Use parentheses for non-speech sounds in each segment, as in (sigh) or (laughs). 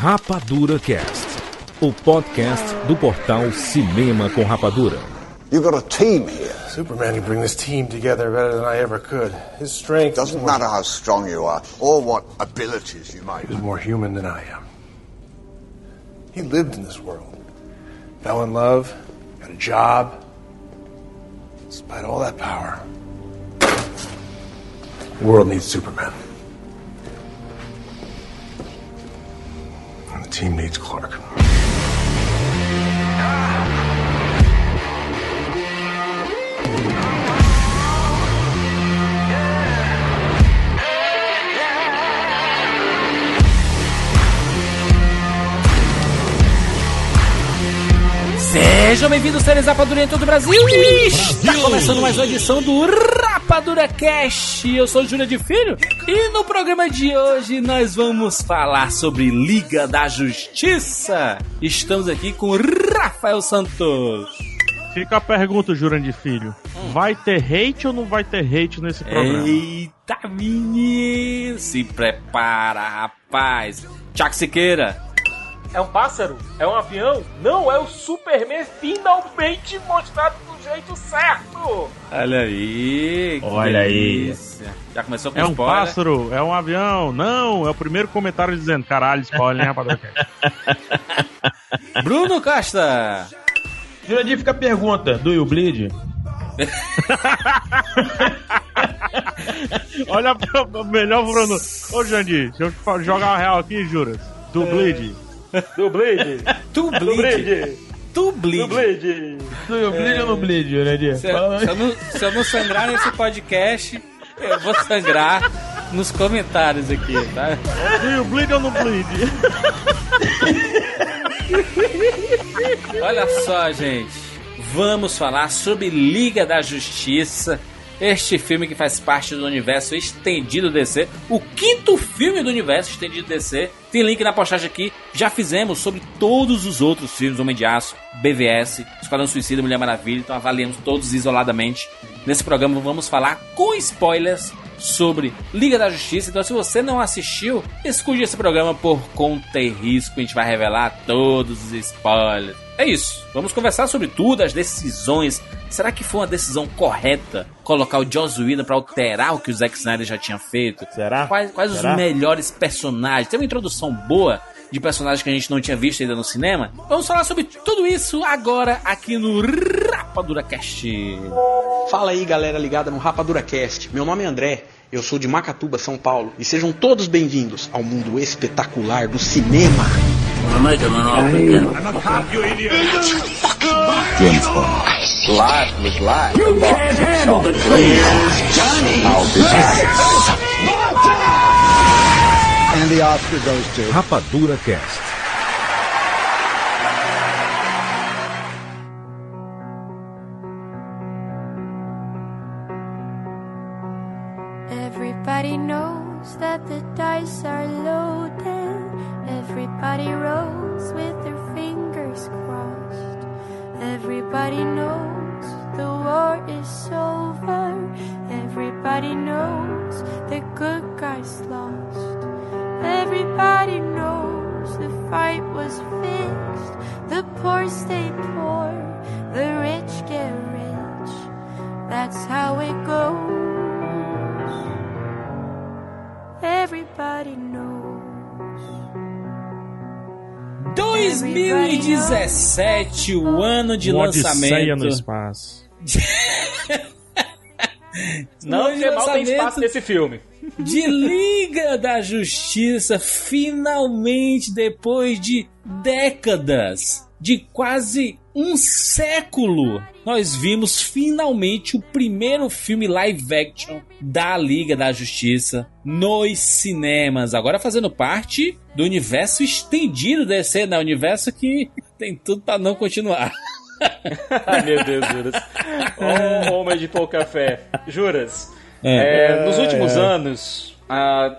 Rapadura Cast, o podcast do portal Cinema com Rapadura. You got a team here. Superman can bring this team together better than I ever could. His strength Doesn't matter how strong you are or what abilities you might He's more human than I am. He lived in this world. Fell in love, got a job. Despite all that power, the world needs Superman. Team needs Clark. Sejam bem-vindos, seres Rapadura em todo o Brasil. Está começando mais uma edição do Rapadura Cast. Eu sou Júlia de Filho e no programa de hoje nós vamos falar sobre Liga da Justiça. Estamos aqui com Rafael Santos. Fica a pergunta, Jurandir Filho. Vai ter hate ou não vai ter hate nesse programa? Eita, menino! Se prepara, rapaz. Tiago Siqueira. É um pássaro? É um avião? Não, é o Superman finalmente mostrado do jeito certo! Olha aí. Olha aí. delícia. Já começou com É um spoiler. pássaro? É um avião? Não, é o primeiro comentário dizendo, caralho, spoiler, hein, rapadura? (laughs) Bruno Costa. Jurandir fica a pergunta, do you bleed? (laughs) Olha pro melhor, Bruno. Ô, Jandir, deixa eu jogar a real aqui, juras. Do Bleed. Do Blade! Do bleed. Blade! Tu Do bleed. Blade! Do you bleed ou não bleed, Jurandir? Se, se eu não, se eu não sangrar nesse podcast, eu vou sangrar nos comentários aqui, tá? Do you bleed ou não bleed? Olha só, gente. Vamos falar sobre Liga da Justiça. Este filme que faz parte do universo estendido DC, o quinto filme do universo estendido DC. Tem link na postagem aqui. Já fizemos sobre todos os outros filmes: Homem de Aço, BVS, Esquadrão Suicida, Mulher Maravilha. Então avaliamos todos isoladamente. Nesse programa vamos falar com spoilers sobre Liga da Justiça. Então, se você não assistiu, escute esse programa por conta e risco. A gente vai revelar todos os spoilers. É isso. Vamos conversar sobre tudo, as decisões. Será que foi uma decisão correta colocar o Joss Whedon para alterar o que o Zack Snyder já tinha feito? Será? Quais, quais Será? os melhores personagens? Tem uma introdução boa de personagens que a gente não tinha visto ainda no cinema? Vamos falar sobre tudo isso agora aqui no Rapadura Cast. Fala aí, galera ligada no Rapadura Cast. Meu nome é André, eu sou de Macatuba, São Paulo, e sejam todos bem-vindos ao mundo espetacular do cinema. Rapadura Cast. Everybody knows that the dice are loaded. Everybody rolls with their fingers crossed. Everybody knows the war is over. Everybody knows the good guys lost. Fight was fixed. The poor stay poor, the rich get rich. That's how it goes. Everybody knows. 2017, o ano de Uma lançamento. no espaço. (laughs) Não, Ano de porque mal tem lançamento espaço nesse filme. De Liga da Justiça, finalmente depois de décadas, de quase um século, nós vimos finalmente o primeiro filme live action da Liga da Justiça nos cinemas, agora fazendo parte do universo estendido DC, né? Universo que tem tudo para não continuar. (laughs) Ai, meu Deus, Juras. (laughs) Ô, homem de pouca fé. Juras, é, nos últimos anos, a,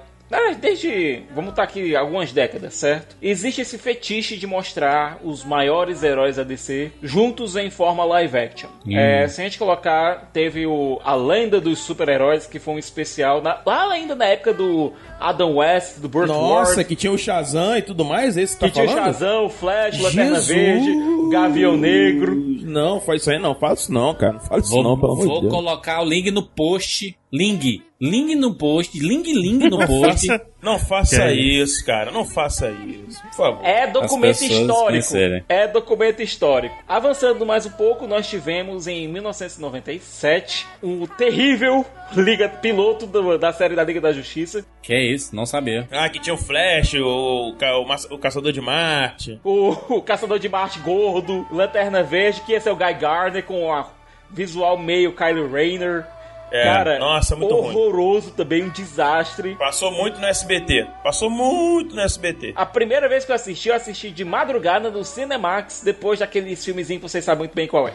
Desde, vamos estar aqui algumas décadas, certo? Existe esse fetiche de mostrar os maiores heróis da DC juntos em forma live action. É, se a gente colocar, teve o A Lenda dos Super-Heróis, que foi um especial, na- lá ainda na época do Adam West, do Burt Nossa, Ward, que tinha o Shazam e tudo mais, esse que que tá tinha o falando? Shazam, o Flash, o Lanterna! Verde, o Gavião Negro. Não, faz isso aí não, faz isso não, cara. Não faz isso Vou, não, pelo amor vou de Deus. colocar o link no post. Link. Link no post. Link, link no post. Não faça Que isso, cara. Não faça isso. Por favor. É documento histórico. conhecerem. É documento histórico. Avançando mais um pouco, nós tivemos em 1997 um terrível liga piloto do- da série da Liga da Justiça. Que é isso? Não sabia. Ah, que tinha o Flash, o, ca- o, o Caçador de Marte. O, o Caçador de Marte gordo, Lanterna Verde, que esse é o Guy Gardner com a visual meio Kylo Rayner. É, Cara, nossa, muito ruim. horroroso também, um desastre. Passou muito no SBT. Passou muito no SBT. A primeira vez que eu assisti, eu assisti de madrugada no Cinemax, depois daqueles filmezinhos que vocês sabem muito bem qual é.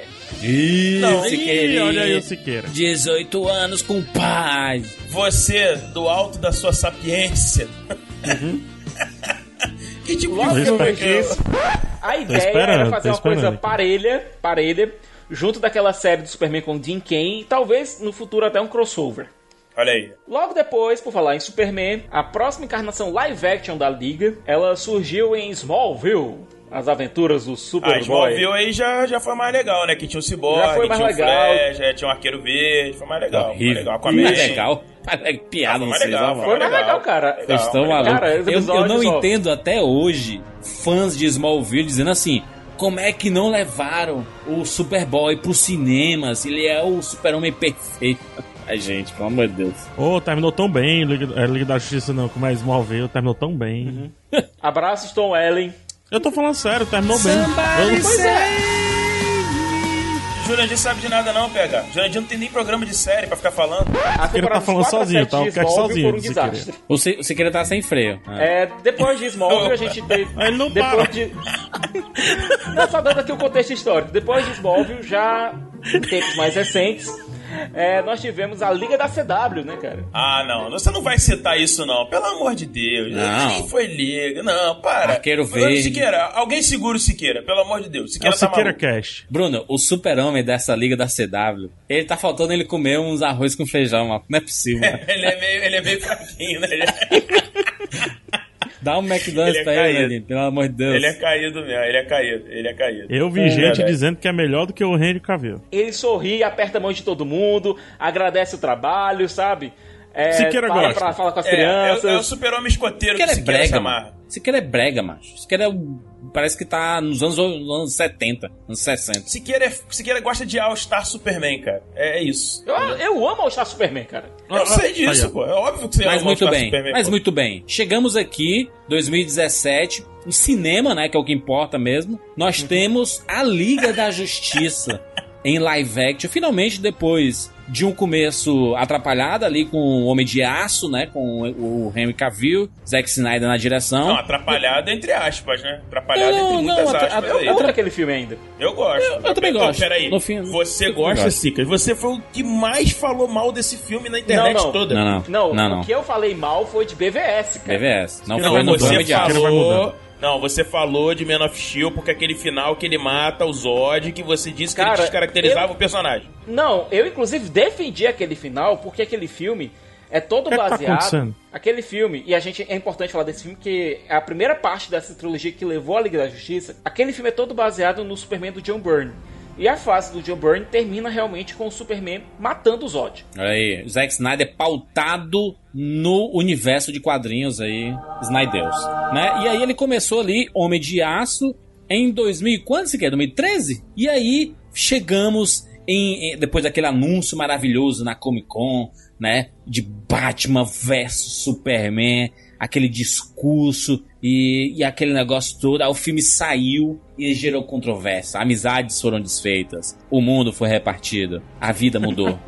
Não, Ih, olha aí o Siqueira. 18 anos com paz. Você, do alto da sua sapiência. (laughs) que tipo Logo de que eu filme vejo é isso, a ideia era fazer uma coisa parelha, parelha, junto daquela série do Superman com Dean Cain, e talvez no futuro até um crossover. Olha aí. Logo depois, por falar em Superman, a próxima encarnação live action da Liga, ela surgiu em Smallville, as aventuras do Ah, Superboy. Smallville aí já, já foi mais legal, né? Que tinha o Cyborg, Já foi mais tinha legal. o Flash, é, tinha o Arqueiro Verde. Foi mais legal. Foi mais Horrível. legal. Foi mais Aquaman. legal. Piada não mais sei, legal, Foi mais legal, cara. Vocês estão Legal, malucos. Eu, eu não só- entendo até hoje fãs de Smallville dizendo assim: como é que não levaram o Superboy pros cinemas? Ele é o super-homem perfeito. (laughs) Ai, gente, pelo amor de Deus. Ô, terminou tão bem, Liga, é, Liga da Justiça não, como é Smallville, terminou tão bem. (laughs) Abraço, Stone Ellen. Eu tô falando sério, terminou bem. Eu- Pois é. Jurandir sabe de nada não, PH. Jurandir não tem nem programa de série pra ficar falando. Ele tá falando 4 a sozinho, 7 tá? O Smallville sozinho, foram um desastre. O Siqueira tá sem freio. É. É, depois de Smallville, a gente teve. Ele não depois para. de. Não, só dando aqui o contexto histórico. Depois de Smallville, já em tempos mais recentes, é, nós tivemos a Liga da CW, né, cara? Ah, não. Você não vai citar isso, não. Pelo amor de Deus. Não. Foi liga. Não, para. Arqueiro Verde. Siqueira, alguém segura o Siqueira. Pelo amor de Deus. É Siqueira o tá Siqueira maluco. Cash. Bruno, o super-homem dessa liga da CW, ele tá faltando ele comer uns arroz com feijão, mano. Não é possível. mano. (laughs) ele, é meio, ele é meio fraquinho, né? (laughs) É, Dá um McDonald's Ele é pra ele, pelo amor de Deus. ele é caído mesmo. Ele é caído. Ele é caído. Eu vi É, gente dizendo que é melhor do que o Henry Cavill. Ele sorri, aperta a mão de todo mundo, agradece o trabalho, sabe? É, Siqueira fala, gosta. pra, fala com as É, crianças. é, o- é o super-homem escoteiro Siqueira que é Siqueira se brega, mano. Siqueira é brega, macho. Siqueira é o... Parece que tá nos anos, nos anos 70, anos 60. Siqueira, é- Siqueira gosta de All-Star Superman, cara. É isso. Eu, eu amo o Star Superman, cara. Eu sei disso, pô. É óbvio que você Mas ama muito All-Star bem, Superman. mas pô. muito bem. Chegamos aqui, 2017, no cinema, né, que é o que importa mesmo. Nós Uhum. (laughs) temos a Liga da Justiça em live action, finalmente depois de um começo atrapalhado ali com o Homem de Aço, né, com o Henry Cavill, Zack Snyder na direção. Não, atrapalhado entre aspas, né? Atrapalhado Não, entre não, muitas atra- aspas Eu aí. gosto daquele filme ainda. Eu gosto. eu também Não, gosto. Peraí. No fim, você eu gosta. Sicas. Você foi o que mais falou mal desse filme na internet Não, não. toda. Não, não. Não, não, o que eu falei mal foi de BVS, cara. BVS. Não, Não, foi no Homem de Aço. Falou. Não, você falou de Man of Steel porque aquele final que ele mata o Zod, que você disse que Cara, ele descaracterizava eu- o personagem. Não, eu inclusive defendi aquele final porque aquele filme é todo que é tá baseado. acontecendo? aquele filme, e a gente é importante falar desse filme, que é a primeira parte dessa trilogia que levou a Liga da Justiça. Aquele filme é todo baseado no Superman do John Byrne. E a fase do John Byrne termina realmente com o Superman matando o Zod. Aí, Zack Snyder pautado no universo de quadrinhos aí, Snydeus, né? E aí ele começou ali, Homem de Aço, em 2000, e quando se quer? 2013? E aí chegamos em, em- depois daquele anúncio maravilhoso na Comic Con, né? De Batman versus Superman, aquele discurso e, e aquele negócio todo. Aí o filme saiu e gerou controvérsia. Amizades foram desfeitas, o mundo foi repartido, a vida mudou. (laughs)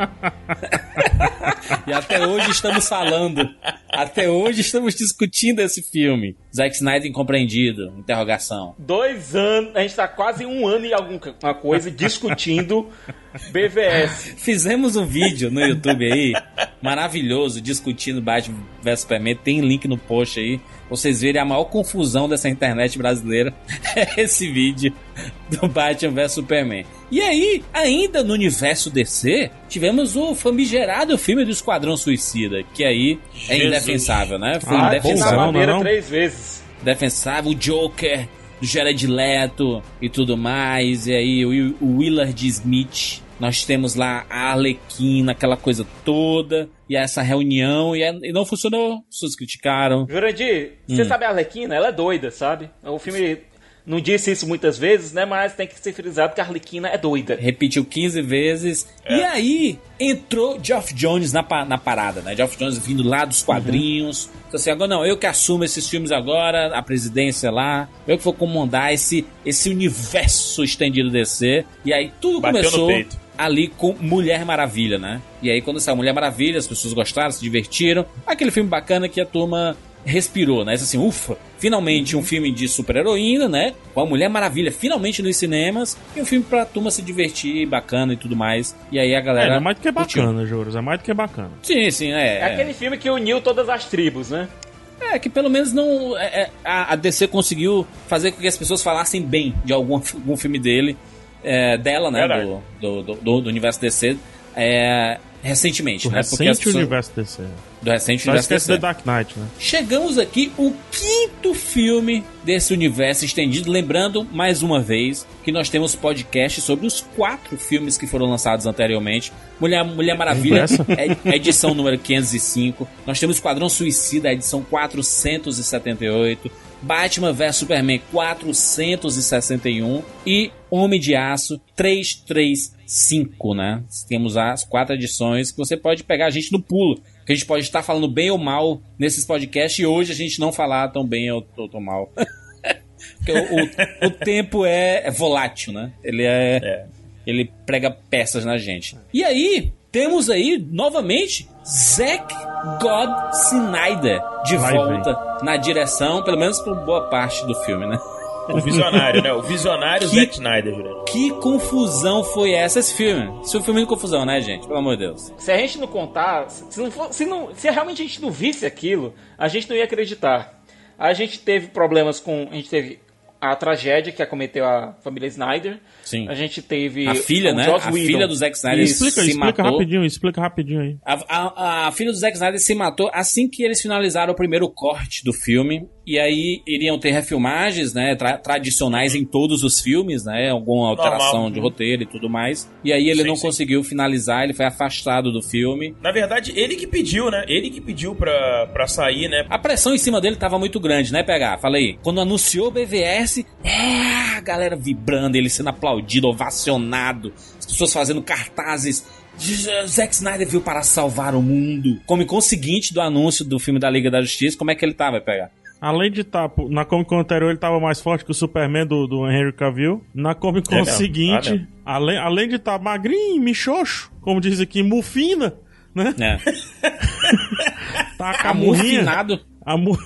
E até hoje estamos falando. Até hoje estamos discutindo esse filme. Zack Snyder incompreendido. Interrogação. Dois anos, a gente tá quase um ano e alguma coisa discutindo BVS. Fizemos um vídeo no YouTube aí, maravilhoso, discutindo Batman vs Superman. Tem link no post aí. Vocês verem a maior confusão dessa internet brasileira. (laughs) É esse vídeo do Batman vs Superman. E aí, ainda no universo DC, tivemos o famigerado filme do Esquadrão Suicida, que aí é Jesus. indefensável, né? Foi Ah, Na indefensável. não, não. três vezes. defensável, o Joker, do Jared Leto e tudo mais, e aí o, o Willard Smith. Nós temos lá a Arlequina, aquela coisa toda, e essa reunião, e, é- e não funcionou. As pessoas criticaram. Jurandir, você sabe a Arlequina? Ela é doida, sabe? O filme não disse isso muitas vezes, né? Mas tem que ser frisado que a Arlequina é doida. Repetiu 15 vezes. E aí entrou Geoff Jones na, na parada, né? Geoff Jones vindo lá dos quadrinhos. Então, assim, agora não, eu que assumo esses filmes agora, a presidência lá, eu que vou comandar esse, esse universo estendido DC. E aí tudo Bateu no começou peito. Ali com Mulher Maravilha, né? E aí quando saiu Mulher Maravilha, as pessoas gostaram, se divertiram. Aquele filme bacana que a turma respirou, né? Isso Assim, ufa, finalmente um filme de super-heroína, né? Com a Mulher Maravilha finalmente nos cinemas. E um filme pra turma se divertir, bacana e tudo mais. E aí a É, galera. não é mais do que curtiu. bacana, Juros. É mais do que bacana. Sim, sim, é. É aquele filme que uniu todas as tribos, né? É, que pelo menos não. é, é, a, a DC conseguiu fazer com que as pessoas falassem bem de algum, algum filme dele, é, dela, né? Do, do, do, do universo DC. É, recentemente, O né? recente as pessoas- universo DC. Do recente Só universo DC. The Dark Knight, né? Chegamos aqui o quinto filme desse universo estendido. Lembrando, mais uma vez, que nós temos podcast sobre os quatro filmes que foram lançados anteriormente. Mulher, Mulher Maravilha, Essa? é- edição número 505. Nós temos Esquadrão Suicida, edição 478. Batman vs Superman 461 e Homem de Aço 335, né? Temos as quatro edições que você pode pegar a gente no pulo. Que a gente pode estar falando bem ou mal nesses podcasts e hoje a gente não falar tão bem ou, ou tão mal. (laughs) Porque o, o- o tempo é, é volátil, né? Ele é, Ele prega peças na gente. E aí, temos aí, novamente, Zack God Snyder de Vai, volta na direção, pelo menos por boa parte do filme, né? O visionário, né? O visionário (laughs) Que- Zack Snyder. Que confusão foi essa esse filme? Isso foi um filme de confusão, né, gente? Pelo amor de Deus. Se a gente não contar, se, não for- se, não, se realmente a gente não visse aquilo, a gente não ia acreditar. A gente teve problemas com. A gente teve a tragédia que acometeu a família Snyder. Sim. A gente teve. A filha, né? Joss A Whedon. filha do Zack Snyder Isso. Explica, se explica matou. rapidinho, explica rapidinho aí. A, a- a filha do Zack Snyder se matou assim que eles finalizaram o primeiro corte do filme. E aí iriam ter refilmagens, né? tra- tradicionais em todos os filmes, né? Alguma alteração Normal. de roteiro e tudo mais. E aí ele Sim, não sim. conseguiu finalizar, ele foi afastado do filme. Na verdade, ele que pediu, né? Ele que pediu pra, pra sair, né? A pressão em cima dele tava muito grande, né, PH? Falei. Quando anunciou o BVS, é, a galera vibrando, ele sendo aplaudido, ovacionado, as pessoas fazendo cartazes. Zack Snyder veio para salvar o mundo. Comic Con seguinte do anúncio do filme da Liga da Justiça, como é que ele tava, PH? Além de estar. na Comic Con anterior ele tava mais forte que o Superman do, do Henry Cavill. Na Comic Con É seguinte, Ah, além, além de estar magrinho, michoxo, como diz aqui, mufina, né? É. (laughs) Tá a murrinha. Amufinado. A mu-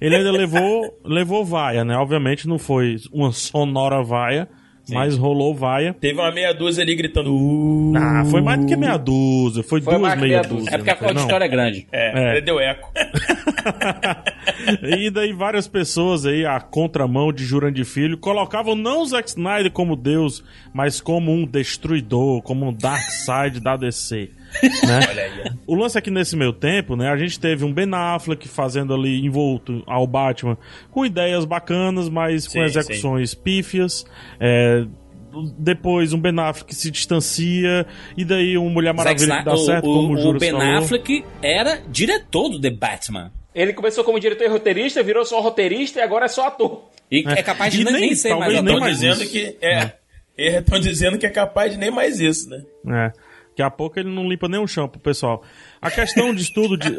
Ele ainda levou, levou vaia, né? Obviamente não foi uma sonora vaia, mas rolou vaia. Teve uma meia dúzia ali gritando. "Uh". Ah, foi mais do que meia dúzia, foi, Foi duas meia dúzia. É porque a foi, não? auditória é grande. É, É. deu eco. (laughs) (laughs) e daí várias pessoas aí, a contramão de Jurandir Filho, colocavam não o Zack Snyder como Deus, mas como um destruidor, como um Dark Side da DC. Né? (laughs) Olha aí. ó. O lance aqui nesse meio tempo, né? A gente teve um Ben Affleck fazendo ali envolto ao Batman com ideias bacanas, mas com Sim, execuções pífias. É, depois um Ben Affleck que se distancia, e daí um Mulher Zack Maravilha que dá Snyder- certo, o, como o o, o Ben falou. Affleck era diretor do The Batman. Ele começou como diretor e roteirista, virou só roteirista e agora é só ator. E é, capaz de E nem, nem- ser mais ator. nem Estão mais dizendo isso. que. É. Estão dizendo que é capaz de nem mais isso, né? É. Daqui a pouco ele não limpa nem o chão pro pessoal. A questão de estudo de. (laughs)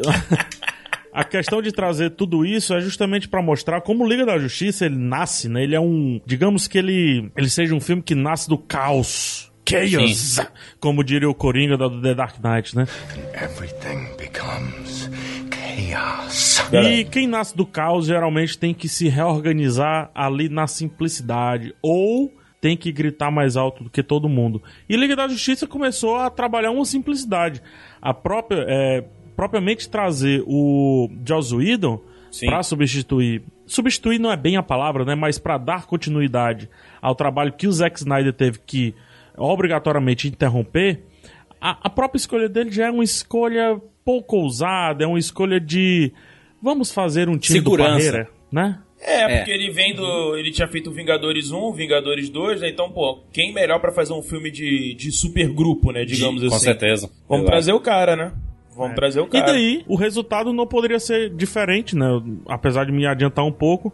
A questão de trazer tudo isso é justamente pra mostrar como o Liga da Justiça ele nasce, né? Ele é um, digamos que ele ele seja um filme que nasce do caos Chaos! Como diria o Coringa da do The Dark Knight, né? Everything becomes chaos. E quem nasce do caos geralmente tem que se reorganizar ali na simplicidade. Ou tem que gritar mais alto do que todo mundo. E Liga da Justiça começou a trabalhar uma simplicidade. A própria, é, propriamente trazer o Joss Whedon para substituir. Substituir não é bem a palavra, né? Mas para dar continuidade ao trabalho que o Zack Snyder teve que obrigatoriamente interromper. A, a própria escolha dele já é uma escolha pouco ousada, é uma escolha de vamos fazer um time Segurança. do Parreira, né? É, É. porque ele vem do. Ele tinha feito Vingadores 1, Vingadores 2, né? Então, pô, quem melhor pra fazer um filme de, de supergrupo, né? Digamos Com assim. certeza. Vamos Exato. trazer o cara, né? Vamos trazer o E cara. daí, o resultado não poderia ser diferente, né? Apesar de me adiantar um pouco.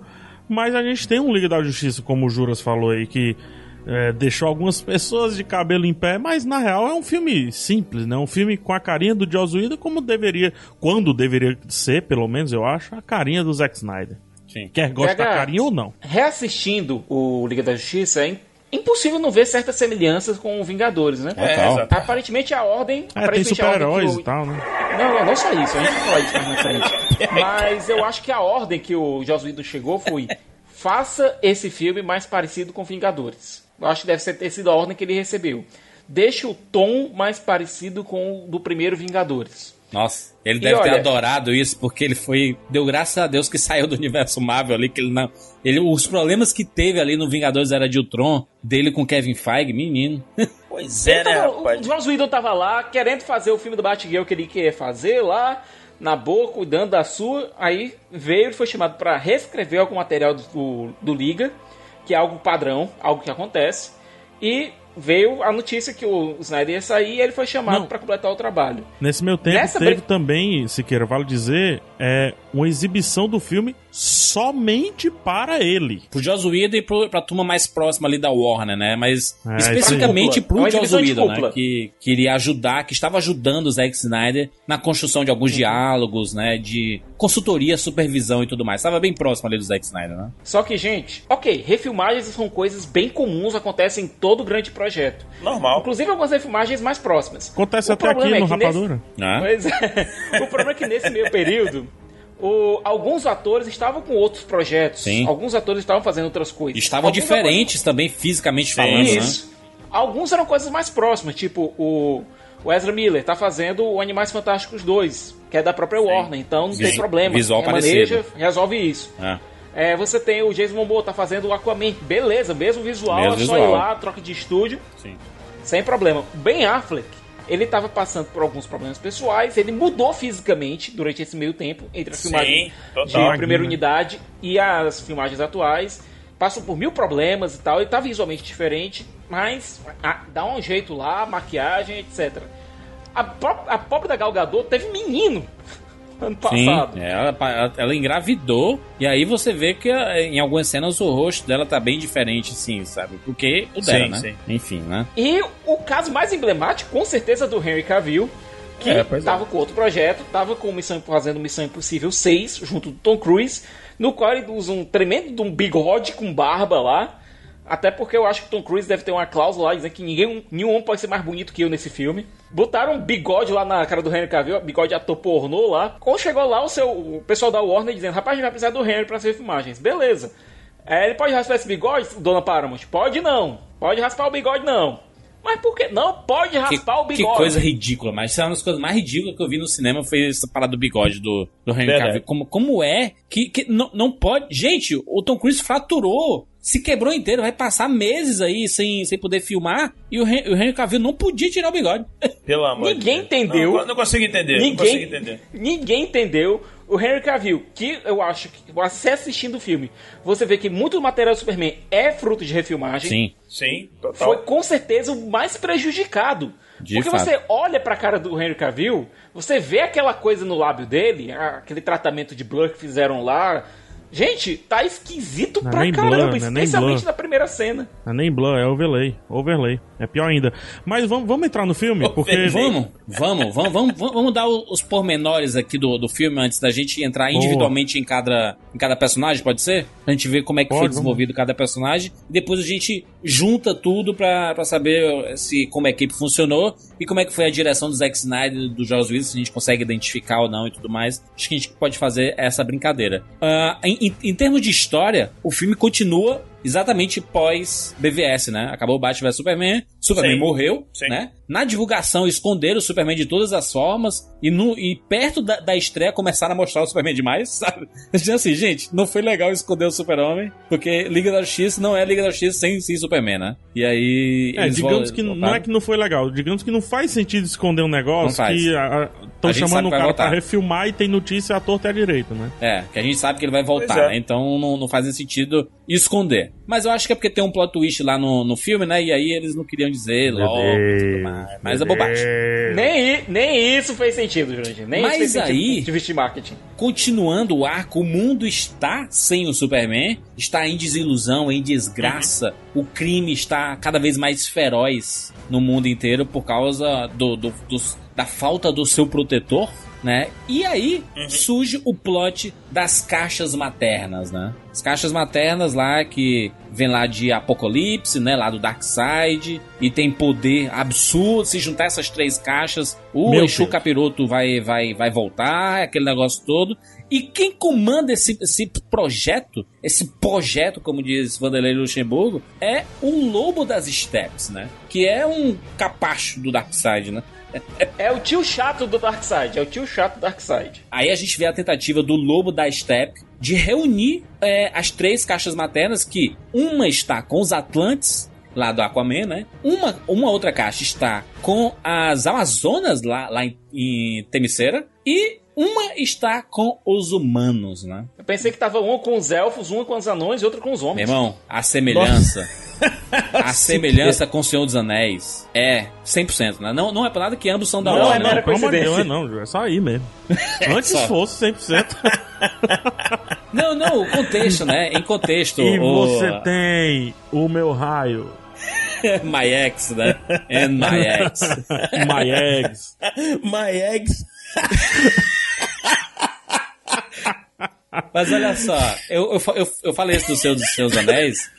Mas a gente tem um Liga da Justiça, como o Juras falou aí, que é, deixou algumas pessoas de cabelo em pé, mas na real é um filme simples, né? Um filme com a carinha do Joss Whedon, como deveria, quando deveria ser, pelo menos eu acho, a carinha do Zack Snyder. Sim. Quer gosta da PH. carinha ou não. Reassistindo o Liga da Justiça, é im- impossível não ver certas semelhanças com o Vingadores, né? É, exato. Aparentemente a ordem. É, tem super-heróis o- e tal, né? Não, não, não só isso, a gente vai falar isso mais na frente. (laughs) Mas eu acho que a ordem que o Joss Whedon chegou foi: faça esse filme mais parecido com Vingadores. Eu acho que deve ser, ter sido a ordem que ele recebeu. Deixe o tom mais parecido com o do primeiro Vingadores. Nossa, ele E deve ter olha- adorado isso, porque ele foi. Deu graças a Deus que saiu do (laughs) universo Marvel ali, que ele não. Ele, os problemas que teve ali no Vingadores Era de Ultron, dele com Kevin Feige, menino. (laughs) Pois é, né, tava- o rapaz? Joss Whedon tava lá, querendo fazer o filme do Batgirl que ele queria fazer lá, na boa, cuidando da sua. Aí veio e foi chamado pra reescrever algum material do, do, do Liga, que é algo padrão, algo que acontece. E veio a notícia que o Snyder ia sair e ele foi chamado pra completar o trabalho. Nesse meu tempo Nessa teve também, Siqueira, vale dizer, é, uma exibição do filme somente para ele. pro Joss Whedon e pro, pra turma mais próxima ali da Warner, né? Mas É, especificamente pro É Joss Whedon, né? Que queria ajudar, que estava ajudando o Zack Snyder na construção de alguns diálogos, né? De consultoria, supervisão e tudo mais. Estava bem próximo ali do Zack Snyder, né? Só que, gente, ok, refilmagens são coisas bem comuns, acontecem em todo grande projeto. Normal. Inclusive algumas refilmagens mais próximas. Acontece O até aqui é no nesse- Rapadura. Né? Pois é. (laughs) O problema é que nesse meio período, o- alguns atores estavam com outros projetos. Sim. Alguns atores estavam fazendo outras coisas. Estavam Alguns diferentes também, fisicamente atores- falando, né? Isso. Alguns eram coisas mais próximas, tipo o, o Ezra Miller tá fazendo o Animais Fantásticos 2, que é da própria Warner, então não tem Sim. problema. Visual Remaneja, parecido. resolve isso. né? É, você tem o Jason Momoa tá fazendo o Aquaman, beleza, mesmo visual, Mesmo é só visual. ir lá, troca de estúdio. Sim. Sem problema. Ben Affleck, ele tava passando por alguns problemas pessoais, ele mudou fisicamente durante esse meio tempo, entre a Sim, filmagem total. de primeira unidade e as filmagens atuais. Passou por mil problemas e tal, ele tá visualmente diferente, mas ah, dá um jeito lá, maquiagem, etc. A, a pobre da Gal Gadot teve menino ano Sim, passado. ela, ela- ela engravidou e aí você vê que eh, em algumas cenas o rosto dela tá bem diferente, assim, sabe? Porque o dela, Sim, né? sim. Enfim, né? E o caso mais emblemático, com certeza, do Henry Cavill, que É, é. tava com outro projeto, tava com Missão, fazendo Missão Impossível 6, junto do Tom Cruise, no qual ele usa um tremendo de um bigode com barba lá. Até porque eu acho que o Tom Cruise deve ter uma cláusula lá dizendo que ninguém, nenhum homem pode ser mais bonito que eu nesse filme. Botaram um bigode lá na cara do Henry Cavill, bigode ator pornô lá. Quando chegou lá, o, seu, o pessoal da Warner dizendo: Rapaz, a gente vai precisar do Henry pra fazer filmagens. Beleza. É, ele pode raspar esse bigode, dona Paramount? Pode não. Pode raspar o bigode não. Mas por que? Não pode Que, raspar o que bigode. coisa ridícula, mas isso é uma das coisas mais ridículas que eu vi no cinema foi essa parada do bigode do, do Henry. Cavill. Como, como é que, que não, não pode. Gente, o Tom Cruise fraturou. Se quebrou inteiro, vai passar meses aí sem, sem poder filmar. E o, Hen- o Henry Cavill não podia tirar o bigode. Pelo amor Ninguém de Deus. entendeu. Não, não consigo entender. Não consigo Ninguém, entender. ninguém entendeu o Henry Cavill, que eu acho que você assistindo o filme, você vê que muito do material do Superman é fruto de refilmagem. Sim. Sim, total. Foi com certeza o mais prejudicado. De Porque fato. você olha pra cara do Henry Cavill, você vê aquela coisa no lábio dele, aquele tratamento de blur que fizeram lá. Gente, tá esquisito Não pra nem caramba, é nem especialmente na primeira cena. Não é nem blur, é overlay. Overlay. É pior ainda. Mas vamos, vamos entrar no filme, porque. Vamos, vamos, vamos, vamos, vamos dar os pormenores aqui do, do filme antes da gente entrar Boa. individualmente em cada, em cada personagem, pode ser? A gente ver como é que Pode, foi vamos. desenvolvido cada personagem. E depois a gente junta tudo pra saber se, como a equipe funcionou e como é que foi a direção do Zack Snyder do Joss Whedon, se a gente consegue identificar ou não e tudo mais. Acho que a gente pode fazer essa brincadeira. Ah, em, em- em termos de história, o filme continua exatamente pós BVS, né? Acabou o Batman vs Superman, Superman Sim. morreu, Sim. né? Na divulgação esconderam o Superman de todas as formas e, no, e perto da, da estreia começaram a mostrar o Superman demais, (laughs) sabe? Assim, gente, não foi legal esconder o Super-Homem, porque Liga da Justiça não é Liga da Justiça sem, sem Superman, né? E aí... É, eles digamos que não é voltaram. que não foi legal, digamos que não faz sentido esconder um negócio que estão chamando o cara pra voltar. refilmar e tem notícia à torta e à direita, né? É, que a gente sabe que ele vai voltar, é. né? Então não, não faz sentido esconder. Mas eu acho que é porque tem um plot twist lá no, no filme, né? E aí eles não queriam dizer logo e tudo mais. Mas é bobagem. Nem, nem isso fez sentido, Jurandir. Nem Mas isso fez sentido aí- do ponto de marketing. Continuando o arco, o mundo está sem o Superman, está em desilusão, em desgraça. O crime está cada vez mais feroz no mundo inteiro por causa do, do- dos- da falta do seu protetor, né? E aí surge o plot das caixas maternas, né? As caixas maternas lá que vem lá de Apocalipse, né? Lá do Darkseid e tem poder absurdo. Se juntar essas três caixas, o Meu Exu Deus. Capiroto vai, vai, vai voltar, aquele negócio todo. E quem comanda esse, esse projeto, esse projeto, como diz Vanderlei Luxemburgo, é o Lobo das Steppes, né? Que é um capacho do Darkseid, né? É o tio chato do Darkseid. É o tio chato do Darkseid. Aí a gente vê a tentativa do Lobo da Steppe de reunir é, as três caixas maternas, que uma está com os Atlantes, lá do Aquaman, né? Uma, uma outra caixa está com as Amazonas, lá, lá em, em Temiceira, e uma está com os humanos, né? Eu pensei que tava uma com os elfos, uma com os anões e outra com os Meu homens. irmão, a semelhança. (laughs) a semelhança com o Senhor dos Anéis é 100%, né? Não, não é pra nada que ambos são da Não Warner, é mera não. Pelo amor de Deus, coincidência. não, é só aí mesmo. (laughs) Antes Só. fosse 100%. (laughs) Não, não, o contexto, né? Em contexto. e o- você tem o meu raio, My ex, né? And my ex. my eggs. My eggs. Mas olha só, eu, eu, eu, eu falei isso dos seus, dos seus anéis,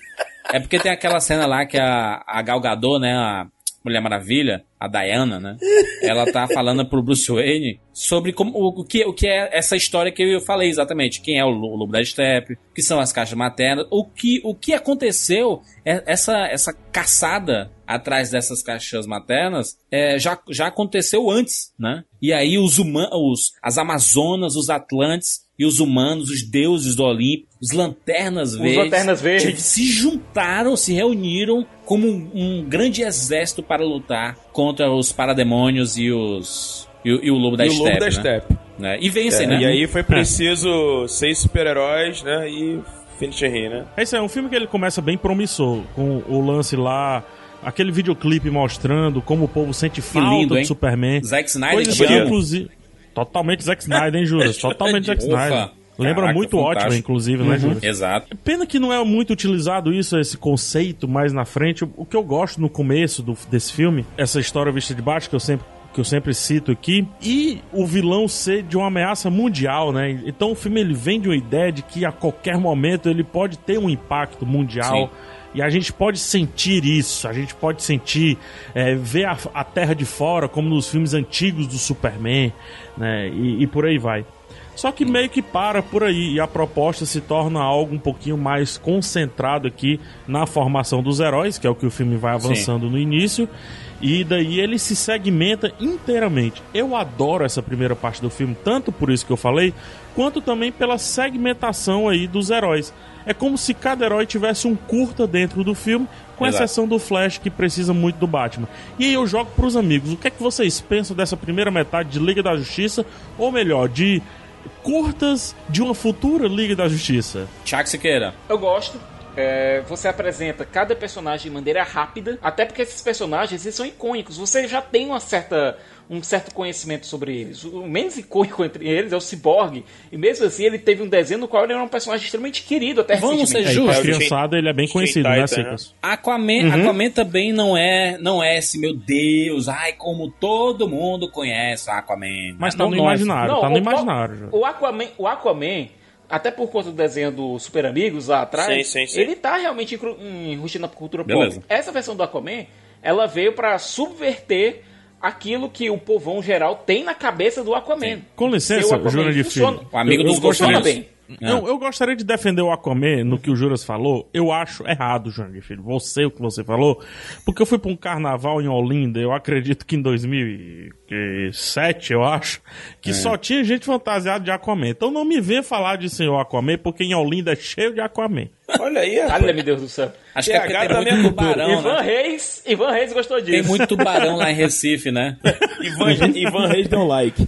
é porque tem aquela cena lá que a, a Gal Gadot, né, a Mulher Maravilha, a Diana, né, ela tá falando pro Bruce Wayne sobre como, o, o que, o que é essa história que eu falei exatamente, quem é o, o Lobo da Steppe, o que são as caixas maternas, o que, o que aconteceu, é- essa, essa caçada atrás dessas caixas maternas é, já, já aconteceu antes, né? E aí os humanos, as Amazonas, os Atlantes e os humanos, os deuses do Olimpo, os Lanternas Verdes, Lanternas Verdes. se juntaram, se reuniram como um, um grande exército para lutar contra os parademônios e os e, o- e o Lobo da e o Steppe, Lobo da né? Steppe. Né? E vencem, É, né? E aí foi preciso seis super-heróis, né? E aí, né? É isso aí, é um filme que ele começa bem promissor, com o lance lá, aquele videoclipe mostrando como o povo sente falta lindo, do hein? Superman. Zack Snyder Coisa te que, inclusive, totalmente Zack Snyder, hein, Juras? (laughs) Totalmente Zack. Snyder. Lembra Caraca, muito ótimo, inclusive, né, Juras? Exato. Pena que não é muito utilizado isso, esse conceito mais na frente. O que eu gosto no começo do- desse filme, essa história vista de baixo que eu sempre que eu sempre cito aqui, e o vilão ser de uma ameaça mundial, né? Então o filme ele vem de uma ideia de que a qualquer momento ele pode ter um impacto mundial. Sim. E a gente pode sentir isso, a gente pode sentir, é, ver a, a Terra de fora, como nos filmes antigos do Superman, né? E, e por aí vai. Só que meio que para por aí e a proposta se torna algo um pouquinho mais concentrado aqui na formação dos heróis, que é o que o filme vai avançando no início, e daí ele se segmenta inteiramente. Eu adoro essa primeira parte do filme, tanto por isso que eu falei, quanto também pela segmentação aí dos heróis. É como se cada herói tivesse um curta dentro do filme, com Exato. exceção do Flash, que precisa muito do Batman. E aí eu jogo pros amigos, o que é que vocês pensam dessa primeira metade de Liga da Justiça, ou melhor, de curtas de uma futura Liga da Justiça? Tiago Siqueira. Eu gosto. é, você apresenta cada personagem de maneira rápida, até porque esses personagens eles são icônicos. Você já tem uma certa um certo conhecimento sobre eles. O menos icônico entre eles é o Cyborg, e mesmo assim ele teve um desenho no qual ele era um personagem extremamente querido até Vamos ser É, justos. criançada ele é bem conhecido, né, Cicas? Aquaman, Uhum. Aquaman também não é, não é esse, meu Deus, ai, como todo mundo conhece o Aquaman. Mas tá Não, no é imaginário, Não, tá no o- imaginário. já. O Aquaman, o Aquaman, até por conta do desenho do Super Amigos lá atrás, Sim, sim, sim. ele tá realmente embutido na cultura Beleza. pop. Essa versão do Aquaman, ela veio pra subverter aquilo que o povão geral tem na cabeça do Aquaman. Com licença, Jurandir funciona- Filho. O amigo Eu- dos eu gostaria golfinhos. bem. Não, eu gostaria de defender o Aquaman no que o Juras falou. Eu acho errado, Jurandir Filho. Você, o que você falou. Porque eu fui pra um carnaval em Olinda, eu acredito que em 2007, eu acho, que só tinha gente fantasiada de Aquaman. Então não me venha falar de senhor Aquaman, porque em Olinda é cheio de Aquaman. Olha aí. Olha, meu Deus do céu. Acho que é porque PH tem também muito é cultura. tubarão, Ivan né? Reis, Ivan Reis gostou disso. Tem muito tubarão lá em Recife, né? Ivan, Ivan Reis deu um like.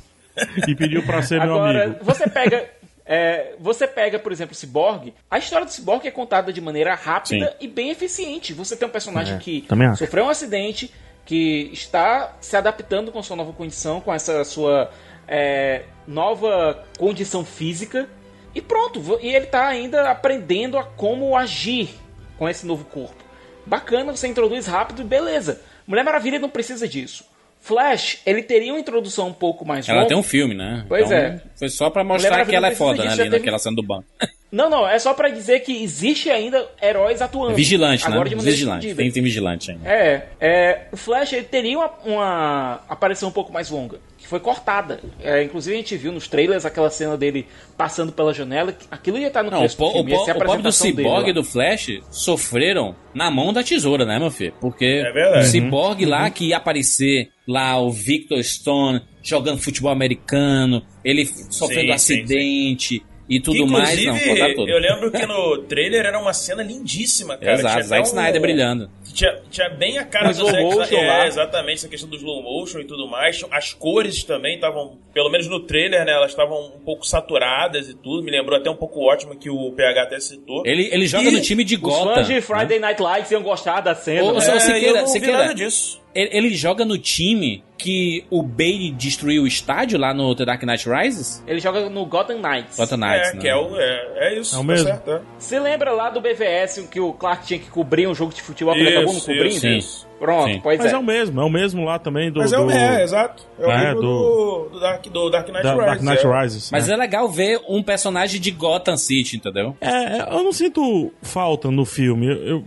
E pediu pra ser meu Agora, amigo. você pega. É, você pega, por exemplo, o Cyborg. A história do Cyborg é contada de maneira rápida Sim. e bem eficiente. Você tem um personagem É, que sofreu um acidente, que está se adaptando com sua nova condição, com essa sua é, nova condição física. E pronto, e ele está ainda aprendendo a como agir com esse novo corpo. Bacana, você introduz rápido e beleza. Mulher Maravilha não precisa disso. Flash, ele teria uma introdução um pouco mais Ela longa. tem um filme, né? Pois é. Foi só pra Mulher mostrar que ela é foda, né? disso, Ali teve- naquela cena do banco. (laughs) Não, não, é só pra dizer que existe ainda heróis atuando. Vigilante, Agora né? de Vigilante. escondida. Tem, tem vigilante ainda. É, é, o Flash ele teria uma, uma aparição um pouco mais longa, foi cortada. É, inclusive a gente viu nos trailers aquela cena dele passando pela janela, que aquilo ia estar no Não, o, po- o, filme, ia po- ser a o pobre do Cyborg e do Flash sofreram na mão da tesoura, né, meu filho? Porque É o Cyborg lá que ia aparecer lá, o Victor Stone jogando futebol americano, ele sofrendo Sim, sim, acidente e tudo Que, mais, não, eu lembro que no trailer era uma cena lindíssima, cara. Exato, Zack um- Snyder brilhando. Tinha, tinha bem a cara do slow Zack motion Snyder. lá. É, exatamente, essa questão do slow motion e tudo mais. As cores também estavam, pelo menos no trailer, né? Elas estavam um pouco saturadas e tudo. Me lembrou até um pouco o ótimo que o PH até citou. Ele, ele joga E no time de Os Gotham. fãs de né? Friday Night Lights iam gostar da cena. Ô, né? É, Siqueira, eu não vi nada disso. Ele, ele joga no time que o Bane destruiu o estádio lá no The Dark Knight Rises? Ele joga no Gotham Knights. Gotham Knights, É, né? que é, o, é, é isso. É o tá mesmo. certo, é. Você lembra lá do BVS que o Clark tinha que cobrir um jogo de futebol que ele acabou não cobrindo? isso, isso. Pronto, Sim. pois Mas é. é o mesmo, é o mesmo lá também do. Mas é o do- é, exato. É o É, mesmo do, do, Dark, do Dark Knight da Rises. Dark Knight é. Rises. Mas né? é legal ver um personagem de Gotham City, entendeu? É, eu não sinto falta no filme. Eu, eu-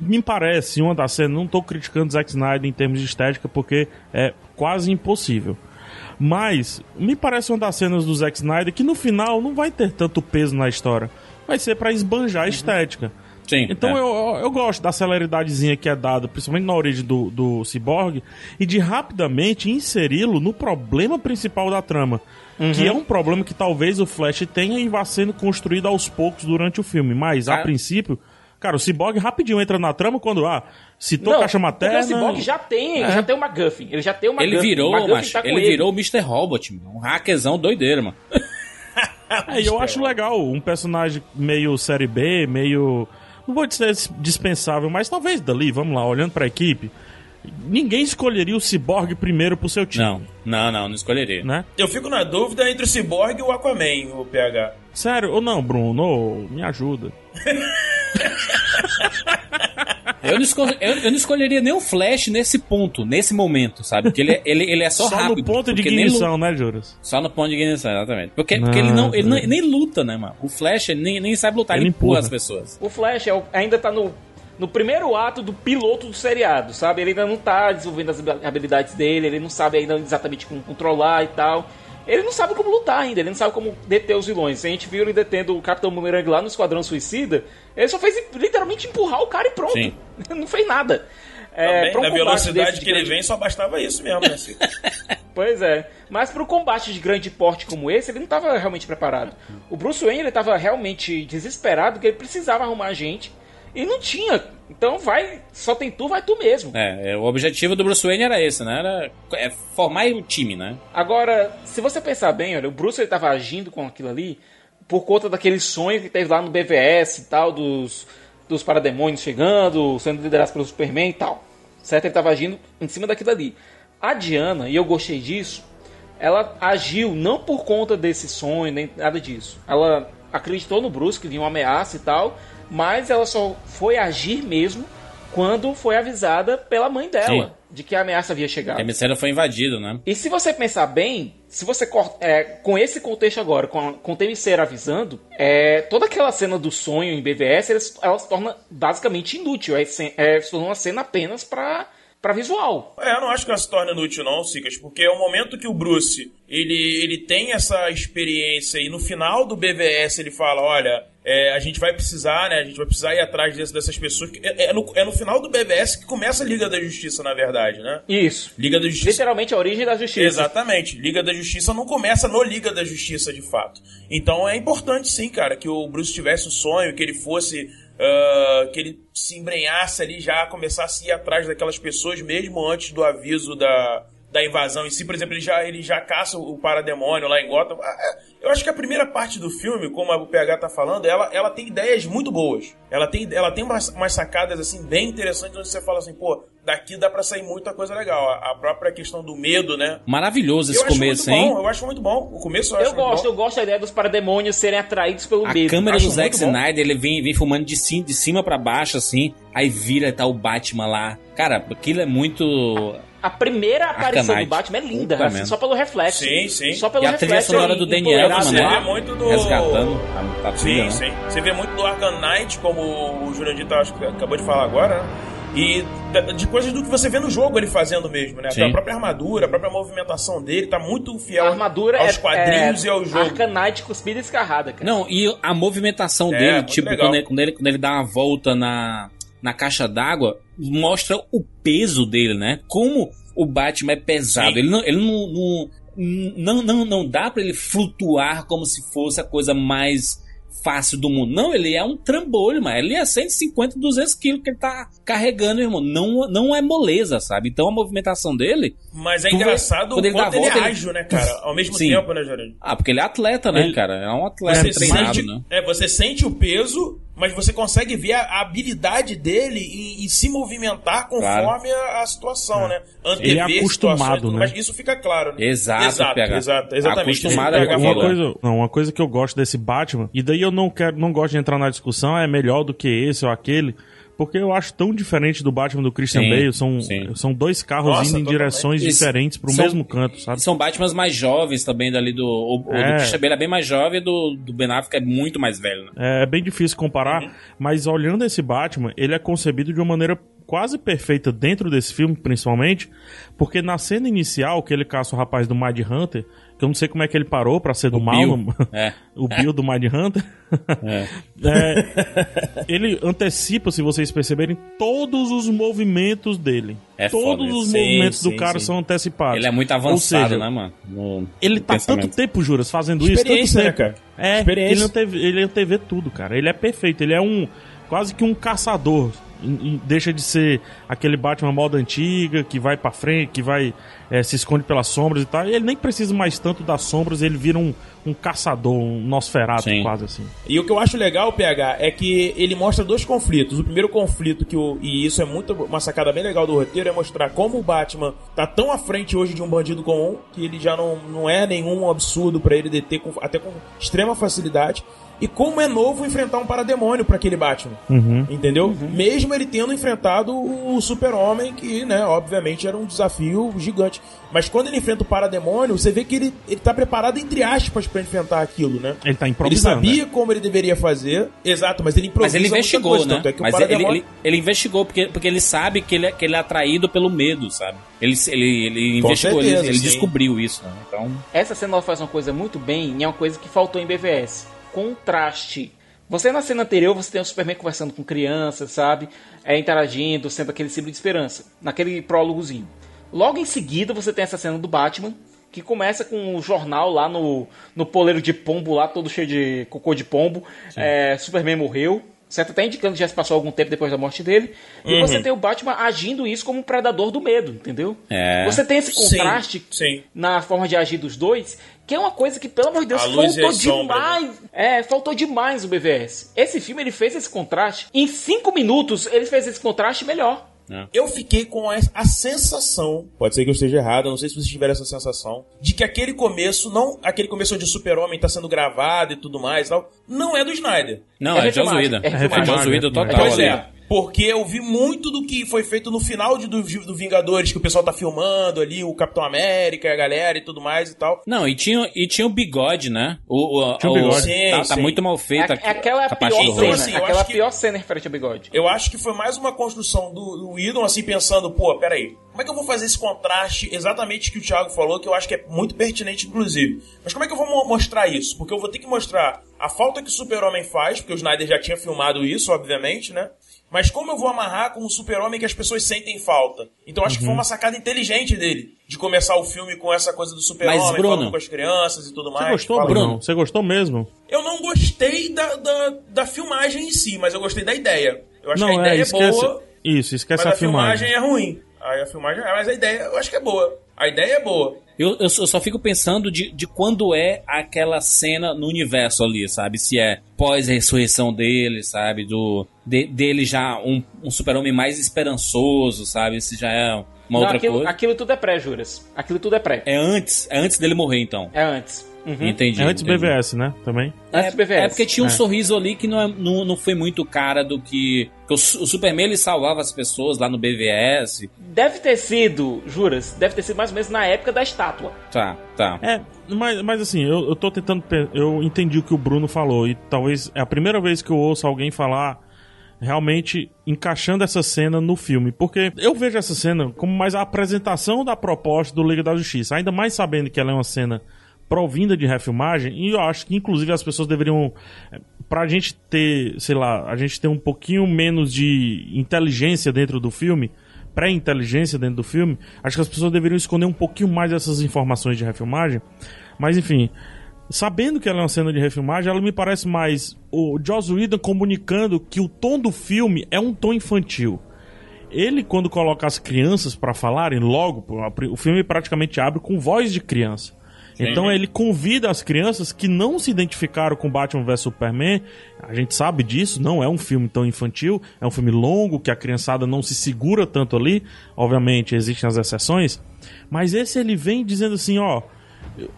me parece uma das cenas. Não tô criticando Zack Snyder em termos de estética, porque é quase impossível. Mas me parece uma das cenas do Zack Snyder que no final não vai ter tanto peso na história. Vai ser pra esbanjar a estética. Sim. Então é. eu, eu- gosto da celeridadezinha que é dada, principalmente na origem do, do Cyborg, e de rapidamente inseri-lo no problema principal da trama. Que é um problema que talvez o Flash tenha e vá sendo construído aos poucos durante o filme. Mas, a Ah. princípio, cara, o Cyborg rapidinho entra na trama quando, ah, citou Não, caixa materna... Porque o Cyborg já tem, É. já tem uma McGuffin. Ele já tem uma Ele McGuffin. virou, O McGuffin macho, tá com ele virou o Mr. Robot, mano. um hackerzão doideiro, mano. É, (laughs) e eu acho legal um personagem meio série B, meio. Não vou dizer dispensável, mas talvez dali, vamos lá, olhando pra equipe. Ninguém escolheria o Cyborg primeiro pro seu time. Não, não, não, não escolheria. Né? Eu fico na dúvida entre o Cyborg e o Aquaman, o PH. Sério, ou não, Bruno? Ô, me ajuda. (laughs) (laughs) Eu não, eu- eu não escolheria nem o Flash nesse ponto, nesse momento, sabe? Porque ele, é- ele, ele é só, Só, rápido. no ponto de ignição, né, Juras? Só no ponto de ignição, exatamente. Porque, Não, porque ele, não, ele não- nem luta, né, mano? O Flash ele nem, nem sabe lutar, Ele ele, empurra empurra. as pessoas. O Flash é o- ainda tá no, no primeiro ato do piloto do seriado, sabe? Ele ainda não tá desenvolvendo as habi- habilidades dele, ele não sabe ainda exatamente como controlar e tal. Ele não sabe como lutar ainda, ele não sabe como deter os vilões. A gente viu ele detendo o Capitão Boomerang lá no Esquadrão Suicida, ele só fez literalmente empurrar o cara e pronto. Sim. (laughs) não fez nada. É, Também, um na velocidade que ele grande- vem, só bastava isso mesmo, né? Cico? (laughs) Pois é. Mas para um combate de grande porte como esse, ele não estava realmente preparado. O Bruce Wayne ele estava realmente desesperado, porque ele precisava arrumar gente e não tinha. Então vai, só tem tu, vai tu mesmo. É, é, o objetivo do Bruce Wayne era esse, né? Era é, formar o time, né? Agora, se você pensar bem, olha, o Bruce ele estava agindo com aquilo ali por conta daquele sonho que teve lá no BVS e tal dos dos parademônios chegando, sendo liderados pelo Superman e tal. Certo? Ele estava agindo em cima daquilo ali. A Diana, e eu gostei disso, ela agiu não por conta desse sonho, nem nada disso. Ela acreditou no Bruce, que vinha uma ameaça e tal, mas ela só foi agir mesmo quando foi avisada pela mãe dela Sim. de que a ameaça havia chegado. A emissora foi invadido, né? E se você pensar bem, se você é, com esse contexto agora, com, a- com o Temisseira avisando, é, toda aquela cena do sonho em BVS, ela, se- ela se torna basicamente inútil. É, se- é, se torna uma cena apenas pra, pra visual. É, eu não acho que ela se torna inútil não, Sicas, porque é o momento que o Bruce, ele, ele tem essa experiência e no final do BVS ele fala, olha, é, a gente vai precisar, né, a gente vai precisar ir atrás desse- dessas pessoas. que- É, é no, é no final do BVS que começa a Liga da Justiça, na verdade, né? Isso. Liga da Justiça. Literalmente a origem da justiça. Exatamente. Liga da Justiça não começa no Liga da Justiça, de fato. Então é importante, sim, cara, que o Bruce tivesse o sonho, que ele fosse. ah, que ele se embrenhasse ali já, começasse a ir atrás daquelas pessoas, mesmo antes do aviso da, da invasão em si. Por exemplo, ele já, ele já caça o parademônio lá em Gotham. Eu acho que a primeira parte do filme, como o PH tá falando, ela, ela tem ideias muito boas. Ela tem, ela tem umas, umas sacadas assim bem interessantes onde você fala assim, pô, daqui dá pra sair muita coisa legal. A, a própria questão do medo, né? Maravilhoso esse eu acho começo, muito hein? bom, eu acho muito bom. O começo eu acho Eu muito gosto, bom. eu gosto da ideia dos parademônios serem atraídos pelo A medo. câmera Acho do Zack. Snyder, ele vem, vem filmando de cima, de cima para baixo, assim, aí vira e tá o Batman lá. Cara, aquilo é muito. A primeira aparição Arcanite. do Batman é linda, Puta assim, só pelo reflexo. Sim, sim. Só pelo E a trilha reflexo. sonora é do Daniel, Você mano, lá. vê muito do... resgatando a, a Sim, né? sim. Você vê muito do Arkham Knight, como o Jurandir tá, acho que acabou de falar agora, né? E de coisas do que você vê no jogo ele fazendo mesmo, né? Sim. A própria armadura, a própria movimentação dele, tá muito fiel A armadura aos é, quadrinhos é e ao jogo. Arcanite cuspida e escarrada, cara. Não, e a movimentação É, dele, tipo, quando ele, quando, ele, quando ele dá uma volta na, na caixa d'água, mostra o peso dele, né? Como o Batman é pesado. Sim. Ele não. Ele não, não, não, não, não dá pra ele flutuar como se fosse a coisa mais fácil do mundo. Não, ele é um trambolho, mas ele é 150, 200 quilos que ele tá carregando, irmão. Não, não é moleza, sabe? Então a movimentação dele. Mas é engraçado o ele quanto a ele, volta, é ele- ágil, né, cara? (laughs) Ao mesmo Sim. tempo, né, Jurandir? Ah, porque ele é atleta, né, Ele- cara? É um atleta Você treinado, sente, né? é, você sente o peso, mas você consegue ver a, a habilidade dele em, em se movimentar conforme a, a situação, né? Antever Ele é acostumado, e né? mais. Isso fica claro, né? Exato, exato, PH. exato, exatamente. Acostumado Isso é uma coisa, não, uma coisa que eu gosto desse Batman, e daí eu não quero, não gosto de entrar na discussão, é melhor do que esse ou aquele, porque eu acho tão diferente do Batman do Christian Sim, Bale, são, sim. são dois carros Nossa, indo em direções Eles diferentes pro são- mesmo canto, sabe? São Batmans mais jovens também dali do. O, É. do Christian Bale é bem mais jovem e do, do Ben Affleck é muito mais velho, né? É, é bem difícil comparar, mas olhando esse Batman, ele é concebido de uma maneira quase perfeita dentro desse filme, principalmente, porque na cena inicial, que ele caça o rapaz do Mind Hunter, eu não sei como é que ele parou pra ser do O mal, Bill. no- É. (laughs) o Bill do Mind Hunter. É. (laughs) É, ele antecipa, se vocês perceberem, todos os movimentos dele. É todos foda. os Sim, movimentos sim, do cara sim. são antecipados. Ele é muito avançado, seja, né, mano? No- Ele no tá tanto tempo, Juras, fazendo isso, tanto Experiência, né, tempo. cara? É, ele anteve, ele antevê tudo, cara. Ele é perfeito, ele é um quase que um caçador. Deixa de ser aquele Batman moda antiga, que vai pra frente, que vai é, se esconde pelas sombras e tal. Ele nem precisa mais tanto das sombras, ele vira um, um caçador, um Nosferatu Sim. quase assim. E o que eu acho legal, PH, é que ele mostra dois conflitos. O primeiro conflito, que o, e isso é muito uma sacada bem legal do roteiro, é mostrar como o Batman tá tão à frente hoje de um bandido comum que ele já não, não é nenhum absurdo pra ele deter com, até com extrema facilidade. E como é novo enfrentar um parademônio pra aquele Batman. Uhum. Entendeu? Mesmo ele tendo enfrentado o Super-Homem, que, né, obviamente era um desafio gigante. Mas quando ele enfrenta o parademônio, você vê que ele, ele tá preparado, entre aspas, pra enfrentar aquilo, né? Ele tá Ele improvisando. sabia né? como ele deveria fazer. Exato, mas ele improvisa Mas ele investigou, coisa, né? tanto é Mas ele, parademônio- ele, ele investigou porque, porque ele sabe que ele, é, que ele é atraído pelo medo, sabe? Ele, ele, ele Com investigou, certeza, ele, ele descobriu isso, né? Então, Essa cena ela faz uma coisa muito bem e é uma coisa que faltou em BVS. Contraste. Você na cena anterior você tem o Superman conversando com crianças, sabe? É, interagindo, sendo aquele símbolo de esperança. Naquele prólogozinho. Logo em seguida você tem essa cena do Batman, que começa com o jornal lá no, no poleiro de pombo lá, todo cheio de cocô de pombo. É, Superman morreu. Certo? Até indicando que já se passou algum tempo depois da morte dele. E Uhum. você tem o Batman agindo isso como um predador do medo, entendeu? É. Você tem esse Sim, contraste sim. na forma de agir dos dois, que é uma coisa que, pelo amor de Deus, A faltou a sombra, né? demais. É, faltou demais o BVS. Esse filme ele fez esse contraste. Em cinco minutos, ele fez esse contraste melhor. Eu fiquei com a, sensação, pode ser que eu esteja errado, eu não sei se vocês tiveram essa sensação, de que aquele começo, não aquele começo onde o Super-Homem tá sendo gravado e tudo mais e tal, não é do Snyder. Não, É é, Joss Whedon. é É refilmagem. Joss Whedon total Pois é. Porque eu vi muito do que foi feito no final de, do, do Vingadores, que o pessoal tá filmando ali, o Capitão América, a galera e tudo mais e tal. Não, e tinha, e tinha o bigode, né? O, o, Tinha o o- bigode. Sim, tá, tá sim. muito mal feita. É, aquela é a a pior Então, cena. rosto. assim, aquela que- pior cena referente ao bigode. Eu acho que foi mais uma construção do, do Whedon, assim, pensando, pô, peraí, como é que eu vou fazer esse contraste exatamente que o Thiago falou, que eu acho que é muito pertinente, inclusive. Mas como é que eu vou mo- mostrar isso? Porque eu vou ter que mostrar a falta que o Super-Homem faz, porque o Snyder já tinha filmado isso, obviamente, né? Mas como eu vou amarrar com o Super-Homem que as pessoas sentem falta? Então acho que Uhum. foi uma sacada inteligente dele, de começar o filme com essa coisa do Super-Homem, falando com as crianças e tudo mais. Você gostou, Fala. Bruno? Você gostou mesmo? Eu não gostei da, da, da filmagem em si, mas eu gostei da ideia. Eu acho não, que a ideia é, esquece. boa, Isso, esquece mas a a filmagem filmagem. é ruim. Aí a filmagem é, mas a ideia eu acho que é boa. A ideia é boa. Eu, eu só fico pensando de, de quando é aquela cena no universo ali, sabe? Se é pós-ressurreição dele, sabe? Do, de- dele já um, um super-homem mais esperançoso, sabe? Se já é uma Não, outra aquilo, coisa. aquilo tudo é pré, Juras. Aquilo tudo é pré. É antes, é antes dele morrer, então. É antes. Uhum. Entendi. É antes do entendi. BVS, né? Também. Antes do BVS. É porque tinha um É. sorriso ali que não, é- não, não foi muito cara do que. que o, o Superman ele salvava as pessoas lá no BVS. Deve ter sido, Juras, deve ter sido mais ou menos na época da estátua. Tá, tá. É, mas, mas assim, eu, eu tô tentando. Eu entendi o que o Bruno falou, e talvez é a primeira vez que eu ouço alguém falar realmente encaixando essa cena no filme. Porque eu vejo essa cena como mais a apresentação da proposta do Liga da Justiça, ainda mais sabendo que ela é uma cena provinda de refilmagem, e eu acho que inclusive as pessoas deveriam. eh, Pra gente ter, sei lá, a gente ter um pouquinho menos de inteligência dentro do filme, pré-inteligência dentro do filme, acho que as pessoas deveriam esconder um pouquinho mais essas informações de refilmagem. Mas enfim, sabendo que ela é uma cena de refilmagem, ela me parece mais o Joss Whedon comunicando que o tom do filme é um tom infantil. Ele, quando coloca as crianças pra falarem, logo, o filme praticamente abre com voz de criança. Então ele convida as crianças que não se identificaram com Batman vs Superman. A gente sabe disso, não é um filme tão infantil, é um filme longo que a criançada não se segura tanto ali. Obviamente existem as exceções, mas esse ele vem dizendo assim, ó,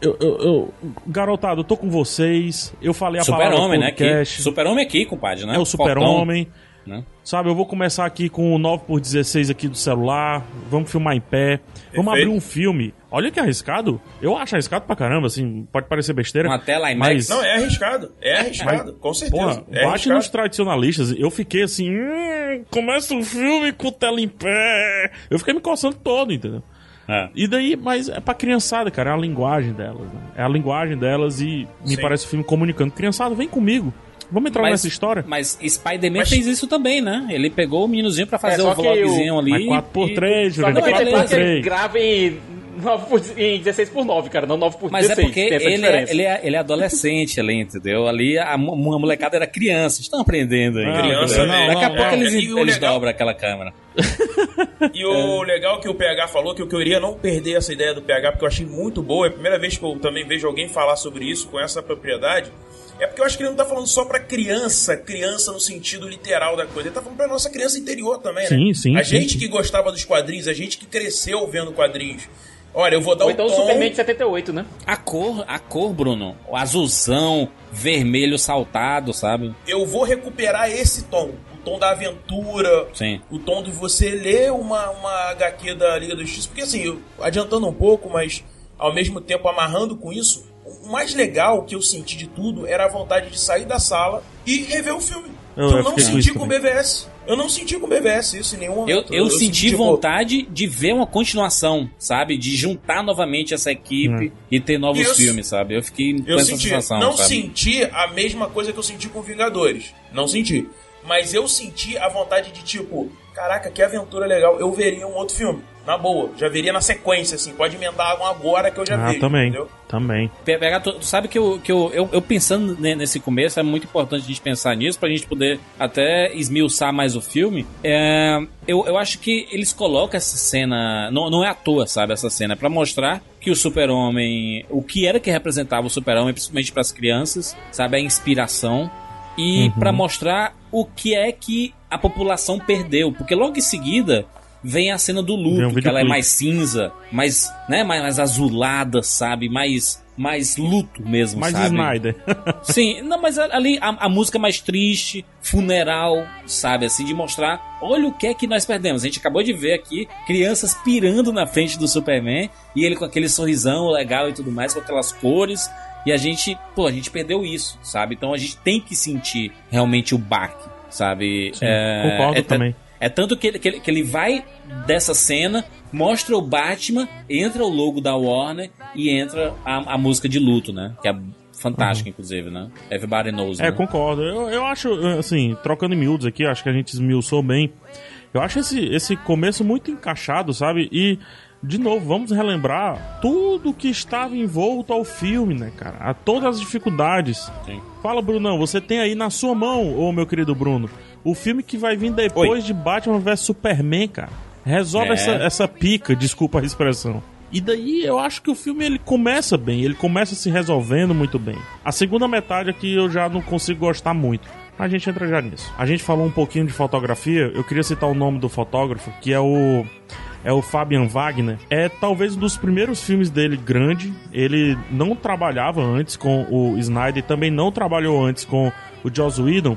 eu, eu, eu- garotado, eu tô com vocês. Eu falei a palavra no Super-Homem, né? Aqui. podcast. Super-Homem aqui, compadre, né? É o Super-Homem. Fortão, né? Sabe, eu vou começar aqui com o 9x16 aqui do celular. Vamos filmar em pé. Vamos abrir um filme. Olha que arriscado. Eu acho arriscado pra caramba, assim. Pode parecer besteira. Uma tela IMAX. mas, Não, é arriscado. É arriscado, com certeza. Porra, é bate nos arriscado. tradicionalistas. Eu fiquei assim. Hum, começa o filme com tela em pé. Eu fiquei me coçando todo, entendeu? É. E daí, mas é pra criançada, cara. É a linguagem delas. né? É a linguagem delas e me Sim. parece o filme comunicando. Criançada, vem comigo. Vamos entrar Mas- nessa história? Mas Spider-Man Mas- fez isso também, né? Ele pegou o meninozinho pra fazer É, o vlogzinho o- ali. Mas 4x3, e- Só Jurandir. que Não, ele, ele- ele ele- grava em, 9 por, em 16 por 9, cara, não 9 por Mas 16. é porque ele é, ele, é, ele é adolescente ali, entendeu? Ali a, a molecada era criança, estão aprendendo aí. Ah, Criança, não, Daqui a não, pouco eles, E o eles legal- dobram aquela câmera. E o legal que o PH falou, que eu queria não perder essa ideia do PH, porque eu achei muito boa. É a primeira vez que eu também vejo alguém falar sobre isso com essa propriedade. É porque eu acho que ele não tá falando só pra criança, criança no sentido literal da coisa. Ele tá falando pra nossa criança interior também, né? Sim, sim, A sim, gente que gostava dos quadrinhos, a gente que cresceu vendo quadrinhos. Olha, eu vou dar Ou o então o tom... Superman de 78, né? A cor, a cor, Bruno, o azulzão, vermelho saltado, sabe? eu vou recuperar esse tom. O tom da aventura, Sim. o tom de você ler uma, uma HQ da Liga da Justiça. Porque assim, eu- adiantando um pouco, mas ao mesmo tempo amarrando com isso, o mais legal que eu senti de tudo era a vontade de sair da sala e rever o filme. Eu- que eu eu não senti com o. BVS. Eu não senti com o BVS isso em nenhum Eu, momento. eu senti tipo, vontade de ver uma continuação, sabe? De juntar novamente essa equipe e ter novos Isso. filmes, sabe? Eu fiquei com Eu essa senti, sensação, não sabe? senti a mesma coisa que eu senti com Vingadores. Não senti. Mas eu senti a vontade de tipo, caraca, que aventura legal, eu veria um outro filme. Na boa, já veria na sequência, assim, pode emendar um agora que eu já Ah, vejo, também. entendeu? Também. Pe- Pegar, tu, tu sabe que, eu, que eu, eu, eu pensando ne- nesse começo, é muito importante a gente pensar nisso pra gente poder até esmiuçar mais o filme. É, eu, eu acho que eles colocam essa cena, não, não é à toa, sabe, essa cena, é pra mostrar que o super-homem, o que era que representava o super-homem, principalmente pras crianças, sabe, a inspiração. E Uhum. pra mostrar o que é que a população perdeu, porque logo em seguida vem a cena do luto, um que ela é videoclipe. mais cinza, mais, né, mais, mais azulada, sabe? Mais, mais luto mesmo, Mais sabe? Snyder. (laughs) Sim, não, mas ali a, a música mais triste, funeral, sabe? Assim, de mostrar, olha o que é que nós perdemos. A gente acabou de ver aqui crianças pirando na frente do Superman e ele com aquele sorrisão legal e tudo mais, com aquelas cores. E a gente, pô, a gente perdeu isso, sabe? Então a gente tem que sentir realmente o baque, sabe? Sim, concordo é ta- também. É tanto que ele, que, ele, que ele vai dessa cena, mostra o Batman, entra o logo da Warner e entra a, a música de luto, né? Que é fantástica, inclusive, né? Everybody Knows, Uhum. É, né? concordo. Eu, eu acho, assim, trocando em miúdos aqui, acho que a gente esmiuçou bem. Eu acho esse, esse começo muito encaixado, sabe? E, de novo, vamos relembrar tudo que estava envolto ao filme, né, cara? A todas as dificuldades. Sim. Fala, Brunão, você tem aí na sua mão, ô meu querido Bruno, o filme que vai vir depois de Batman vs Superman, cara. Resolve É. essa, essa pica, desculpa a expressão. E daí eu acho que o filme ele começa bem, ele começa se resolvendo muito bem. A segunda metade aqui eu já não consigo gostar muito. A gente entra já nisso. A gente falou um pouquinho de fotografia, eu queria citar o nome do fotógrafo, que é o é o Fabian Wagner. É talvez um dos primeiros filmes dele grande. Ele não trabalhava antes com o Snyder, também não trabalhou antes com o Joss Whedon,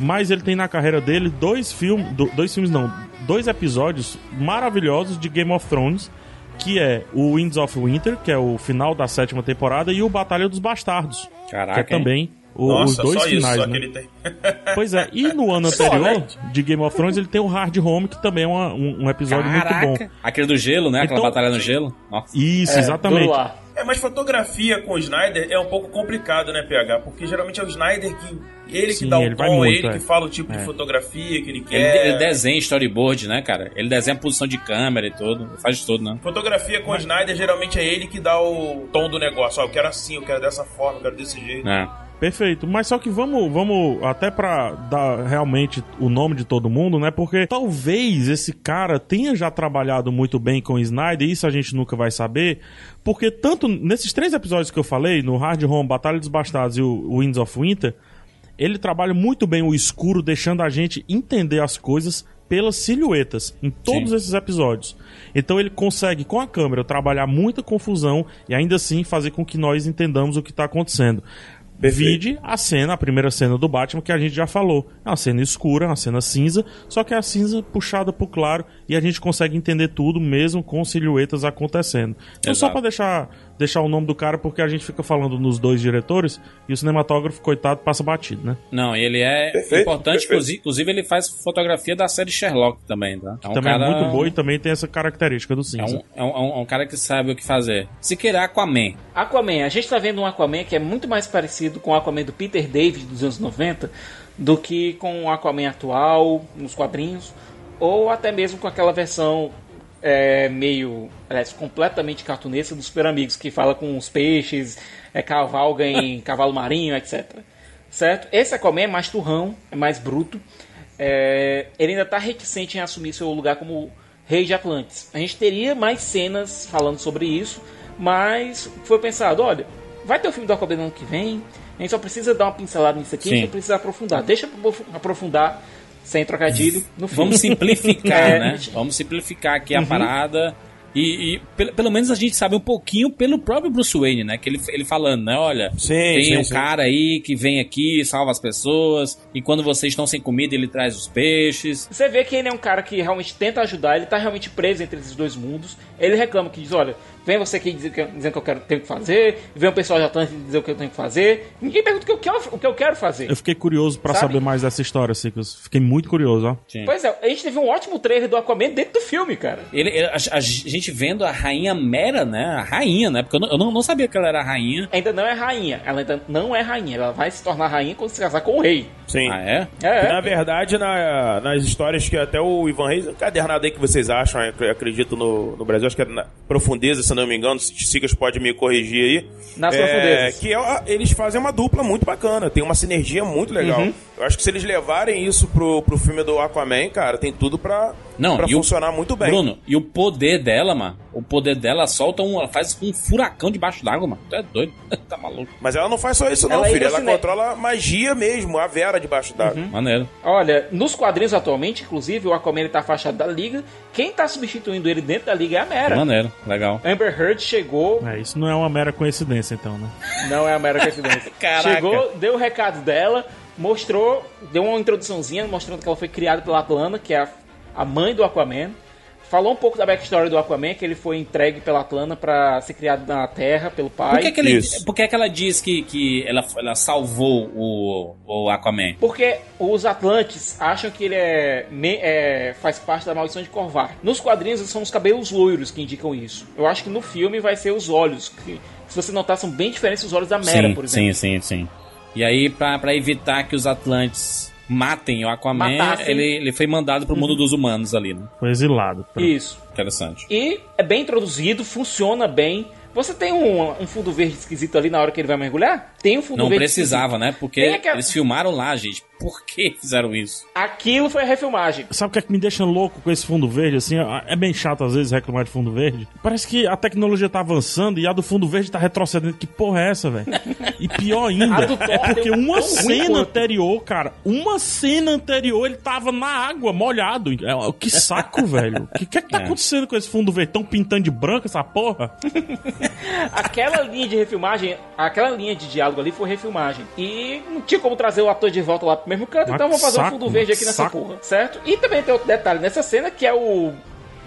mas ele tem na carreira dele dois filmes, do- dois filmes não, dois episódios maravilhosos de Game of Thrones, que é o Winds of Winter, que é o final da sétima temporada, e o Batalha dos Bastardos, Caraca, que é hein? O- Nossa, os dois só isso, finais, só né? que ele tem. (laughs) Pois é, e no ano anterior né? de Game of Thrones ele tem o Hard Home, que também é uma- um, um episódio muito bom. Caraca! Aquele do gelo, né? Aquela Então- batalha no gelo. Nossa. Isso, É, exatamente. É, mas fotografia com o Snyder é um pouco complicado, né, PH? Porque geralmente é o Snyder que. Ele Sim, que dá o ele tom, muito, ele é. que fala o tipo É. de fotografia que ele Ele, quer. ele desenha storyboard, né, cara? Ele desenha a posição de câmera e tudo. Ele faz de tudo, né? Fotografia com o Snyder, geralmente é ele que dá o tom do negócio. Ó, eu quero assim, eu quero dessa forma, eu quero desse jeito. É. Perfeito, mas só que vamos, vamos até pra dar realmente o nome de todo mundo, né? Porque talvez esse cara tenha já trabalhado muito bem com o Snyder, isso a gente nunca vai saber, porque tanto nesses três episódios que eu falei, no Hard Home, Batalha dos Bastardos e o Winds of Winter, ele trabalha muito bem o escuro, deixando a gente entender as coisas pelas silhuetas em todos Sim. esses episódios. Então ele consegue com a câmera trabalhar muita confusão e ainda assim fazer com que nós entendamos o que está acontecendo. Vide a cena, a primeira cena do Batman que a gente já falou. É uma cena escura, uma cena cinza, só que é a cinza puxada pro claro e a gente consegue entender tudo mesmo com silhuetas acontecendo. Então só Exato. pra deixar, deixar o nome do cara porque a gente fica falando nos dois diretores e o cinematógrafo, coitado, passa batido, né? Não, ele é Perfeito, importante, perfeito. inclusive, ele faz fotografia da série Sherlock também, tá? É um também cara, é muito boa e também tem essa característica do É cinza. um, é, um, é um- é um cara que sabe o que fazer. Se querer Aquaman. Aquaman, a gente tá vendo um Aquaman que é muito mais parecido com o Aquaman do Peter David dos anos 90 do que com o Aquaman atual nos quadrinhos, ou até mesmo com aquela versão é, meio, aliás, completamente cartunesca dos Super Amigos, que fala com os peixes, é, cavalga em (laughs) cavalo marinho, etc. Certo? Esse Aquaman é mais turrão, é mais bruto. É, ele ainda está reticente em assumir seu lugar como rei de Atlantis. A gente teria mais cenas falando sobre isso, mas foi pensado, olha, vai ter o filme do Aquaman no ano que vem, a gente só precisa dar uma pincelada nisso aqui, a gente precisa aprofundar. Deixa eu aprofundar, sem trocadilho, no filme. Vamos simplificar, (laughs) É, né? Vamos simplificar aqui a parada. E, e pelo, pelo menos a gente sabe um pouquinho pelo próprio Bruce Wayne, né? Que ele, ele falando, né? Olha, Sim, tem sim, um sim. cara aí que vem aqui, salva as pessoas, e quando vocês estão sem comida, ele traz os peixes. Você vê que ele é um cara que realmente tenta ajudar, ele tá realmente preso entre esses dois mundos. Ele reclama que diz, olha, vem você aqui dizer que, dizendo que eu quero, tenho que fazer, vem o pessoal de Atlântico dizer o que eu tenho que fazer. Ninguém pergunta o que eu quero, o que eu quero fazer. Eu fiquei curioso pra Sabe? saber mais dessa história, Ciclos. Fiquei muito curioso, ó. Pois é, a gente teve um ótimo trailer do Aquaman dentro do filme, cara. Ele, ele- a, a gente vendo a rainha Mera, né? A rainha, né? Porque eu não, eu não, não sabia que ela era rainha. Ainda não é rainha, ela ainda não é rainha, ela vai se tornar rainha quando se casar com o rei. Sim. Ah, é? É, é. na verdade, na- nas histórias que até o Ivan Reis, cadernado aí que vocês acham, eu acredito no, no Brasil, acho que é na Profundeza, se não me engano, se Sigas pode me corrigir aí. Nas é, Profundezas. Que é- eles fazem uma dupla muito bacana, tem uma sinergia muito legal. Uhum. Eu acho que se eles levarem isso pro, pro filme do Aquaman, cara, tem tudo pra, Não, pra e o- funcionar muito bem. Bruno, e o poder dela, mano, o poder dela solta um, ela faz um furacão debaixo d'água, mano. Tu é doido? (laughs) tá maluco. Mas ela não faz só isso, não, Ela filho. Ela controla magia mesmo, a Vera debaixo d'água. Uhum. Maneiro. Olha, nos quadrinhos atualmente, inclusive, o Aquaman ele tá afastado da liga. Quem tá substituindo ele dentro da liga é a Mera. Maneiro, legal. Amber Heard chegou, É, isso não é uma mera coincidência, então, né? não é a Mera coincidência. (laughs) Caraca. Chegou, deu o recado dela, mostrou, deu uma introduçãozinha mostrando que ela foi criada pela Atlana, que é a, a mãe do Aquaman. Falou um pouco da backstory do Aquaman, que ele foi entregue pela Atlana pra ser criado na Terra pelo pai. Por que, que, ele, por que, que ela diz que, que ela, ela salvou o, o Aquaman? Porque os Atlantes acham que ele é, me- é- faz parte da maldição de Corvar. Nos quadrinhos são os cabelos loiros que indicam isso. Eu acho que no filme vai ser os olhos, que se você notar são bem diferentes dos olhos da Mera, sim, por exemplo. sim, sim, sim. E aí, pra evitar que os Atlantes matem o Aquaman, Matassem. ele, ele foi mandado pro mundo dos humanos ali, né? Foi exilado. Pra... Isso. Interessante. E é bem introduzido, funciona bem. Você tem um, um fundo verde esquisito ali na hora que ele vai mergulhar? Tem um fundo Não verde precisava, esquisito. né? Porque aquela- eles filmaram lá, gente. Por que fizeram isso? Aquilo foi a refilmagem. Sabe o que é que me deixa louco com esse fundo verde? Assim, é bem chato às vezes reclamar de fundo verde. Parece que a tecnologia tá avançando e a do fundo verde tá retrocedendo. Que porra é essa, velho? (laughs) E pior ainda, é porque uma cena anterior, cara, uma cena anterior ele tava na água, molhado. É, que saco, (laughs) velho. O que, que é que tá É. acontecendo com esse fundo verde? Tão pintando de branco essa porra? (laughs) Aquela linha de refilmagem, aquela linha de diálogo ali foi refilmagem. E não tinha como trazer o ator de volta lá pro mesmo canto, Ah, então vamos fazer um saco, fundo verde aqui nessa saco. porra, certo? E também tem outro detalhe nessa cena que é o.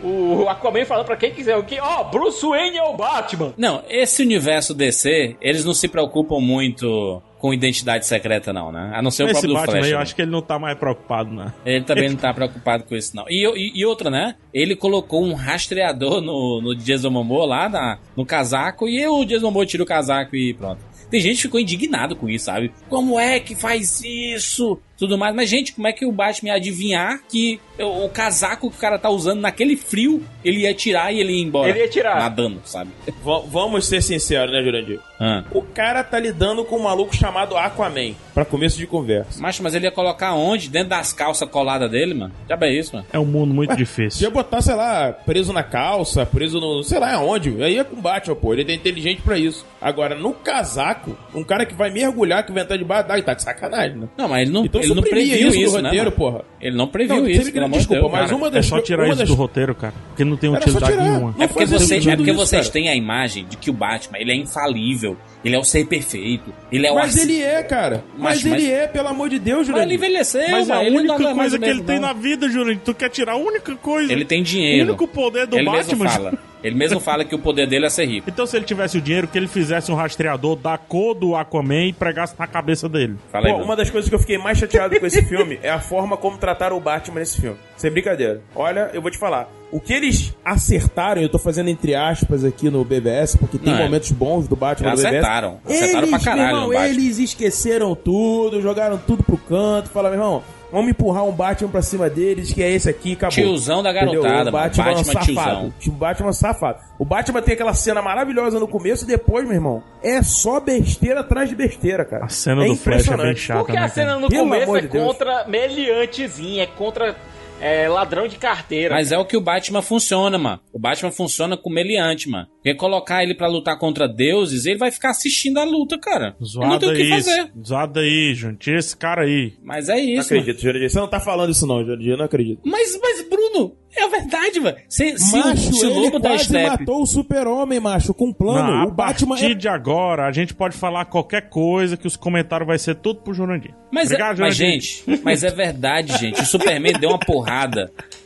O Aquaman falando pra quem quiser o que, ó, Bruce Wayne é o Batman. Não, esse universo DC, eles não se preocupam muito com identidade secreta, não, né? A não ser o Esse próprio do Batman Flash. aí, eu né? acho que ele não tá mais preocupado, né? Ele também não (laughs) tá preocupado com isso, não. E, e- e outra, né? Ele colocou um rastreador no, no Jason Momoa lá na- no casaco e o Jason Momoa tira o casaco e pronto. Tem gente que ficou indignado com isso, sabe? Como é que faz isso? Tudo mais. Mas, gente, como é que o Batman ia adivinhar que o, o casaco que o cara tá usando naquele frio, ele ia tirar e ele ia embora? Ele ia tirar. Nadando, sabe? Va- vamos ser sinceros, né, Jurandir? Ah. O cara tá lidando com um maluco chamado Aquaman, pra começo de conversa. Mas, mas ele ia colocar onde? Dentro das calças coladas dele, mano? Já é isso, mano. É um mundo muito difícil. ia botar, sei lá, preso na calça, preso no. sei lá aonde. Aí é com Batman, pô. Ele é inteligente pra isso. Agora, no casaco, um cara que vai mergulhar, que vai entrar debaixo d'água, tá de sacanagem, né? Não, mas ele não, Então ele não previu isso isso, no né, roteiro, mano? porra. Ele não previu Não, isso, pelo amor de Deus. mas uma É das. só tirar uma isso das- do roteiro, cara. Porque não tem Era só utilidade tirar. nenhuma. É porque, vocês, é porque isso, vocês cara. têm a imagem de que o Batman ele é infalível, ele é o ser perfeito, ele é o Mas arci- ele é, cara. Mas, Mas- ele é, pelo amor de Deus, Mas Jurandir. ele envelheceu, Mas é a única não mais coisa que ele tem não. na vida, Júlio. Tu quer tirar a única coisa. Ele tem dinheiro. O único poder do ele Batman. mesmo fala. Ele mesmo fala que o poder dele é ser rico. Então, se ele tivesse o dinheiro, que ele fizesse um rastreador da cor do Aquaman e pregasse na cabeça dele. Fala aí, Pô, uma das coisas que eu fiquei mais chateado com esse (laughs) filme é a forma como trataram o Batman nesse filme. Sem brincadeira. Olha, eu vou te falar. O que eles acertaram, eu tô fazendo entre aspas aqui no BBS, porque tem Não, é. momentos bons do Batman no BBS. Acertaram. Acertaram eles, pra caralho meu irmão, eles esqueceram tudo, jogaram tudo pro canto, falaram, meu irmão, vamos empurrar um Batman pra cima deles, que é esse aqui, acabou. Tiozão da garotada. O Batman, Batman safado. O Batman safado. O Batman tem aquela cena maravilhosa no começo e depois, meu irmão, é só besteira atrás de besteira, cara. A cena é do Flash é bem impressionante. chata, Porque né, a cara? cena no Pelo começo é de contra meliantezinho, é contra é, ladrão de carteira. Mas é o que o Batman funciona, mano. O Batman funciona com meliante, mano. Porque colocar ele pra lutar contra deuses, ele vai ficar assistindo a luta, cara. Ele não Zoado tem o que aí, fazer. zoado aí, Júnior. Tira esse cara aí. Mas é Não isso. mano. acredito, Jurandir. Você não tá falando isso não, Jurandir. Eu não acredito. Mas, mas, Bruno, é a verdade, velho. Se, macho, se o ele lobo da quase Steppe. matou o super-homem, macho, com um plano. Não, a o Batman partir é... de agora, a gente pode falar qualquer coisa que os comentários vai ser tudo pro Jurandir. Mas, é- Obrigado, mas Jurandir. gente, mas é verdade, gente. O Superman deu uma porrada (laughs)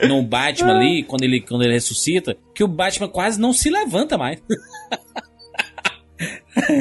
no Batman ali, quando ele, quando ele ressuscita, que o Batman quase não se levanta mais.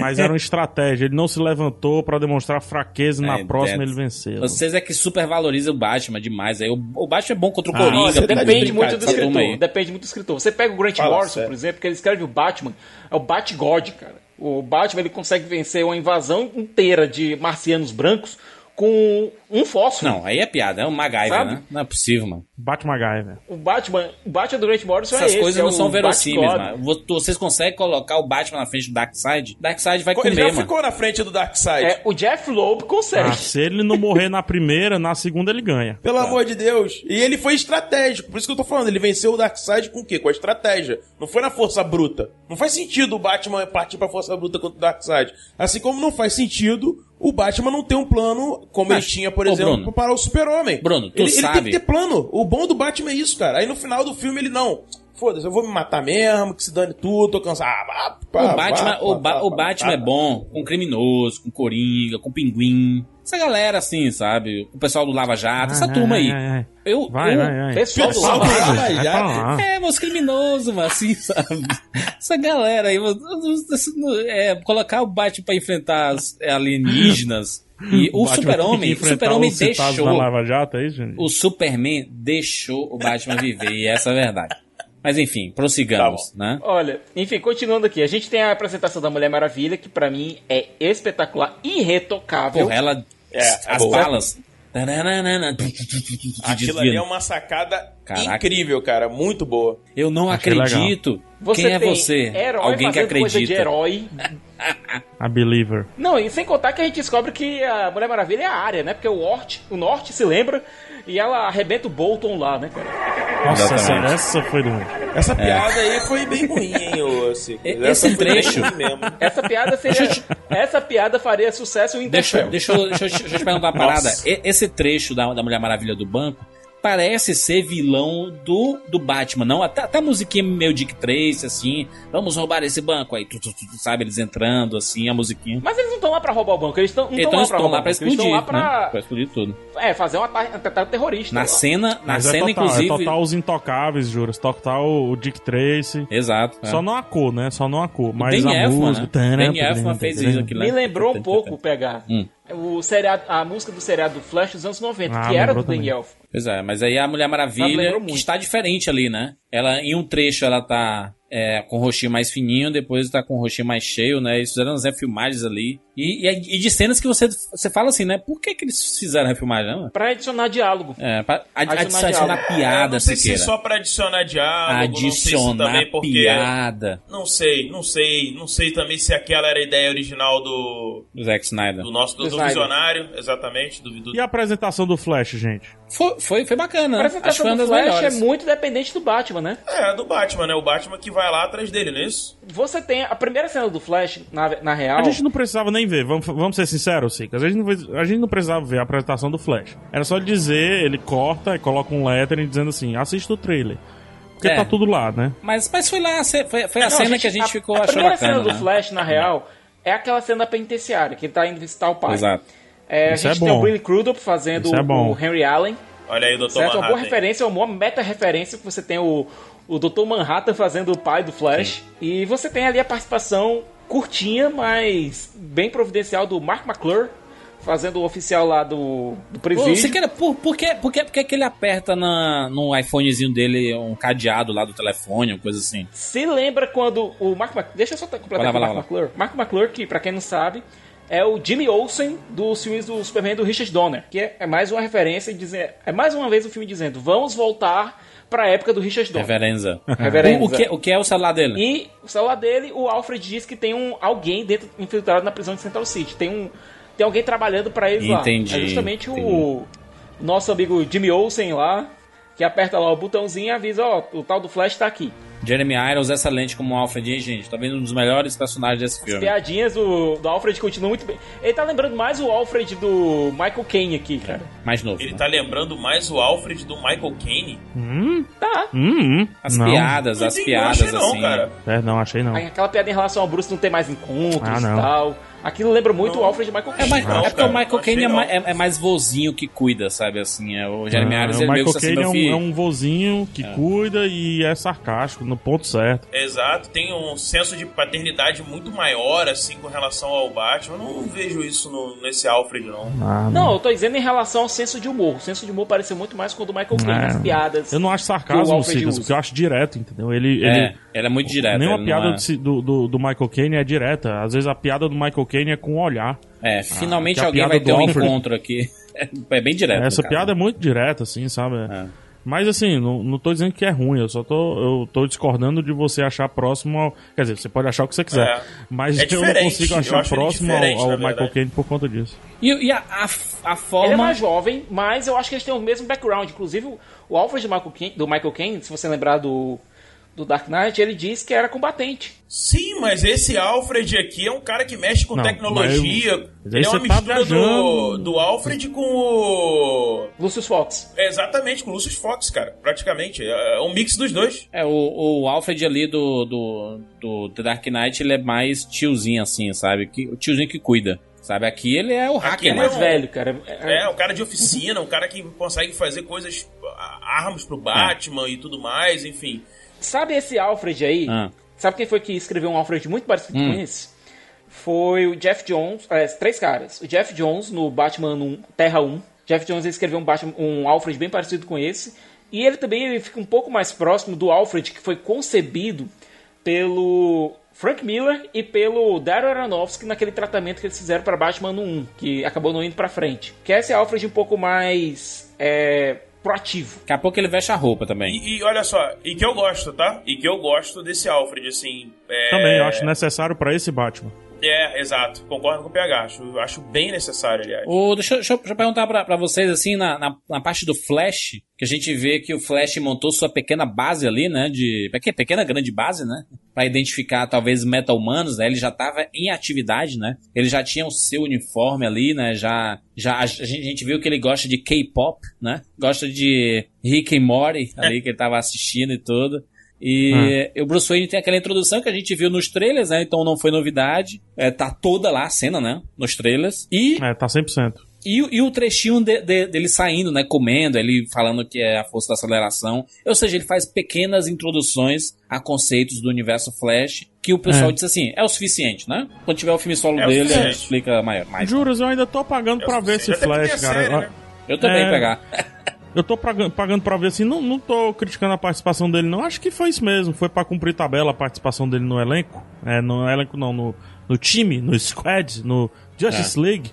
Mas era uma estratégia. Ele não se levantou pra demonstrar fraqueza e na É, próxima é. ele venceu. Vocês é que supervalorizam o Batman demais. Aí o, o Batman é bom contra o Ah, Coringa. você de Depende muito do escritor. aí. Depende muito do escritor. Você pega o Grant Fala Morrison, sério. por exemplo, que ele escreve o Batman, é o Batgod, cara. O Batman ele consegue vencer uma invasão inteira de marcianos brancos com um fósforo. Não, aí é piada, é um MacGyver, Sabe? né? Não é possível, mano. Batman velho. O Batman, o Batman do Grant Morrison é Essas esse. coisas é não o são verossímeis, mano. Vo- Vocês conseguem colocar o Batman na frente do Darkseid? Darkseid vai Ele comer, já mano. ficou na frente do Darkseid. É, o Jeff Loeb consegue. Ah, se ele não morrer na primeira, na segunda ele ganha. Pelo amor de Deus. E ele foi estratégico. Por isso que eu tô falando. Ele venceu o Darkseid com o quê? Com a estratégia. Não foi na força bruta. Não faz sentido o Batman partir pra força bruta contra o Darkseid. Assim como não faz sentido o Batman não ter um plano como Mas, ele tinha, por exemplo, Bruno. para o Super-Homem. Bruno, tu ele, ele tem sabe- que ter plano. O bom do Batman é isso, cara. Aí no final do filme ele não. Foda-se, eu vou me matar mesmo, que se dane tudo, tô cansado. Ah, pá, O Batman, pá, o, Ba- Batman é bom com criminoso, com coringa, com pinguim. Essa galera, assim, sabe? O pessoal do Lava Jato, essa Ai, turma ai, aí. ai, ai. Eu, Vai, eu, vai, vai. Pessoal do Pessoal Lava do Jato. Lava Jato. É, meus criminosos, mano, assim, (laughs) sabe? Essa galera aí, mano, é, colocar o Batman pra enfrentar as alienígenas. E (laughs) o Super-Homem, o Super-Homem deixou. da Lava Jato, é isso? O Superman deixou o Batman viver, e essa é a verdade. Mas enfim, prossigamos, Tá né? Olha, enfim, continuando aqui. A gente tem a apresentação da Mulher Maravilha, que pra mim é espetacular, irretocável. Porra, ela. É, é as boa. balas. Aquilo ali é uma sacada Caraca. incrível, cara. Muito boa. Eu não Achei acredito. Você Quem é você? Herói Alguém que fazendo coisa de acredita. herói. A Believer. Não, e sem contar que a gente descobre que a Mulher Maravilha é a área, né? Porque o Norte, o Norte se lembra e ela arrebenta o Bolton lá, né, cara? Nossa, essa, essa foi ruim. Essa piada aí foi bem ruim, hein, ô esse trecho- ruim mesmo. Essa piada seria. essa piada faria sucesso em Deixa, deixa, eu- deixa, deixa eu te perguntar uma parada. Nossa. Esse trecho da, da Mulher Maravilha do banco parece ser vilão do, do Batman, não? Até, até a musiquinha meio Dick Tracy, assim. Vamos roubar esse banco aí. Tu, tu, tu, tu, sabe, eles entrando, assim, a musiquinha. Mas eles não estão lá pra roubar o banco, eles estão Então lá eles pra estão roubar lá pra banco, eles explodir, estão lá pra né? Pra explodir tudo. é, fazer um ata- atentado terrorista. Na lá. cena, na Mas cena é total, inclusive... é total os intocáveis, juras. Total o Dick Tracy. Exato. é. Só não a cor, né? Só não a cor. Mas a Elfman, música... né? Danny Elfman fez isso aqui, né? Me lembrou um pouco pegar Hum. O seriado, a música do seriado do Flash dos anos 90, Ah, que era do Danny também. Pois é, mas aí a Mulher Maravilha, está diferente ali, né? Ela, em um trecho, ela tá é, com o rostinho mais fininho, depois tá com o rostinho mais cheio, né? Eles fizeram umas refilmagens ali. E, e, e de cenas que você, você fala assim, né? Por que, que eles fizeram refilmagem? Não? Pra adicionar diálogo. É, pra ad, Adicionar adicionar diálogo. É, piada, não sei se Siqueira. é só pra adicionar diálogo, não sei se Adicionar também porque... piada Não sei, não sei. Não sei também se aquela era a ideia original do, do Zack Snyder. do nosso do, Do visionário, exatamente. Do, do- E a apresentação do Flash, gente? Foi, foi, foi bacana. A apresentação do Flash melhores. é muito dependente do Batman, né? É, do Batman, né? O Batman que vai lá atrás dele, não é isso? Você tem a primeira cena do Flash, na, na real. A gente não precisava nem ver, vamos, vamos ser sinceros, Sicas. A, gente não a gente não precisava ver a apresentação do Flash. Era só ele dizer, ele corta e coloca um lettering dizendo assim, assista o trailer. Porque É. tá tudo lá, né? Mas, mas foi lá, foi, foi a Não, cena que a gente ficou A achou primeira bacana. cena do né? Flash, na real, é aquela cena penitenciária, que ele tá indo visitar o pai. Exato. É, a é gente tem o bom. Billy Crudup fazendo é bom. o Henry Allen. Olha aí, Dr. Certo? Uma boa Manhattan. referência, uma boa meta-referência, que você tem o, o Dr. Manhattan fazendo o pai do Flash. E você tem ali a participação curtinha, mas bem providencial do Mark McClure, fazendo o oficial lá do, do Pô, presídio. você quer, por, por, que, por, que, por que que ele aperta na, no iPhonezinho dele um cadeado lá do telefone, uma coisa assim? Se lembra quando o Mark Mc... Deixa eu só completar lá, aqui o vai lá, Mark McClure. Mark McClure, que pra quem não sabe, é o Jimmy Olsen dos filmes do Superman do Richard Donner, que é, é mais uma referência, dizer, é mais uma vez o filme dizendo, vamos voltar pra época do Richard Donner. Reverenza. Reverenza. O, que, o que é o celular dele? E o celular dele, o Alfred diz que tem um alguém dentro infiltrado na prisão de Central City. Tem um tem alguém trabalhando pra eles Entendi, lá. É justamente entendi. o nosso amigo Jimmy Olsen lá, que aperta lá o botãozinho e avisa, ó, o tal do Flash tá aqui. Jeremy Irons, excelente como Alfred, hein, gente? Tá vendo um dos melhores personagens desse As filme. piadinhas do, do Alfred continuam muito bem. Ele tá lembrando mais o Alfred do Michael Caine aqui, cara. Mais novo. Ele né? tá lembrando mais o Alfred do Michael Caine? Hum? Tá. Hum, hum. As não. piadas, Não as piadas, não achei não, assim. cara. É, não, achei não. Aí aquela piada em relação ao Bruce não ter mais encontros Ah, e não. tal. Aquilo lembra muito Não. o Alfred Michael É, Caine. mas- Não, é porque o Michael não Caine é, não. é- é mais vozinho que cuida, sabe? Assim, é, o Jeremy Irons o ele meio Michael que assim, Caine é um, é um vozinho que cuida e é sarcástico, no ponto certo. Exato, tem um senso de paternidade muito maior, assim, com relação ao Batman. Eu não vejo isso no- nesse Alfred, não. Ah, Não, eu tô dizendo em relação ao senso de humor. O senso de humor pareceu muito mais com o do Michael Caine, É. as piadas. Eu não acho que o sarcasmo, usa. porque eu acho direto, entendeu? Ele, É, ele, ele é muito direto. Nenhuma ele piada é- do, do, do- Michael Caine é direta. Às vezes a piada do Michael Caine é com o olhar. É, finalmente que a alguém vai ter um Alfred- encontro aqui. (laughs) É bem direto. Essa piada é muito direta, assim, sabe? É. Mas assim, não, não tô dizendo que é ruim, eu só tô, eu tô discordando de você achar próximo ao. Quer dizer, você pode achar o que você quiser. É. Mas É eu não consigo achar próximo ao, ao Michael. Caine por conta disso. E, e a, a, a forma. Ele é mais jovem, mas eu acho que eles têm o mesmo background. Inclusive, o- o Alfred do Michael Caine, do Michael Caine se você lembrar do, do Dark Knight, ele disse que era combatente. Sim, mas esse Alfred aqui é um cara que mexe com Não, tecnologia. mas- Ele é uma tá mistura do, do Alfred com o. Lucius Fox. É, Exatamente, com o Lucius Fox, cara. Praticamente. É um mix dos dois. É, o, o Alfred ali do, do, do The Dark Knight, ele é mais tiozinho assim, sabe? Que, o tiozinho que cuida. Sabe? Aqui ele é o hacker, ele né? Mais velho, cara. É, um cara de oficina, um cara que consegue fazer coisas, armas pro Batman e tudo mais, enfim. Sabe esse Alfred aí? Ah. Sabe quem foi que escreveu um Alfred muito parecido Hum. com esse? Foi o Jeff Jones, é, três caras. O Jeff Jones no Batman 1, Terra 1. Jeff Jones escreveu um, Batman, um Alfred bem parecido com esse. E ele também ele fica um pouco mais próximo do Alfred que foi concebido pelo Frank Miller e pelo Darren Aronofsky naquele tratamento que eles fizeram para Batman no 1, que acabou não indo pra frente. Que é esse Alfred um pouco mais é, proativo. Daqui a pouco ele veste a roupa também. E, e olha só, e que eu gosto, tá? E que eu gosto desse Alfred, assim. é- Também, eu acho necessário pra esse Batman. É, exato. Concordo com o PH. Acho, acho bem necessário, aliás. Ô, deixa, eu- deixa deixa eu perguntar pra, pra vocês, assim, na, na, na parte do Flash, que a gente vê que o Flash montou sua pequena base ali, né? De. peque- Pequena, grande base, né? Pra identificar talvez meta-humanos, né? Ele já tava em atividade, né? Ele já tinha o seu uniforme ali, né? Já. já a, gente, a gente viu que ele gosta de K-pop, né? Gosta de Rick and Morty ali, que ele tava assistindo e tudo. E o Bruce Wayne tem aquela introdução que a gente viu nos trailers, né? Então não foi novidade. É, tá toda lá a cena, né? Nos trailers. E É, tá 100%. e, o- e o trechinho de- de- dele saindo, né? Comendo, ele falando que é a força da aceleração. Ou seja, ele faz pequenas introduções a conceitos do universo Flash que o pessoal É. diz assim, é o suficiente, né? Quando tiver o filme solo É dele, a suficiente. gente explica maior. Mais. Juras, eu ainda tô pagando É pra ver esse Flash, cara. série, né? Eu também É. pegar. Eu tô pagando, pra ver assim, não, não tô criticando a participação dele, não. Acho que foi isso mesmo. Foi pra cumprir tabela a participação dele no elenco. É, no elenco não, no, no time, no squad, no Justice League.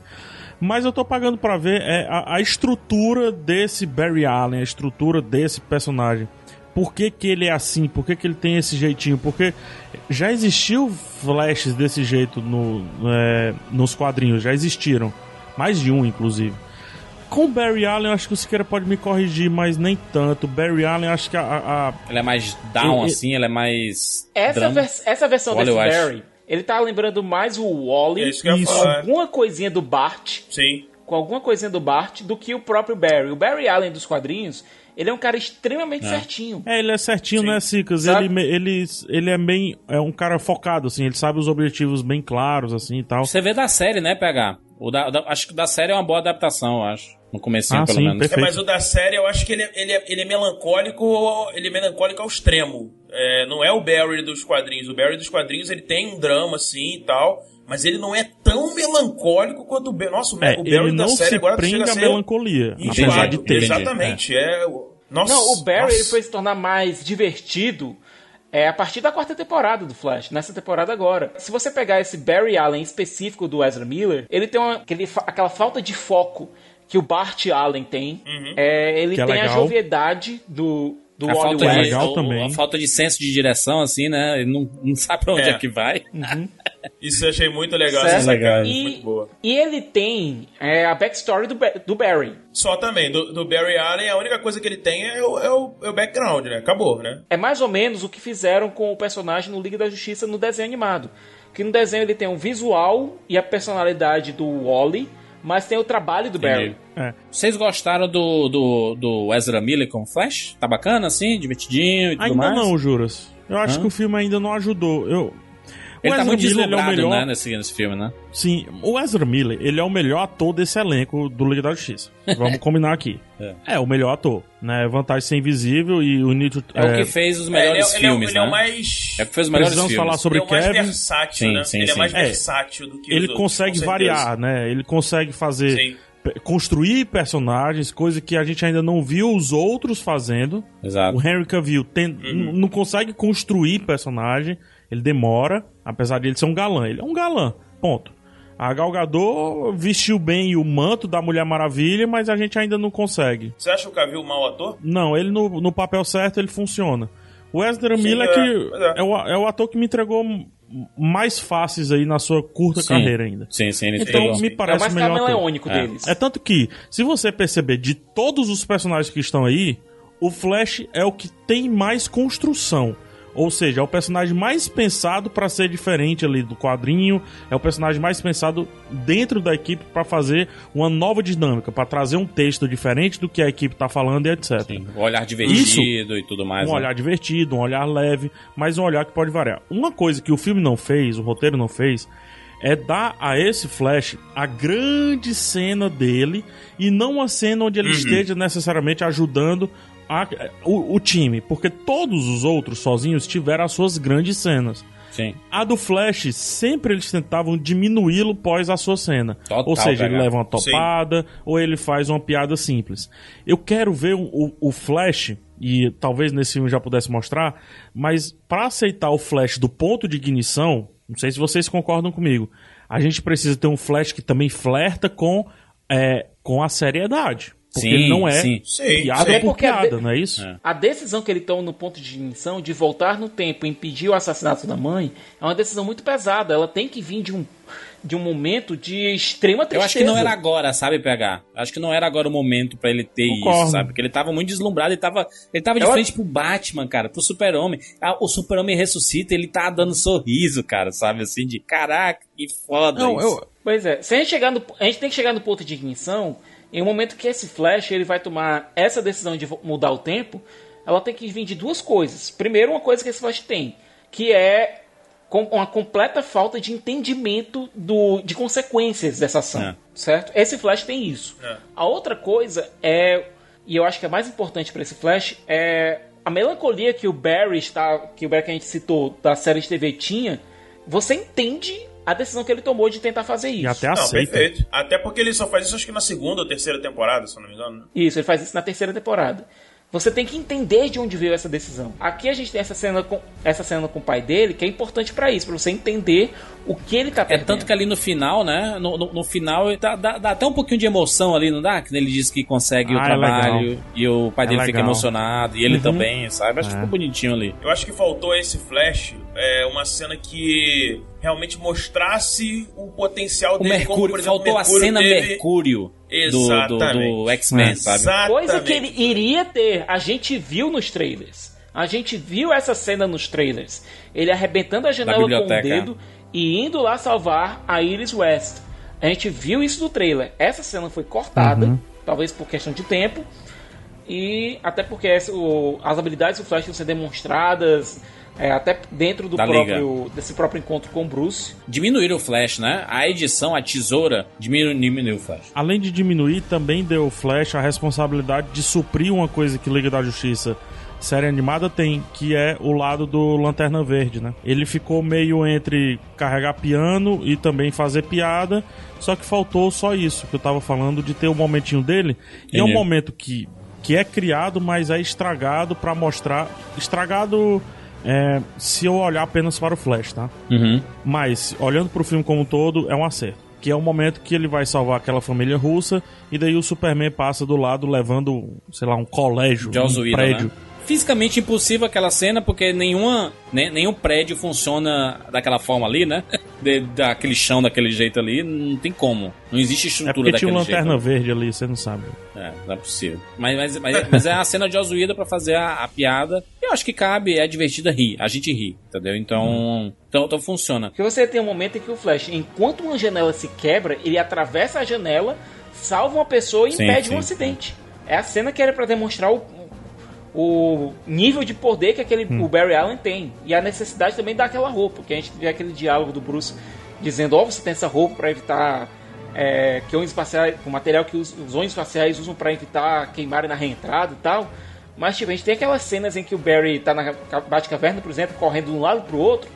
Mas eu tô pagando pra ver é, a, a estrutura desse Barry Allen, a estrutura desse personagem. Por que, que ele é assim? Por que, que ele tem esse jeitinho? Porque já existiu flashes desse jeito no, é, nos quadrinhos, já existiram. Mais de um, inclusive. Com o Barry Allen, acho que o Siqueira pode me corrigir, mas nem tanto. Barry Allen, acho que a. a- a- Ele é mais down, Eu- assim, ele é mais. Essa, vers- essa versão Wally, desse acho. Barry, ele tá lembrando mais o Wally É isso que eu ia Isso. com falar. alguma coisinha do Bart, Sim. com alguma coisinha do Bart, do que o próprio Barry. O Barry Allen dos quadrinhos, ele é um cara extremamente certinho. É, ele é certinho, Sim. né, Cicas? Sabe? Ele, ele, ele é bem. É um cara focado, assim, ele sabe os objetivos bem claros, assim e tal. Você vê da série, né, PH? O da, da- acho que da série é uma boa adaptação, eu acho. No comecinho, Ah, pelo sim, menos. É, perfeito. mas o da série eu acho que ele é, ele é, ele é melancólico. Ele é melancólico ao extremo. É, não é o Barry dos quadrinhos. O Barry dos quadrinhos ele tem um drama assim e tal. Mas ele não é tão melancólico quanto o Barry. Nossa, o, É, o Barry da série se agora prende chega a ser melancolia, enjoado. apesar de ter. Exatamente. É. o- Nossa, Não, o Barry nossa. ele foi se tornar mais divertido é, a partir da quarta temporada do Flash, nessa temporada agora. Se você pegar esse Barry Allen específico do Ezra Miller, ele tem uma, aquele, aquela falta de foco que o Bart Allen tem. É, ele Que é tem a legal. joviedade do, do A Wally falta, West. de, legal o- também. a falta de senso de direção, assim, né? Ele não, não sabe pra onde é, É. que vai. (laughs) Isso eu achei muito legal. Certo. essa sacada, E, Muito boa. e ele tem é, a backstory do, do Barry. Só também, do, do Barry Allen, a única coisa que ele tem é o, é o, é o background, né? Acabou, né? É mais ou menos o que fizeram com o personagem no Liga da Justiça no desenho animado. Que no desenho ele tem um visual e a personalidade do Wally, mas tem o trabalho do Barry. É. Vocês gostaram do, do, do Ezra Miller com Flash? Tá bacana, assim? Divertidinho e tudo Ainda mais? não, Juras. Eu acho Hã? que o filme ainda não ajudou. Eu, Ele o tá Ezra muito Miller, ele é o melhor. né, nesse, nesse filme, né? Sim, o Ezra Miller, ele é o melhor ator desse elenco do Liga da Justiça. Vamos combinar aqui. (laughs) É. É. o melhor ator, né? Vantagem ser invisível e o Nito. É, o que fez os melhores É, ele é- filmes, ele é, o- ele é né? o mais. É o que fez os melhores Precisamos filmes. falar sobre ele é o mais Kevin. versátil, Sim, né? sim, ele é sim. mais É. versátil do que Ele outros, consegue variar, né? Ele consegue fazer. Sim. Construir personagens, coisa que a gente ainda não viu os outros fazendo. Exato. O Henry Cavill tem- n- não consegue construir personagem, ele demora, apesar de ele ser um galã. Ele é um galã, ponto. A Gal Gadot vestiu bem o manto da Mulher Maravilha, mas a gente ainda não consegue. Você acha o Cavill mau ator? Não, ele no, no papel certo ele funciona. O Ezra Miller é, que é. é. o, é o ator que me entregou mais fáceis aí na sua curta Sim. carreira ainda. Sim, sim, ele Então entregou. me É o parece mais o melhor ator. camaleônico É. deles. É tanto que, se você perceber de todos os personagens que estão aí, o Flash é o que tem mais construção. Ou seja, é o personagem mais pensado pra ser diferente ali do quadrinho, é o personagem mais pensado dentro da equipe pra fazer uma nova dinâmica, pra trazer um texto diferente do que a equipe tá falando e etc. Sim, o olhar divertido e tudo mais. Um né? olhar divertido, um olhar leve, mas um olhar que pode variar. Uma coisa que o filme não fez, o roteiro não fez, é dar a esse Flash a grande cena dele e não uma cena onde ele esteja necessariamente ajudando a- o, o time, porque todos os outros sozinhos tiveram as suas grandes cenas. Sim. A do Flash, sempre eles tentavam diminuí-lo pós a sua cena. Total, ou seja, ele pegar. leva uma topada, ou ele faz uma piada simples. Eu quero ver o, o- o Flash, e talvez nesse filme já pudesse mostrar, mas para aceitar o Flash do ponto de ignição, não sei se vocês concordam comigo, a gente precisa ter um Flash que também flerta com, é, com a seriedade. Porque Sim, ele não é sim. Sim, piada sim. É por piada, de- não é isso? É. A decisão que ele toma no ponto de ignição de voltar no tempo e impedir o assassinato da mãe é uma decisão muito pesada. Ela tem que vir de um, de um momento de extrema Eu tristeza. acho que não era agora, sabe, PH? Acho que não era agora o momento pra ele ter Concordo. isso, sabe? Porque ele tava muito deslumbrado, ele tava, ele tava de Eu- frente pro Batman, cara, pro Super-Homem. Ah, o Super-Homem ressuscita, ele tá dando sorriso, cara, sabe? Assim, de caraca, que foda Não, isso. eu, Pois é, se a gente, chegar no, a gente tem que chegar no ponto de ignição, em um momento que esse Flash ele vai tomar essa decisão de mudar o tempo, ela tem que vir de duas coisas. Primeiro, uma coisa que esse Flash tem, que é com uma completa falta de entendimento do, de consequências dessa ação, É. certo? Esse Flash tem isso. É. A outra coisa é, e eu acho que é mais importante para esse Flash, é a melancolia que o Barry está, que o Barry que a gente citou da série de TV tinha, você entende a decisão que ele tomou de tentar fazer isso. e até Não, perfeito. Até porque ele só faz isso acho que na segunda ou terceira temporada, se eu não me engano. né? Isso, ele faz isso na terceira temporada. Você tem que entender de onde veio essa decisão. Aqui a gente tem essa cena com, essa cena com o pai dele, que é importante pra isso, pra você entender o que ele tá É perdendo. tanto que ali no final, né? No, no, no final dá, dá- dá até um pouquinho de emoção ali, não dá? Que ele diz que consegue o Ah, é trabalho legal. e o pai É dele fica legal. emocionado e ele Uhum. também, sabe? Acho que É. ficou bonitinho ali. Eu acho que faltou esse flash, é, uma cena que realmente mostrasse o potencial O dele. como, Mercúrio, por exemplo, faltou a Mercúrio cena teve- Mercúrio do, do, Exatamente. do X-Men, sabe? Exatamente. Coisa que ele iria ter, a gente viu nos trailers. A gente viu essa cena nos trailers. Ele arrebentando a janela com o dedo e indo lá salvar a Iris West. A gente viu isso no trailer. Essa cena foi cortada, Uhum. talvez por questão de tempo. E até porque essa- o- as habilidades do Flash vão ser demonstradas é, até dentro do Da próprio, desse próprio encontro com o Bruce. Diminuíram o Flash, né? A edição, a tesoura, diminuiu, diminuiu o Flash. Além de diminuir, também deu ao Flash a responsabilidade de suprir uma coisa que Liga da Justiça série animada tem, que é o lado do Lanterna Verde, né? Ele ficou meio entre carregar piano e também fazer piada, só que faltou só isso que eu tava falando de ter o momentinho dele. E é um momento que, que é criado, mas é estragado pra mostrar. Estragado é, se eu olhar apenas para o Flash, tá? Uhum. Mas, olhando pro filme como um todo, é um acerto. Que é o momento que ele vai salvar aquela família russa e daí o Superman passa do lado levando, sei lá, um colégio, Joss um Whedon, prédio. né? Fisicamente impossível aquela cena, porque nenhuma, ne- nenhum prédio funciona daquela forma ali, né? (laughs) De- daquele chão, daquele jeito ali, não tem como. Não existe É estrutura porque tinha daquele uma jeito. lanterna verde ali, você não sabe. É, não é possível. Mas, mas, mas, mas é a cena de Osuída pra fazer a, a piada. Eu acho que cabe, é divertida rir. A gente ri, entendeu? Então, então, então funciona. Porque você tem um momento em que o Flash, enquanto uma janela se quebra, ele atravessa a janela, salva uma pessoa e Sim, impede sim, um acidente. É a cena que era pra demonstrar o, o nível de poder que aquele, Hum. o Barry Allen tem. E a necessidade também daquela roupa. Porque a gente vê aquele diálogo do Bruce dizendo: Ó, você tem essa roupa pra evitar. É, que ônibus espaciais, o material que os, os ônibus espaciais usam pra evitar queimarem na reentrada e tal. Mas tipo, a gente tem aquelas cenas em que o Barry tá na Batcaverna, por exemplo, correndo de um lado pro outro,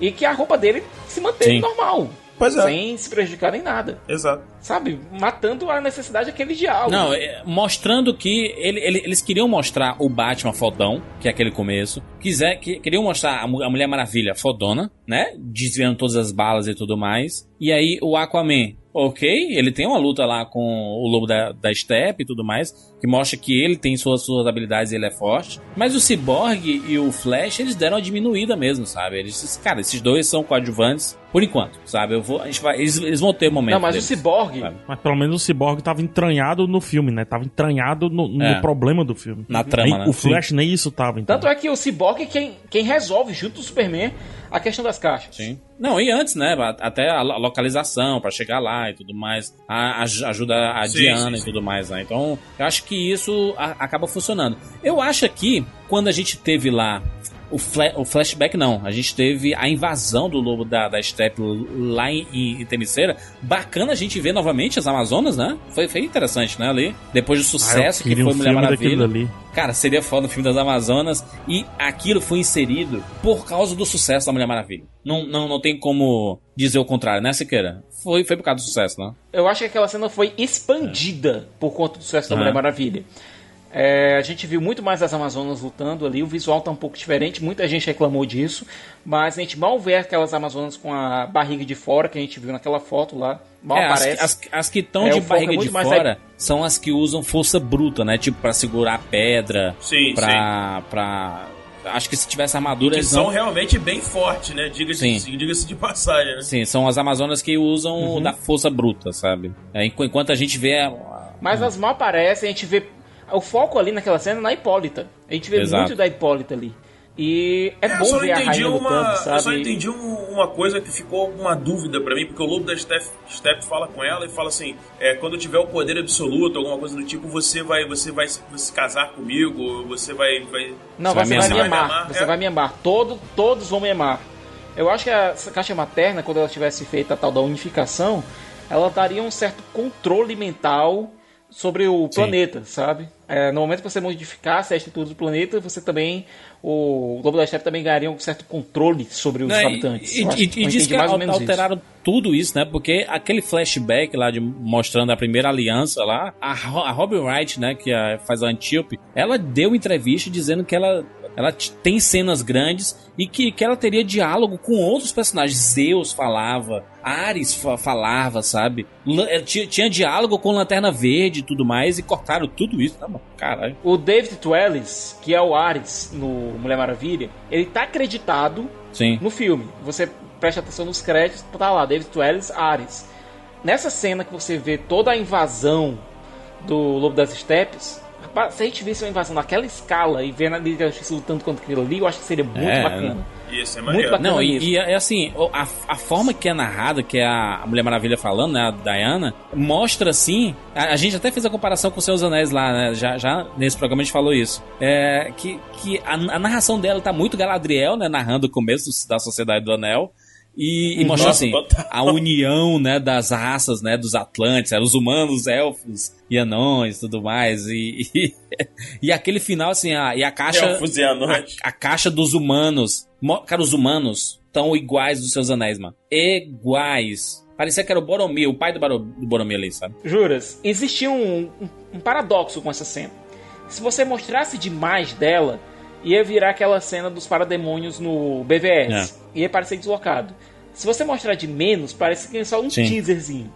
e que a roupa dele se mantém Sim. normal. Pois é. Sem se prejudicar em nada. Exato. Sabe? Matando a necessidade daquele diálogo. Não, é, mostrando que ele- ele- eles queriam mostrar o Batman fodão, que é aquele começo. Quiser, que, queriam mostrar a, a Mulher Maravilha fodona, né? Desviando todas as balas e tudo mais. E aí o Aquaman, ok, ele tem uma luta lá com o Lobo da, da Steppe e tudo mais, que mostra que ele tem suas, suas habilidades e ele é forte. Mas o Cyborg e o Flash, eles deram uma diminuída mesmo, sabe? Eles, cara, esses dois são coadjuvantes por enquanto, sabe? Eu vou, a gente vai, eles, eles vão ter momento. Não, mas o Cyborg, Mas pelo menos o Cyborg tava entranhado no filme, né? Tava entranhado no, no É. problema do filme. Na trama, Nem- né? O Flash nem isso tava, então. Tanto é que o Cyborg é quem, quem resolve, junto do Superman, a questão das caixas. Sim. Não, e antes, né? Até a lo- localização pra chegar lá e tudo mais. A, aj- ajuda a Sim, Diana sim, e tudo mais, né? Então, eu acho que isso a- acaba funcionando. Eu acho que quando a gente teve lá. O, fla- o flashback não, a gente teve a invasão do lobo da, da Steppe lá em, em, em Terceira. Bacana a gente ver novamente as Amazonas, né? Foi, foi interessante, né? Ali. Depois do Ah, sucesso que queria foi um Mulher Maravilha. ali. Cara, seria foda no filme das Amazonas. E aquilo foi inserido por causa do sucesso da Mulher Maravilha. Não, não, não tem como dizer o contrário, né, Siqueira? Foi, foi por causa do sucesso, né? Eu acho que aquela cena foi expandida por conta do sucesso da É. Mulher Maravilha. É, a gente viu muito mais as Amazonas lutando ali, o visual tá um pouco diferente, muita gente reclamou disso, mas a gente mal vê aquelas Amazonas com a barriga de fora que a gente viu naquela foto lá, mal É, as, aparece. que- as, as que estão É, de é barriga de fora são as que usam força bruta, né? Tipo, pra segurar a pedra. Sim, pra, pra. Acho que se tivesse armadura, Que eles são não. realmente bem fortes, né? Diga-se Sim. diga de passagem, né? Sim, são as Amazonas que usam Uhum. da força bruta, sabe? É, enqu- enquanto a gente vê. a- Mas as mal aparecem, a gente vê o foco ali naquela cena é na Hipólita. A gente vê Exato. muito da Hipólita ali. E é, eu bom ver a entendi rainha uma, lutando, Eu só sabe? entendi um- uma coisa que ficou uma dúvida pra mim, porque o lobo da Steph, Steph fala com ela e fala assim: é, quando tiver o poder absoluto, alguma coisa do tipo, você vai, você vai se vai se casar comigo, você vai. vai... Não, Você você vai vai me me amar. amar. Você É. vai me amar. Todo, todos vão me amar. Eu acho que a caixa materna, quando ela tivesse feito a tal da unificação, ela daria um certo controle mental sobre o planeta, sabe? É, no momento que você modificasse a estrutura do planeta, você também. O Globo da Steppe também ganharia um certo controle sobre os Né, habitantes. E, e, e diz que mais ou menos isso. alteraram tudo isso, né? Porque aquele flashback lá de mostrando a primeira aliança lá, a, a Robin Wright, né, que a- faz a Antíope, ela deu entrevista dizendo que ela ela tem cenas grandes e que, que ela teria diálogo com outros personagens. Zeus falava, Ares fa- falava, sabe? Lan- eh, Tinha, tinha diálogo com Lanterna Verde e tudo mais e cortaram tudo isso. Tá bom, caralho. O David Twellis, que é o Ares no Mulher Maravilha, ele tá acreditado Sim. no filme. Você presta atenção nos créditos, tá lá, David Twellis, Ares. Nessa cena que você vê toda a invasão do Lobo das Estepes, rapaz, se a gente visse uma invasão naquela escala e vendo a Liga da Justiça lutando contra aquilo ali, eu acho que seria muito É, bacana. Isso é Muito maneiro. bacana. Não, mesmo. e, e é assim, o- a, a forma que é narrada, que é a Mulher Maravilha falando, né, a Diana, mostra assim. A, a gente até fez a comparação com os seus anéis lá, né? Já, já nesse programa a gente falou isso. É, que que a, a narração dela tá muito Galadriel, né? Narrando o começo da Sociedade do Anel. E, e mostra Nossa, assim, total. a união, né, das raças, né, dos Atlantes, eram os humanos, elfos e anões, tudo mais, e, e, (laughs) e aquele final, assim, a, e a caixa, Elfos e anões. a, a caixa dos humanos. Cara, os humanos estão iguais dos seus anéis, mano. Iguais. Parecia que era o Boromir, o pai do, Baro, do Boromir ali, sabe? Juras, existia um, um- um paradoxo com essa cena. Se você mostrasse demais dela, ia virar aquela cena dos parademônios no BVS. Ia parecer deslocado. Se você mostrar de menos, parece que é só um Sim. teaserzinho.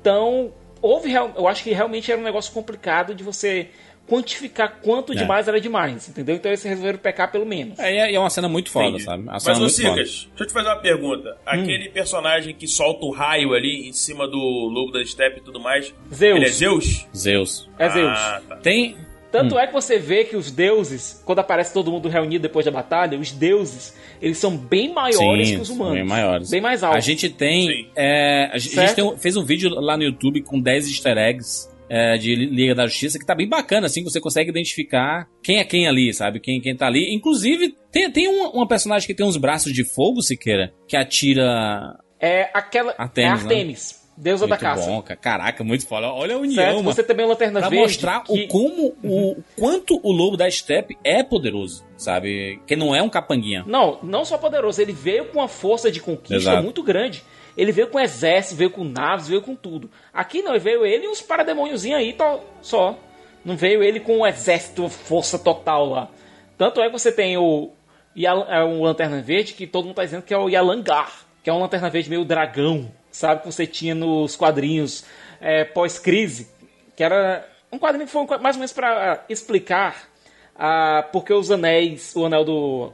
Então, houve, real- eu acho que realmente era um negócio complicado de você quantificar quanto É. demais era demais, entendeu? Então eles resolveram pecar pelo menos. É, e é- é uma cena muito foda, Entendi. sabe? Mas, cena ô. Cicas, deixa eu te fazer uma pergunta. Aquele personagem que solta o raio ali em cima do lobo da steppe e tudo mais, Zeus. ele é Zeus? Zeus. É Zeus. Ah, tá. Tem. Tanto é que você vê que os deuses, quando aparece todo mundo reunido depois da batalha, os deuses, eles são bem maiores Sim, que os humanos. bem maiores. Bem mais altos. A gente tem. É, a gente, a gente tem fez um vídeo lá no YouTube com 10 easter eggs é, de Liga da Justiça que tá bem bacana, assim, que você consegue identificar quem é quem ali, sabe? Quem, quem tá ali. Inclusive, tem, tem uma, uma personagem que tem uns braços de fogo, Siqueira, que atira. É aquela. Artemis, é né? Deusa da Muito caça. bom, cara. Caraca, muito foda. Olha a união, certo? mano. Você também é Lanterna Pra Verde. mostrar que- o como o quanto o lobo da steppe é poderoso, sabe? Que não é um capanguinha. Não, não só poderoso, ele veio com uma força de conquista Exato. muito grande. Ele veio com exército, veio com naves, veio com tudo. Aqui não, veio ele e uns parademôniozinhos aí to- só. Não veio ele com um exército, força total lá. Tanto é que você tem o, é um Lanterna Verde que todo mundo tá dizendo que é o Yalangar, que é um Lanterna Verde meio dragão, sabe? Que você tinha nos quadrinhos é, pós-crise, que era um quadrinho que foi mais ou menos para explicar ah, porque os anéis, o anel do,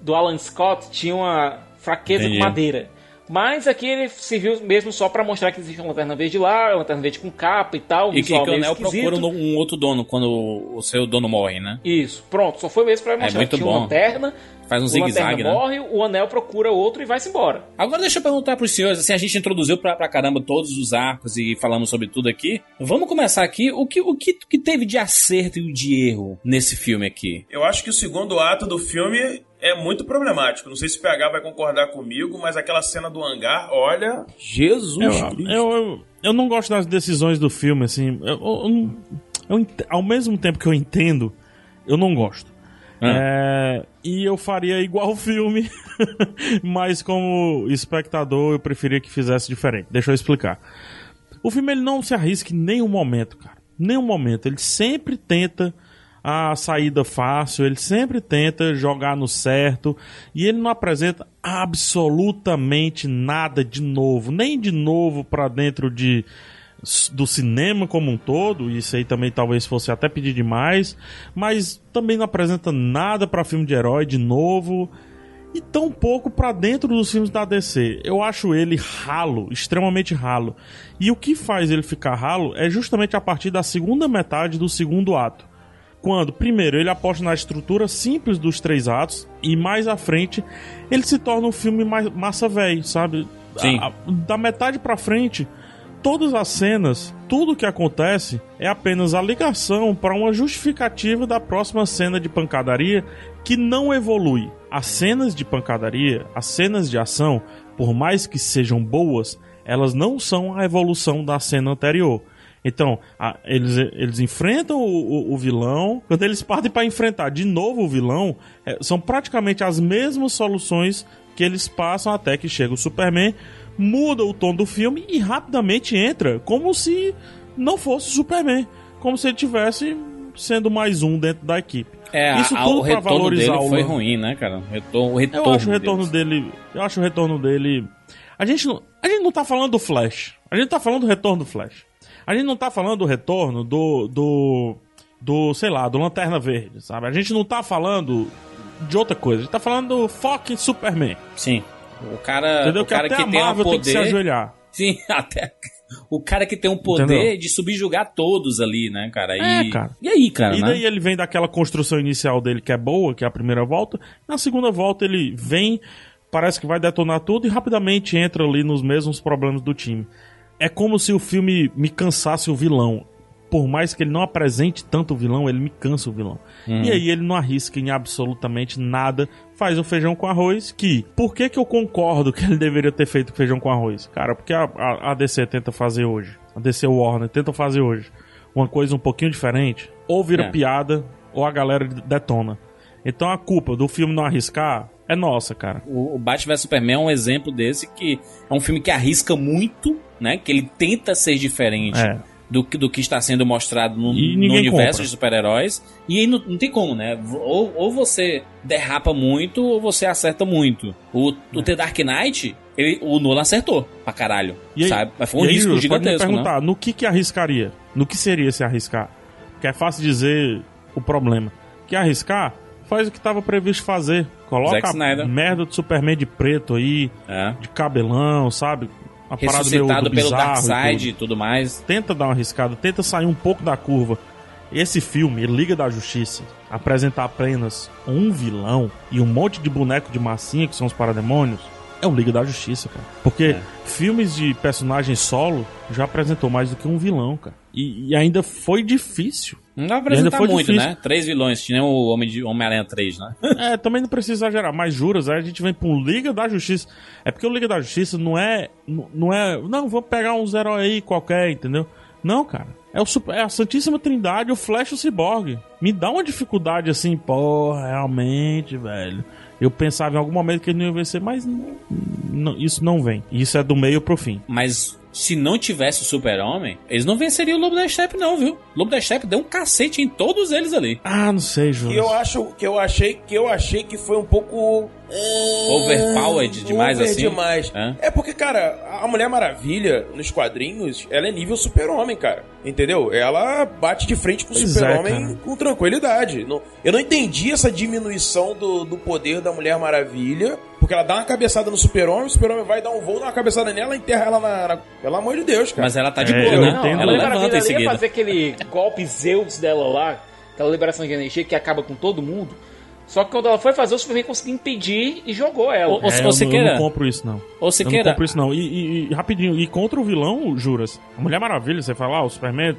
do Alan Scott tinha uma fraqueza Entendi. com madeira. Mas aqui ele serviu mesmo só para mostrar que existe uma lanterna verde lá, uma lanterna verde com capa e tal. um E que, o Anel procura um, um outro dono quando o seu dono morre, né? Isso, pronto, só foi mesmo pra mostrar muito que tinha bom. uma lanterna, Faz um o zigue-zague, né? morre, o anel procura outro e vai-se embora. Agora deixa eu perguntar pros senhores, assim, a gente introduziu pra, pra caramba todos os arcos e falamos sobre tudo aqui. Vamos começar aqui, o que, o que, o que teve de acerto e de erro nesse filme aqui? Eu acho que o segundo ato do filme é muito problemático. Não sei se o PH vai concordar comigo, mas aquela cena do hangar, olha. Jesus Eu, eu, eu, eu não gosto das decisões do filme, assim. Eu, eu eu ao mesmo tempo que eu entendo, eu não gosto. É, e eu faria igual o filme, (laughs) mas como espectador eu preferia que fizesse diferente. Deixa eu explicar. O filme ele não se arrisca em nenhum momento, cara. Nenhum momento. Ele sempre tenta a saída fácil, ele sempre tenta jogar no certo e ele não apresenta absolutamente nada de novo, nem de novo pra dentro de do cinema como um todo, isso aí também talvez fosse até pedir demais, mas também não apresenta nada pra filme de herói de novo e tão pouco pra dentro dos filmes da DC. Eu acho ele ralo, extremamente ralo. E o que faz ele ficar ralo é justamente a partir da segunda metade do segundo ato. Quando, primeiro, ele aposta na estrutura simples dos três atos e mais à frente ele se torna um filme mais massa velho, sabe? Sim. A- a- da metade pra frente, todas as cenas, tudo que acontece é apenas a ligação para uma justificativa da próxima cena de pancadaria que não evolui. As cenas de pancadaria, as cenas de ação, por mais que sejam boas, elas não são a evolução da cena anterior. Então, a- eles, eles enfrentam o, o- o vilão. Quando eles partem para enfrentar de novo o vilão, é, são praticamente as mesmas soluções que eles passam até que chega o Superman, muda o tom do filme e rapidamente entra, como se não fosse o Superman, como se ele tivesse sendo mais um dentro da equipe. É, Isso a- tudo o pra retorno valorizar dele o foi ruim, né, cara? O retorno, o retorno Eu acho o retorno deles. dele. Eu acho o retorno dele. A gente não, a gente não tá falando do Flash. A gente tá falando do retorno do Flash. A gente não tá falando do retorno do. do. do, sei lá, do Lanterna Verde, sabe? A gente não tá falando de outra coisa. A gente tá falando do fucking Superman. Sim. O cara, Entendeu? o Que cara até que a tem um Marvel poder... tem que se ajoelhar. Sim, (laughs) até o cara que tem um poder Entendeu? de subjugar todos ali, né, cara? E, É, cara. e aí, cara, e né? daí ele vem daquela construção inicial dele que é boa, que é a primeira volta. Na segunda volta ele vem, parece que vai detonar tudo e rapidamente entra ali nos mesmos problemas do time. É como se o filme me cansasse o vilão. Por mais que ele não apresente tanto o vilão, ele me cansa o vilão. Uhum. E aí ele não arrisca em absolutamente nada. Faz o feijão com arroz, que... Por que que eu concordo que ele deveria ter feito feijão com arroz? Cara, porque a, a, a DC tenta fazer hoje. A DC Warner tenta fazer hoje. Uma coisa um pouquinho diferente. Ou vira É. piada, ou a galera detona. Então a culpa do filme não arriscar é nossa, cara. O, o Batman vs Superman é um exemplo desse que é um filme que arrisca muito, né? Que ele tenta ser diferente É. do, que- do que está sendo mostrado no, no universo compra. de super-heróis. E aí não, não tem como, né? Ou, ou você derrapa muito, ou você acerta muito. O, o The Dark Knight, ele, o Nolan acertou pra caralho. E aí, sabe? Mas foi um aí, risco Júlio, pode me gigantesco, né? perguntar, no que que arriscaria? No que seria se arriscar? Porque é fácil dizer o problema. Que arriscar, faz o que estava previsto fazer. Coloca a merda do Superman de preto aí, É. de cabelão, sabe? A parada meio Ressuscitado do pelo bizarro e Darkseid tudo. e tudo mais. tenta dar uma arriscada, tenta sair um pouco da curva. Esse filme, Liga da Justiça, apresentar apenas um vilão e um monte de boneco de massinha, que são os parademônios, é o Liga da Justiça, cara. Porque É. filmes de personagem solo já apresentou mais do que um vilão, cara. E, e ainda foi difícil. Não apresentar foi muito, difícil. né? Três vilões, tinha o Homem de- Homem-Aranha 3, né? (laughs) É, também não precisa exagerar, mas juras, aí a gente vem pra um Liga da Justiça. É porque o Liga da Justiça não é. Não é. Não, vou pegar uns heróis aí qualquer, entendeu? Não, cara. É, o, super- é a Santíssima Trindade, o Flash e o Cyborg. Me dá uma dificuldade assim, porra, realmente, velho. Eu pensava em algum momento que ele não ia vencer, mas não, isso não vem. Isso é do meio pro fim. Mas se não tivesse o Super-Homem, eles não venceriam o Lobo da Steppe, não, viu? O Lobo da Steppe deu um cacete em todos eles ali. Ah, não sei, Que Jonas. eu acho que eu achei que eu achei que foi um pouco Overpowered demais, over assim? demais. É? É porque, cara, a Mulher Maravilha nos quadrinhos, ela é nível Super-Homem, cara. Entendeu? Ela bate de frente com o é, Super-Homem cara. com tranquilidade. Não- eu não entendi essa diminuição do, do poder da Mulher Maravilha, porque ela dá uma cabeçada no Super-Homem, o Super-Homem vai dar um voo, dá uma cabeçada nela, enterra ela na, na- Pelo amor de Deus, cara. Mas ela tá de É, boa, né? Ela a levanta em seguida. fazer aquele golpe Zeus dela lá, aquela liberação de energia que acaba com todo mundo. Só que quando ela foi fazer, o Superman conseguiu impedir e jogou ela. Ô, ô, É, se eu, você não- eu compro isso, não. Ou Eu você não compro isso, não. E, e- e, rapidinho, e contra o vilão, juras? A Mulher Maravilha, você fala, ah, o Superman.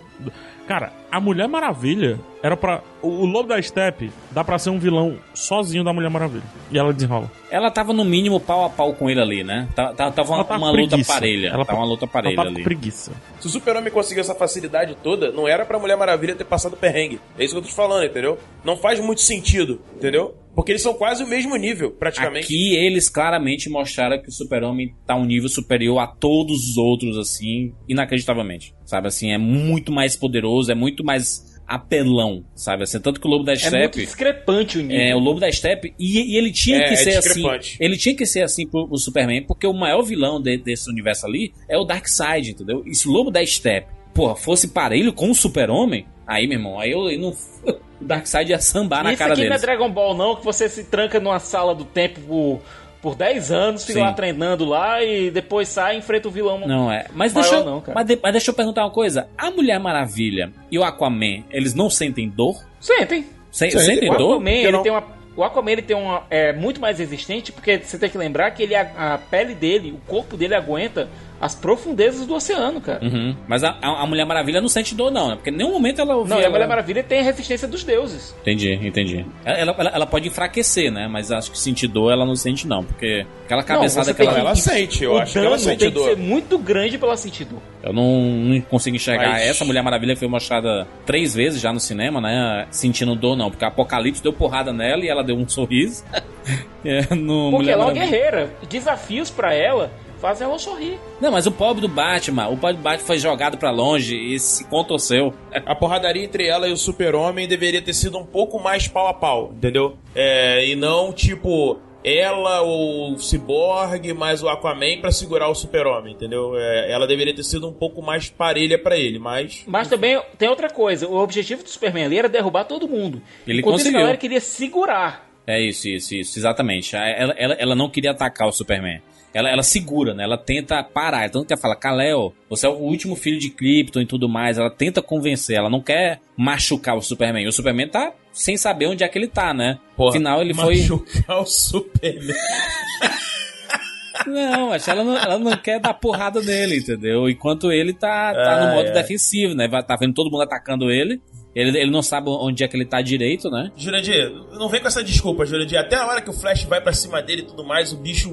Cara, a Mulher Maravilha era pra. O, Lobo da Steppe dá pra ser um vilão sozinho da Mulher Maravilha. E ela desenrola. Ela tava no mínimo pau a pau com ele ali, né? Tá- tá- Tava uma, Ela tá uma luta preguiça. parelha. Ela Tava uma luta parelha ela tá ali. preguiça. Se o Super-Homem conseguiu essa facilidade toda, não era pra Mulher Maravilha ter passado perrengue. É isso que eu tô te falando, entendeu? Não faz muito sentido, entendeu? Porque eles são quase o mesmo nível, praticamente. Aqui eles claramente mostraram que o Super-Homem tá um nível superior a todos os outros, assim, inacreditavelmente. Sabe assim, é muito mais poderoso, é muito mais apelão, sabe assim? Tanto que o Lobo da É muito Steppe. discrepante o nível. É, o Lobo da Steppe, e, e ele tinha É, que é ser assim. Ele tinha que ser assim pro, pro Superman, porque o maior vilão de- desse universo ali é o Darkseid, entendeu? E se o Lobo da Steppe, porra, fosse parelho com o Super-Homem, aí, meu irmão, aí eu, eu não. (laughs) O Darkseid ia sambar na Isso cara aqui não é deles. Dragon Ball, não, que você se tranca numa sala do tempo por, por 10 anos, fica Sim. lá treinando lá e depois sai e enfrenta o vilão. Não é. Mas deixa, eu- não, mas, de- mas deixa eu perguntar uma coisa. A Mulher Maravilha e o Aquaman, eles não sentem dor? Sentem. Se- Sentem. sentem O dor? Aquaman, ele não- tem uma. O Aquaman ele tem uma. É muito mais resistente, porque você tem que lembrar que ele, a, a pele dele, o corpo dele aguenta as profundezas do oceano, cara. Uhum. Mas a, a- Mulher Maravilha não sente dor, não, né? Porque em nenhum momento ela ouvia. Não, e a Mulher Maravilha tem a resistência dos deuses. Entendi, entendi. Ela, ela, ela pode enfraquecer, né? Mas acho que sentir dor ela não sente, não. Porque aquela cabeçada você que ela. tem Ela sente, eu o acho que ela sente tem dor. que ser muito grande pra ela sentir dor. Eu não, não consigo enxergar. Mas- Essa Mulher Maravilha foi mostrada três vezes já no cinema, né? Sentindo dor, não. Porque a Apocalipse deu porrada nela e ela deu um sorriso. (laughs) É, no Porque Mulher ela é uma guerreira. Desafios pra ela fazem ela sorrir. Não, mas o pobre do Batman, o pobre do Batman foi jogado pra longe e se contorceu. A porradaria entre ela e o Super-Homem deveria ter sido um pouco mais pau a pau, entendeu? É, e não tipo ela, o Cyborg, mais o Aquaman pra segurar o Super-Homem, entendeu? É, ela deveria ter sido um pouco mais parelha pra ele, mas. Mas também tem outra coisa. O objetivo do Superman ali era derrubar todo mundo. Ele Enquanto conseguiu. galera queria segurar. É isso, isso, isso, exatamente. Ela, ela, ela não queria atacar o Superman. Ela, ela segura, né? Ela tenta parar. Tanto que ela fala, Kal-El, você é o último filho de Krypton e tudo mais. Ela tenta convencer, ela não quer machucar o Superman. O Superman tá sem saber onde é que ele tá, né? Porra, Afinal, ele foi. machucar o Superman. Não, acho que ela não, ela não quer dar porrada nele, entendeu? Enquanto ele tá, tá Ah, no modo é. defensivo, né? Tá vendo todo mundo atacando ele. Ele, ele não sabe onde é que ele tá direito, né? Jurandir, não vem com essa desculpa, Jurandir. Até a hora que o Flash vai pra cima dele e tudo mais, o bicho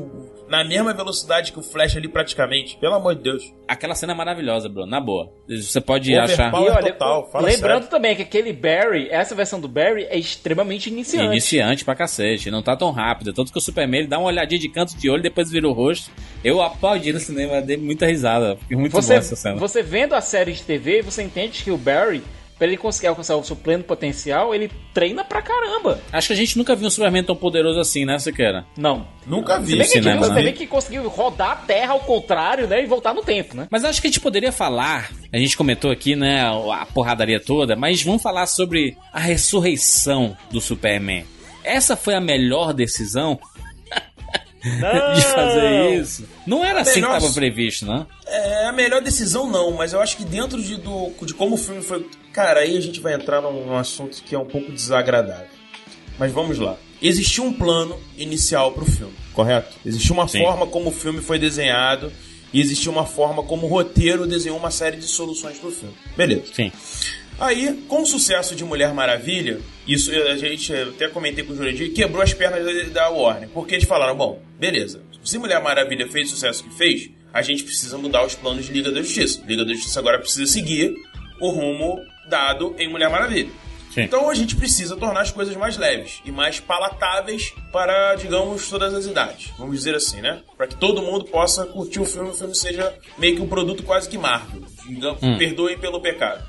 na mesma velocidade que o Flash ali praticamente. Pelo amor de Deus. Aquela cena é maravilhosa, Bruno, na boa. Você pode Overpower. achar. E olha, total, fala lembrando sério. também que aquele Barry, essa versão do Barry é extremamente iniciante. Iniciante pra cacete, não tá tão rápido. Tanto que o Superman ele dá uma olhadinha de canto de olho, depois vira o rosto. Eu aplaudi no cinema, dei muita risada. Fiquei muito Você, boa essa cena. você vendo a série de TV, você entende que o Barry, pra ele conseguir alcançar o seu pleno potencial, ele treina pra caramba. Acho que a gente nunca viu um Superman tão poderoso assim, né, Siqueira? Não. Nunca Se vi. bem que cinema, o né? Que conseguiu rodar a Terra ao contrário, né? E voltar no tempo, né? Mas acho que a gente poderia falar, a gente comentou aqui, né, a porradaria toda, mas vamos falar sobre a ressurreição do Superman. Essa foi a melhor decisão (laughs) de fazer isso? Não era assim que estava previsto, né? É a melhor decisão, não, mas eu acho que dentro de, do, de como o filme foi. Cara, aí a gente vai entrar num, num assunto que é um pouco desagradável. Mas vamos lá. Existiu um plano inicial pro filme, correto? Existiu uma Sim. forma como o filme foi desenhado e existiu uma forma como o roteiro desenhou uma série de soluções pro filme. Beleza. Sim. Aí, com o sucesso de Mulher Maravilha, isso a gente até comentei com o Jurandir, quebrou as pernas da- da Warner. Porque eles falaram, bom, beleza, se Mulher Maravilha fez o sucesso que fez, a gente precisa mudar os planos de Liga da Justiça. Liga da Justiça agora precisa seguir o rumo dado em Mulher Maravilha. Sim. Então a gente precisa tornar as coisas mais leves e mais palatáveis para, digamos, todas as idades. Vamos dizer assim, né? Para que todo mundo possa curtir o filme, o filme seja meio que um produto quase que Marvel. Digamos, Hum. Perdoem pelo pecado.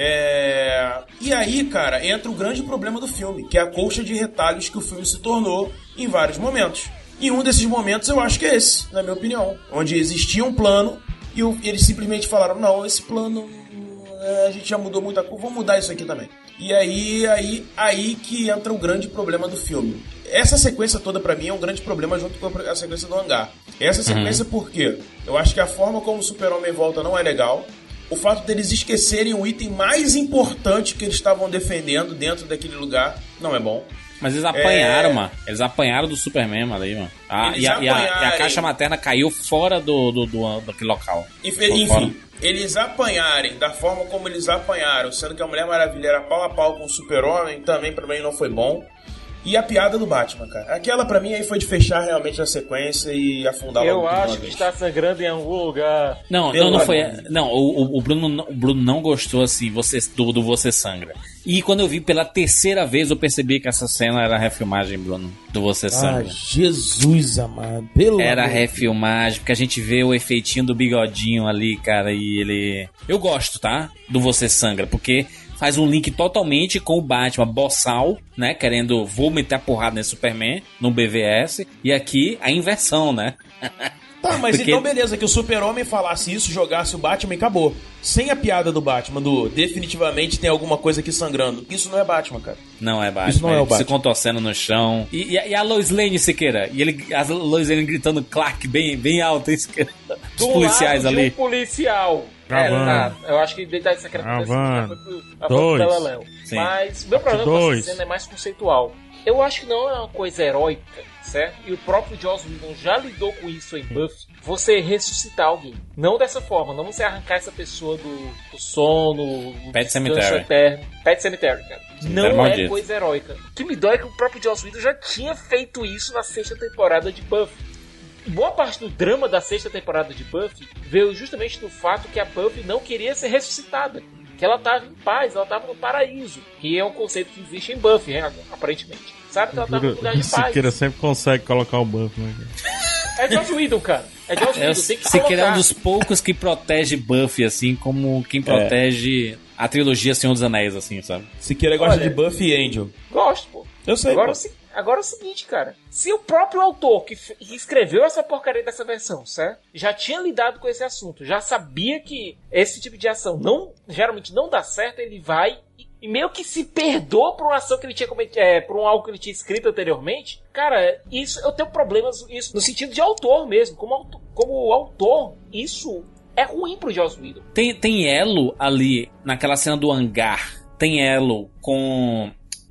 É... E aí, cara, entra o grande problema do filme, que é a colcha de retalhos que o filme se tornou em vários momentos. E um desses momentos eu acho que é esse, na minha opinião. Onde existia um plano e eles simplesmente falaram: não, esse plano é, a gente já mudou muita coisa, vamos mudar isso aqui também. E aí, aí, aí que entra o grande problema do filme. Essa sequência toda pra mim é um grande problema junto com a sequência do hangar. Essa sequência por quê? Eu acho que a forma como o Super-Homem volta não é legal. O fato deles esquecerem o item mais importante que eles estavam defendendo dentro daquele lugar não é bom. Mas eles apanharam, É. mano. Eles apanharam do Superman, mano, aí, mano. Ah, e, a, e, a, e a caixa materna caiu fora do, do, do, daquele local. Por fora. Enfim, eles apanharem da forma como eles apanharam, sendo que a Mulher Maravilha era pau a pau com o Super-Homem, também pra mim não foi bom. E a piada do Batman, cara. Aquela pra mim aí foi de fechar realmente a sequência e afundar Eu acho que está sangrando em algum lugar. Não, Pelo não, não foi. Não, o, o- Bruno, não- o Bruno não gostou assim você, do, do Você Sangra. E quando eu vi pela terceira vez, eu percebi que essa cena era refilmagem, Bruno, do Você Ah, Sangra. Jesus amado. Pelo Era amor de refilmagem, porque a gente vê o efeitinho do bigodinho ali, cara, e ele. Eu gosto, tá? Do Você Sangra, porque faz um link totalmente com o Batman boçal, né? Querendo, vou meter a porrada nesse Superman, no BVS, e aqui a inversão, né? (laughs) Tá, mas Porque- então beleza, que o Super-Homem falasse isso, jogasse o Batman e acabou. Sem a piada do Batman, do definitivamente tem alguma coisa aqui sangrando. Isso não é Batman, cara. Não é Batman. Isso não é o ele Se Batman. contorcendo no chão. E, e a- e a Lois Lane, Siqueira? E ele, a Lois Lane gritando Clark bem, bem alto, Siqueira? (laughs) Os Do policiais lado de ali. um policial. É, tá. Eu acho que Identidade Secreta já foi pro, já foi pro. Sim. Mas meu problema com essa cena é mais conceitual. Eu acho que não é uma coisa heróica, certo? E o próprio Joss Whedon já lidou com isso em Buffy. Você ressuscitar alguém. Não dessa forma, não você arrancar essa pessoa do, do sono, do Pet Cemetery. eterno. Pet Cemetery, cara. não é coisa heróica. O que me dói é que o próprio Joss Whedon já tinha feito isso na sexta temporada de Buffy. Boa parte do drama da sexta temporada de Buffy veio justamente do fato que a Buffy não queria ser ressuscitada. Que ela estava em paz, ela estava no paraíso. Que é um conceito que existe em Buffy, né, aparentemente. Sabe que ela estava no lugar de paz. Siqueira sempre consegue colocar o buff, né? É Joss Whedon, cara. É Joss É, o Whedon, tem que Siqueira é um colocar. dos poucos que protege Buffy, assim, como quem protege a trilogia Senhor dos Anéis, assim, sabe? Siqueira gosta Olha. de Buffy e Angel. Gosto, pô. Eu sei, Agora, pô. Agora é o seguinte, cara. Se o próprio autor que, que escreveu essa porcaria dessa versão, certo? Já tinha lidado com esse assunto, já sabia que esse tipo de ação não geralmente não dá certo, ele vai e, meio que se perdoa por uma ação que ele tinha cometido, é, por um algo que ele tinha escrito anteriormente. Cara, isso eu tenho problemas isso no sentido de autor mesmo, como como autor, isso é ruim pro Joss Whedon. Tem, tem elo ali, naquela cena do hangar, tem elo com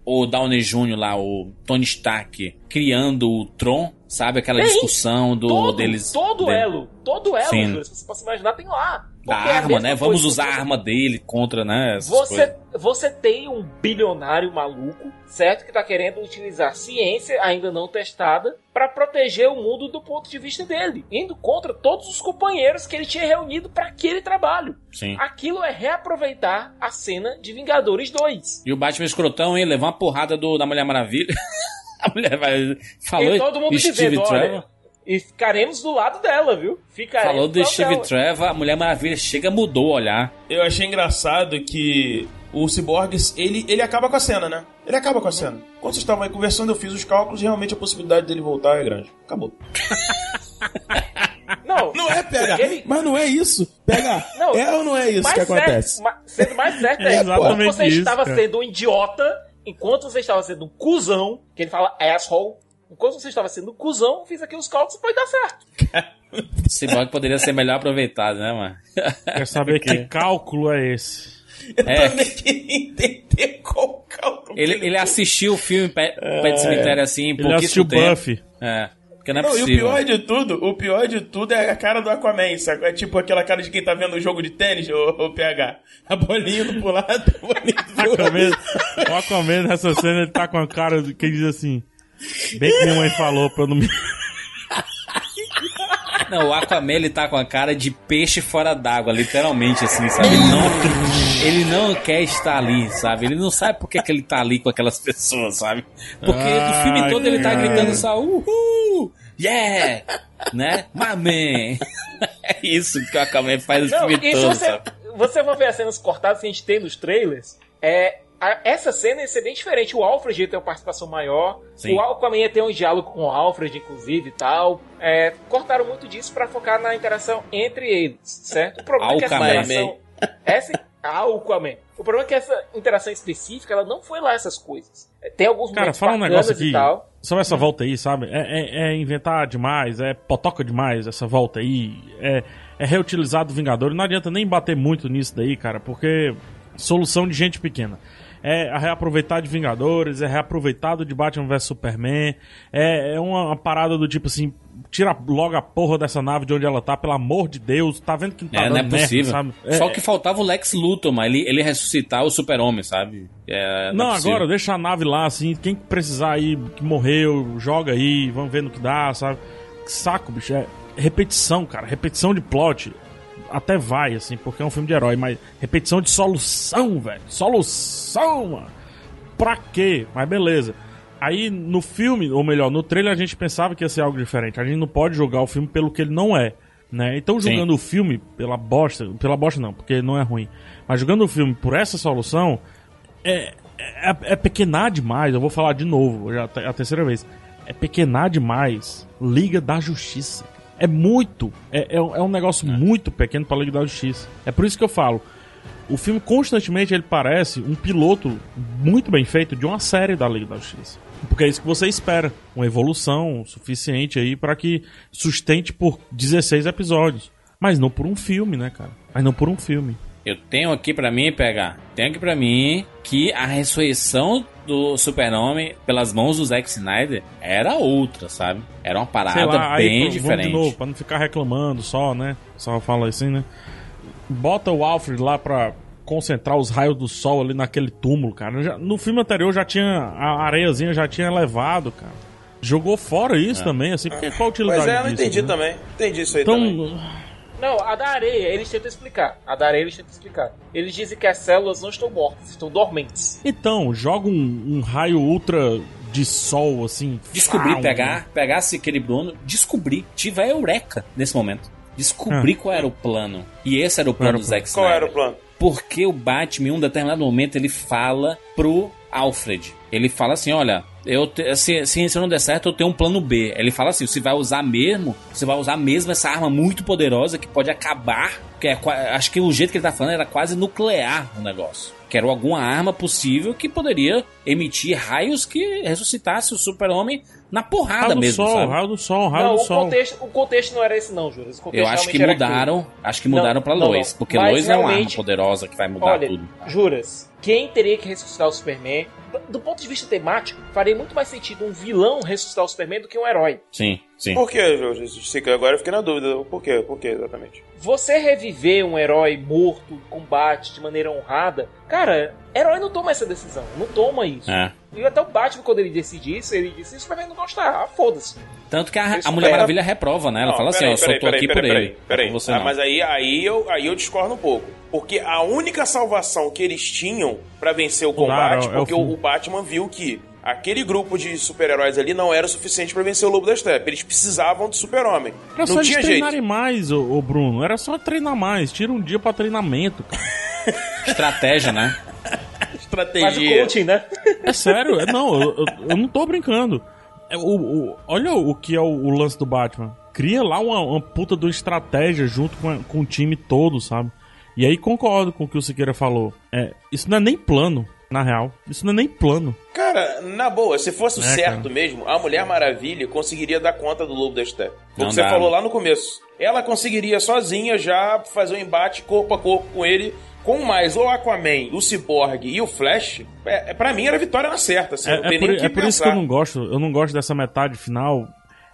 o Downey Jr. lá, o Tony Stark, criando o Tron, sabe? Aquela Tem. discussão do todo, deles. todo dele- elo, todo elo. Júlio, se você possa imaginar, tem lá. Da é arma, mesma né? Vamos usar a arma dele contra, né? Você, coisas. você tem um bilionário maluco, certo? Que tá querendo utilizar ciência ainda não testada para proteger o mundo do ponto de vista dele, indo contra todos os companheiros que ele tinha reunido para aquele trabalho. Sim. Aquilo é reaproveitar a cena de Vingadores 2. E o Batman escrotão, hein? Levar uma porrada do, da Mulher Maravilha. (laughs) a mulher vai. Falou e todo mundo Steve dizendo, Trevor. olha, e ficaremos do lado dela, viu? Ficaremos Falou do do lado Steve dela. Trevor, a Mulher Maravilha chega, mudou o olhar. Eu achei engraçado que o Cyborg, ele, ele acaba com a cena, né? Ele acaba com a cena. Quando vocês estavam aí conversando, eu fiz os cálculos e realmente a possibilidade dele voltar é grande. Acabou. (laughs) Não, Não é PH, Ele- mas não é isso. PH, Não, é ou não é isso que certo- acontece? ma- sendo mais certo É é, exatamente enquanto você isso, estava cara. sendo um idiota, enquanto você estava sendo um cuzão, que ele fala asshole, enquanto você estava sendo um cuzão, fiz aqui os cálculos e pode dar certo. (laughs) Cyborg poderia ser melhor aproveitado, né, mano? Quer saber que (laughs) cálculo é esse? É, também queria entender qual cálculo. ele, ele assistiu o filme Pé Pé de Cemitério assim, Ele assistiu tempo. Buffy. É, porque não é Não, e o possível. pior de tudo, o pior de tudo é a cara do Aquaman, sabe? É tipo aquela cara de quem tá vendo o jogo de tênis, o, PH. A bolinha do pro lado, (laughs) a bolinha do pro Aquaman, outro. o Aquaman nessa cena ele tá com a cara de- que diz assim: Bem que minha mãe falou pra eu não me. (laughs) Não, o Aquaman ele tá com a cara de peixe fora d'água, literalmente, assim, sabe? Ele não, (laughs) ele não quer estar ali, sabe? Ele não sabe por que, que ele tá ali com aquelas (laughs) pessoas, sabe? Porque do filme todo ele tá gritando só, uhul! Yeah! Né? My man! É isso que o Aquaman faz o Não, filme se todo, você, sabe? você vai ver as cenas cortadas que a gente tem nos trailers, é, essa cena ia ser bem diferente. O Alfred ia ter uma participação maior. Sim. O Aquaman ia ter um diálogo com o Alfred, inclusive, e tal. É, cortaram muito disso pra focar na interação entre eles, certo? O problema é que essa interação... Essa, Aquaman. O problema é que essa interação específica, ela não foi lá essas coisas. É, Tem alguns Cara, fala um negócio e aqui. tal. Sobre essa volta aí, sabe? É, é- é inventar demais, é potoca demais essa volta aí. É, é reutilizar do Vingador. Não adianta nem bater muito nisso daí, cara, porque solução de gente pequena. É reaproveitar de Vingadores, é reaproveitado de Batman vs Superman. É, é uma, uma parada do tipo assim: tira logo a porra dessa nave de onde ela tá, pelo amor de Deus. Tá vendo que não tá É, não é merda, possível. sabe? Só É- que faltava o Lex Luthor, mas ele, ele ressuscitar o super-homem, sabe? É, Não, é possível. agora deixa a nave lá, assim. Quem precisar aí, que morreu, joga aí, vamos ver no que dá, sabe? Que saco, bicho. É repetição, cara. Repetição de plot. Até vai, assim, porque é um filme de herói, mas repetição de solução, velho. Solução, mano. Pra quê? Mas beleza. Aí no filme, ou melhor, no trailer a gente pensava que ia ser algo diferente. A gente não pode jogar o filme pelo que ele não é. Né? Então, jogando o filme pela bosta, pela bosta não, porque não é ruim, mas jogando o filme por essa solução, é, é, é pequenar demais. Eu vou falar de novo, já a terceira vez. É pequenar demais. Liga da Justiça. É muito. É, é, um- é um negócio muito pequeno pra Liga da Justiça. É por isso que eu falo. O filme constantemente ele parece um piloto muito bem feito de uma série da Liga da Justiça. Porque é isso que você espera, uma evolução suficiente aí para que sustente por 16 episódios, mas não por um filme, né, cara? Mas não por um filme. Eu tenho aqui pra mim, pegar. Tenho aqui pra mim que a ressurreição do Super-Homem pelas mãos do Zack Snyder era outra, sabe? Era uma parada lá, aí, bem vamos diferente. de novo, pra não ficar reclamando só, né? Só fala assim, né? Bota o Alfred lá pra concentrar os raios do sol ali naquele túmulo, cara. Já- no filme anterior já tinha. A areiazinha já tinha levado, cara. Jogou fora isso É. também, assim, porque qual a utilidade Pois é, eu não disso, entendi né? também. Entendi isso aí também. Não, a da areia, eles tentam explicar. A da areia eles tentam explicar. Eles dizem que as células não estão mortas, estão dormentes. então joga um, um raio ultra de sol, assim. Descobrir, flau, pegar, pegasse aquele Bruno, descobrir, tive a eureka nesse momento. Descobrir Ah. qual era o plano. E esse era o plano era do Zack Qual Snyder. era o plano? Porque o Batman, em um determinado momento, ele fala pro Alfred. Ele fala assim: olha, eu se, se, se não der certo, eu tenho um plano B. Ele fala assim: você vai usar mesmo, você vai usar mesmo essa arma muito poderosa que pode acabar. Que é, acho que o jeito que ele tá falando era quase nuclear o negócio. Que era alguma arma possível que poderia emitir raios que ressuscitasse o super-homem na porrada Raio mesmo, sol, sabe? raio do sol, raio não, do o sol. contexto, o contexto não era esse não, Júlio. Eu acho que mudaram, aquilo. acho que mudaram Não, pra Lois, porque Lois é uma arma poderosa que vai mudar Olha, tudo. juras, quem teria que ressuscitar o Superman? Do ponto de vista temático, faria muito mais sentido um vilão ressuscitar o Superman do que um herói. Sim, sim. Por que, Jorge? Agora eu fiquei na dúvida. Por quê? Por quê, exatamente? Você reviver um herói morto em combate de maneira honrada, cara, herói não toma essa decisão, não toma isso. É. E até o Batman, quando ele decide isso, ele disse: se o Superman não gostar, ah, foda-se. Tanto que a, a Mulher Maravilha reprova, né? Ela Não, fala assim, peraí, ó, eu só peraí, tô peraí, aqui por peraí, ele. Peraí, peraí. É você Ah, mas aí, aí, eu, aí eu discordo um pouco. Porque a única salvação que eles tinham pra vencer o combate, é o porque o, o Batman viu que aquele grupo de super-heróis ali não era o suficiente pra vencer o Lobo da Steppe. Eles precisavam do super-homem. Era só Não eles tinha jeito. treinarem mais, ô, ô Bruno. Era só treinar mais. Tira um dia pra treinamento, cara. (laughs) Estratégia, né? (laughs) Faz o Estratégia. coaching, né? É sério, é- não, eu, eu- eu não tô brincando. É, o- o- olha o que é o, o lance do Batman. Cria lá uma, uma puta de uma estratégia junto com, a- com o time todo, sabe? E aí concordo com o que o Siqueira falou. É, isso não é nem plano, na real. Isso não é nem plano. Cara, na boa, se fosse o É, certo cara. mesmo, a Mulher Maravilha conseguiria dar conta do Lobo da Steppe. O que você dá, falou né? lá no começo. Ela conseguiria sozinha já fazer um embate corpo a corpo com ele. Com mais o Aquaman, o Cyborg e o Flash, é, é, pra mim era vitória na certa. Assim, não É, é por, é por isso que eu não gosto. Eu não gosto dessa metade final.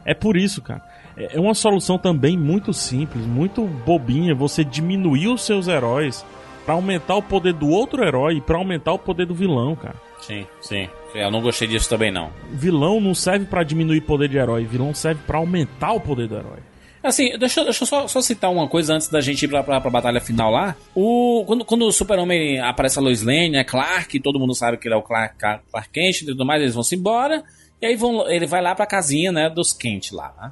É por isso, cara. É é uma solução também muito simples, muito bobinha. Você diminuir os seus heróis pra aumentar o poder do outro herói e pra aumentar o poder do vilão, cara. Sim, sim. Eu não gostei disso também, não. Vilão não serve pra diminuir o poder de herói, vilão serve pra aumentar o poder do herói. Assim, deixa, deixa eu só, só citar uma coisa antes da gente ir pra, pra, pra batalha final lá. O, quando, quando o Super-Homem aparece a Lois Lane, é Clark, todo mundo sabe que ele é o Clark, Clark Kent e tudo mais, eles vão se embora. E aí vão, ele vai lá pra casinha, né, dos Kent lá, né?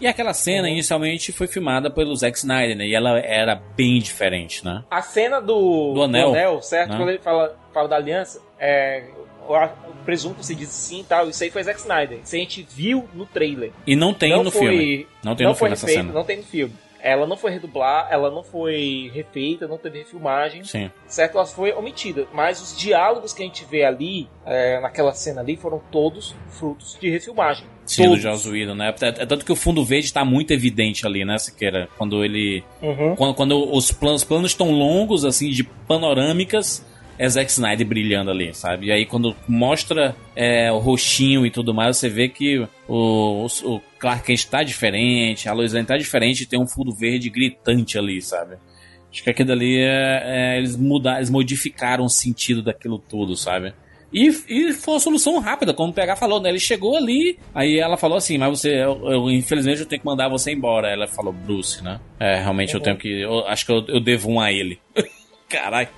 E aquela cena inicialmente foi filmada pelo Zack Snyder, né? E ela era bem diferente, né? A cena do, Do anel, certo? né? Quando ele fala, fala da aliança, é, presumo que você diz sim e tal. Isso aí foi Zack Snyder. Isso a gente viu no trailer. E não tem no foi, filme. Não tem no foi filme refeito, cena. Não tem no filme. Ela não foi redublar, ela não foi refeita, não teve refilmagem. Sim. Certo? Ela foi omitida. Mas os diálogos que a gente vê ali, é, naquela cena ali, foram todos frutos de refilmagem. Sim, do Todos. Joss Whedon, né? É, é tanto que o fundo verde tá muito evidente ali, né, Siqueira? Quando ele... Uhum. Quando, quando os planos, planos estão longos, assim, de panorâmicas, é Zack Snyder brilhando ali, sabe? E aí quando mostra é, o roxinho e tudo mais, você vê que o, o, Clark Kent tá diferente, a Lois Lane tá diferente, tem um fundo verde gritante ali, sabe? Acho que aquilo ali é, é, eles mudaram, eles modificaram o sentido daquilo tudo, sabe? E, e foi uma solução rápida, como o PH falou, né? Ele chegou ali, aí ela falou assim, mas você, eu, eu, infelizmente eu tenho que mandar você embora. Ela falou, Bruce, né? É, realmente eu tenho que, eu acho que eu, eu devo um a ele. (laughs) Caralho.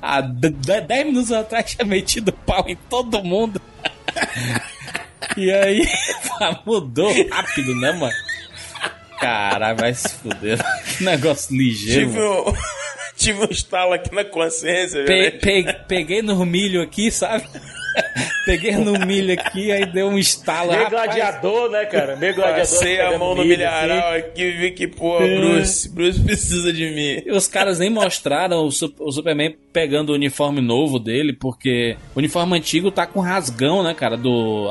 Há 10 minutos atrás tinha metido pau em todo mundo. (laughs) e aí (laughs) mudou rápido, né, mano? Caralho, vai se fuder. Que negócio ligeiro. Tive um, (laughs) tive um estalo aqui na consciência. Pe- pe- peguei no milho aqui, sabe? (laughs) peguei no milho aqui, aí deu um estalo. Meio rapaz. gladiador, né, cara? Meio gladiador. Passei a mão no milharal assim. aqui e vi que, pô, É. Bruce, Bruce precisa de mim. E os caras nem mostraram o, Sup- o Superman pegando o uniforme novo dele, porque o uniforme antigo tá com rasgão, né, cara? Do.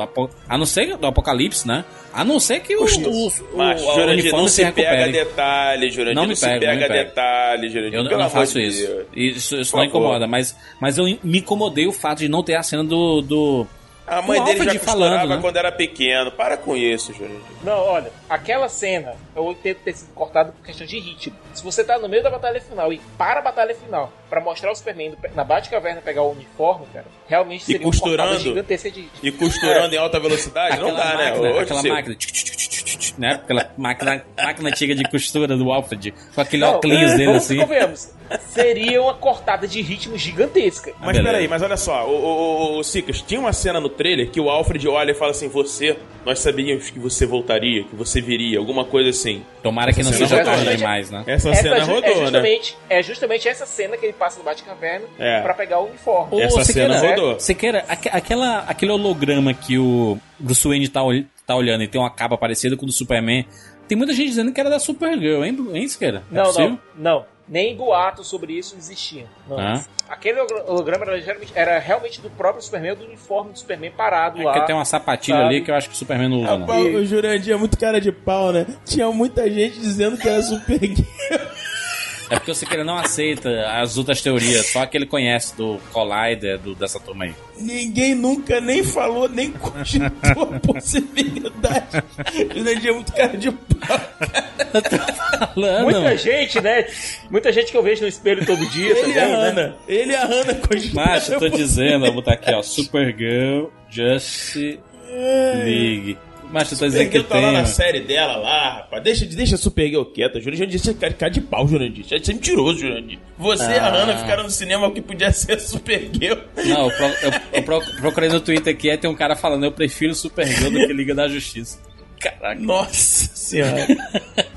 A não ser do Apocalipse, né? A não ser que o, o, o, Mas, o Jurandir, uniforme não se se pega detalhes, Jurandir. Não Não, me se pego, não pega me pego. detalhes, Jurandir. Eu pelo não faço isso. Isso, isso não incomoda, mas, mas eu me incomodei o fato de não ter a cena do. Do A mãe do dele já costurava falando, né? quando era pequeno. Para com isso, Jurandir. Não, olha, aquela cena eu entendo ter sido cortada por questão de ritmo. Se você tá no meio da batalha final e para a batalha final pra mostrar o Superman do- na Batcaverna pegar o uniforme, cara, realmente E seria cortada costurando. gigantesca de ritmo. E costurando em alta velocidade? Não dá, né? máquina, Ô, aquela Ciro. máquina, tch, tch, tch, tch, tch, né? Aquela máquina, máquina antiga de costura do Alfred, com aquele óculos dele vamos assim. convenhamos. Seria uma cortada de ritmo gigantesca. Mas peraí, mas olha só, o, o, o, o Sicas, tinha uma cena no trailer que o Alfred olha e fala assim: Você, nós sabíamos que você voltaria, que você viria, alguma coisa assim. Tomara que não Essa seja tarde rodou. demais, né? Essa, Essa cena ju- rodou, é né? justamente, é justamente essa cena que ele passa no Batcaverna É. pra pegar o uniforme. Ô, Essa Siqueira, cena rodou. Siqueira, aque- aquela, aquele holograma que o Bruce Wayne tá, ol- tá olhando e tem uma capa parecida com o do Superman, tem muita gente dizendo que era da Supergirl, hein, hein Siqueira? É Não, possível? não, não. Nem boatos sobre isso existiam. Não. Ah. Aquele holo- holograma era, geralmente- era realmente do próprio Superman, do uniforme do Superman parado É lá. que tem uma sapatilha sabe? ali que eu acho que o Superman não usa, não. Rapaz, o Jurandir é muito cara de pau, né? Tinha muita gente dizendo que era super. É porque o Siqueira não aceita as outras teorias, só que ele conhece do Collider, do, dessa turma aí. Ninguém nunca nem falou, nem cogitou a (laughs) possibilidade. Jurandir é muito cara de pau. Falando. Muita gente, né? Muita gente que eu vejo no espelho todo dia Ele e a né? Ana. Ele e a Ana cogitaram. Macho, eu tô dizendo, eu vou botar aqui, ó, Supergirl Justice League. Macho, eu tô dizendo que tá lá tem... na série dela lá, rapaz. Deixa, deixa a Supergirl quieta, Jurandir. Você é cara- cara de pau, Jurandir. Você é mentiroso, Jurandir. Você e a Ah. Ana ficaram no cinema que podia ser a Supergirl. Não, eu, pro- eu- eu (laughs) pro- procurei no Twitter aqui, aí tem um cara falando, eu prefiro Supergirl do que Liga da Justiça. Caraca. Nossa senhora. (laughs)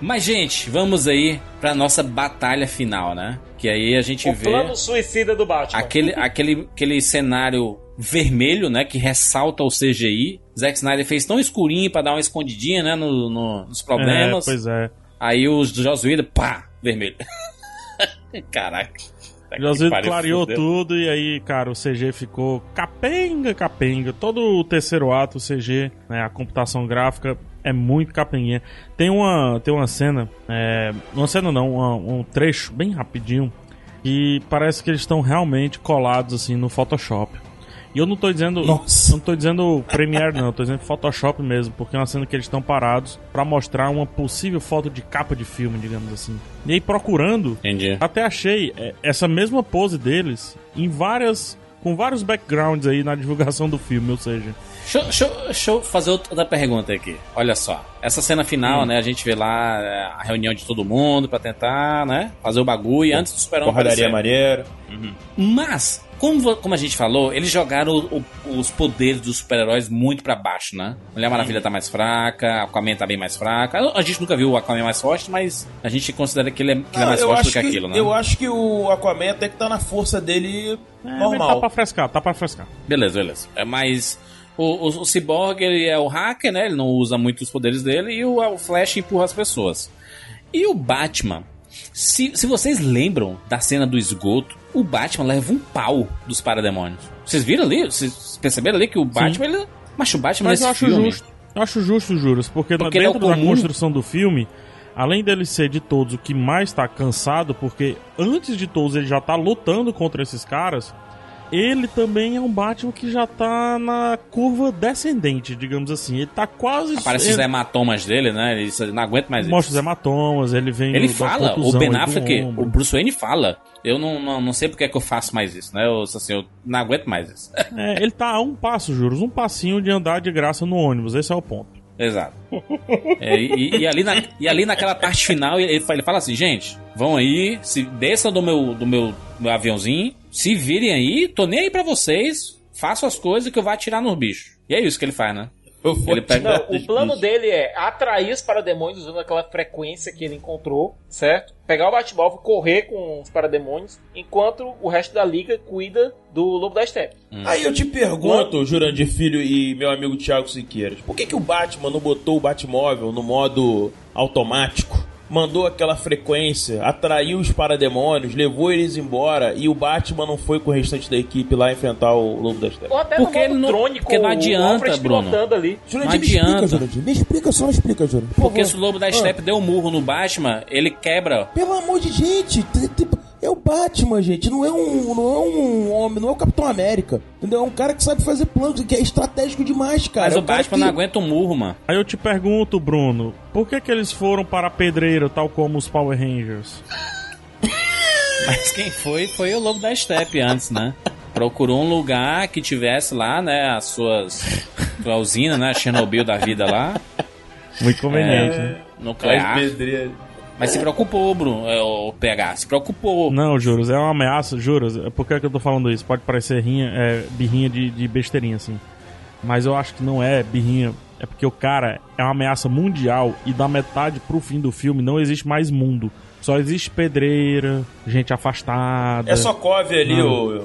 Mas, gente, vamos aí pra nossa batalha final, né? Que aí a gente O vê plano suicida do Batman. aquele, aquele, aquele cenário vermelho, né? Que ressalta o CGI. Zack Snyder fez tão escurinho pra dar uma escondidinha, né? no- no- nos problemas. É, pois é. Aí os do Joss Whedon, pá, vermelho. (laughs) Caraca. Tá pariu, clareou fudeu. tudo e aí, cara, o CG ficou capenga, capenga. Todo o terceiro ato, o CG, né, a computação gráfica é muito capenguinha. Tem uma, tem uma cena, é, uma cena não, uma- um trecho bem rapidinho e parece que eles estão realmente colados assim no Photoshop. E eu não tô dizendo, Nossa. eu não tô dizendo Premiere não, eu tô dizendo Photoshop mesmo, porque é uma cena que eles estão parados pra mostrar uma possível foto de capa de filme, digamos assim. E aí procurando, Entendi. até achei é, essa mesma pose deles em várias com vários backgrounds aí na divulgação do filme, ou seja. Deixa, eu- deixa eu- deixa eu fazer outra pergunta aqui. Olha só. Essa cena final, né? A gente vê lá é, a reunião de todo mundo pra tentar, né? Fazer o bagulho antes do super-homem Porradaria aparecer. maneira. Mas, como, como a gente falou, eles jogaram o- o- os poderes dos super-heróis muito pra baixo, né? Mulher Maravilha tá mais fraca, Aquaman tá bem mais fraca. A gente nunca viu o Aquaman mais forte, mas a gente considera que ele é, que ele é Ah, mais forte do que, que, aquilo, né? Eu acho que o Aquaman até que tá na força dele É, normal. Tá pra frescar, tá pra frescar. Beleza, beleza. É, mas o, o, o Cyborg, ele é o hacker, né? Ele não usa muito os poderes dele e o, o Flash empurra as pessoas. E o Batman, se, se vocês lembram da cena do esgoto, o Batman leva um pau dos parademônios. Vocês viram ali? Vocês perceberam ali que o Batman, ele... Mas o Batman Mas eu acho filme... justo. Eu acho justo, Juras, porque, Porque ele é dentro da comum. construção do filme, além dele ser de todos o que mais tá cansado, porque antes de todos ele já tá lutando contra esses caras, ele também é um Batman que já tá na curva descendente, digamos assim. Ele tá quase. Aparece os ele, hematomas dele, né? Ele não aguenta mais Mostra os isso. hematomas, ele vem. Ele fala, o Ben Affleck, o Bruce Wayne fala. Eu não, não, não sei porque é que eu faço mais isso, né? Eu, assim, eu não aguento mais isso. (laughs) É, ele tá a um passo, juros, um passinho de andar de graça no ônibus, esse é o ponto. Exato. É, e, e ali na, e ali naquela parte final, ele, fa- ele fala assim, gente, vão aí, se desçam do meu, do meu, meu aviãozinho, se virem aí, tô nem aí pra vocês, façam as coisas que eu vou atirar nos bichos. E é isso que ele faz, né? Ele pega- Não, o plano bichos. dele é atrair os parademônios usando aquela frequência que ele encontrou, certo? Pegar o Batmóvel e correr com os parademônios, enquanto o resto da liga cuida do Lobo da Steppe. Aí eu te pergunto, Jurandir Filho e meu amigo Thiago Siqueiras, por que, que o Batman não botou o Batmóvel no modo automático? Mandou aquela frequência, atraiu os parademônios, levou eles embora e o Batman não foi com o restante da equipe lá enfrentar o Lobo da Steppe. Ou até Porque no ele não- porque não adianta, Bruno. ali. Jurandir, me adianta. explica, Jurandir. Me explica, só me explica, Jurandir. por Porque favor. se o Lobo da Ah. Steppe deu um murro no Batman, ele quebra. Pelo amor de gente, t- t- é o Batman, gente. Não é um, não é um homem, não é o Capitão América. Entendeu? É um cara que sabe fazer planos, que é estratégico demais, cara. Mas É o um Batman que- não aguenta um murro, mano. Aí eu te pergunto, Bruno, por que que eles foram para a pedreira, tal como os Power Rangers? (laughs) Mas quem foi, foi o Lobo da Steppe antes, né? Procurou um lugar que tivesse lá, né, as suas... A usina, né, a Chernobyl da vida lá. Muito conveniente, É, né? nuclear. Pedreira. Mas se preocupou, Bruno, é, o PH, se preocupou. Não, juros, é uma ameaça, juros. É Por que, que eu tô falando isso? Pode parecer rinha, é, birrinha de, de besteirinha, assim. Mas eu acho que não é birrinha. É porque o cara é uma ameaça mundial e da metade pro fim do filme não existe mais mundo. Só existe pedreira, gente afastada. É só cove ali, o.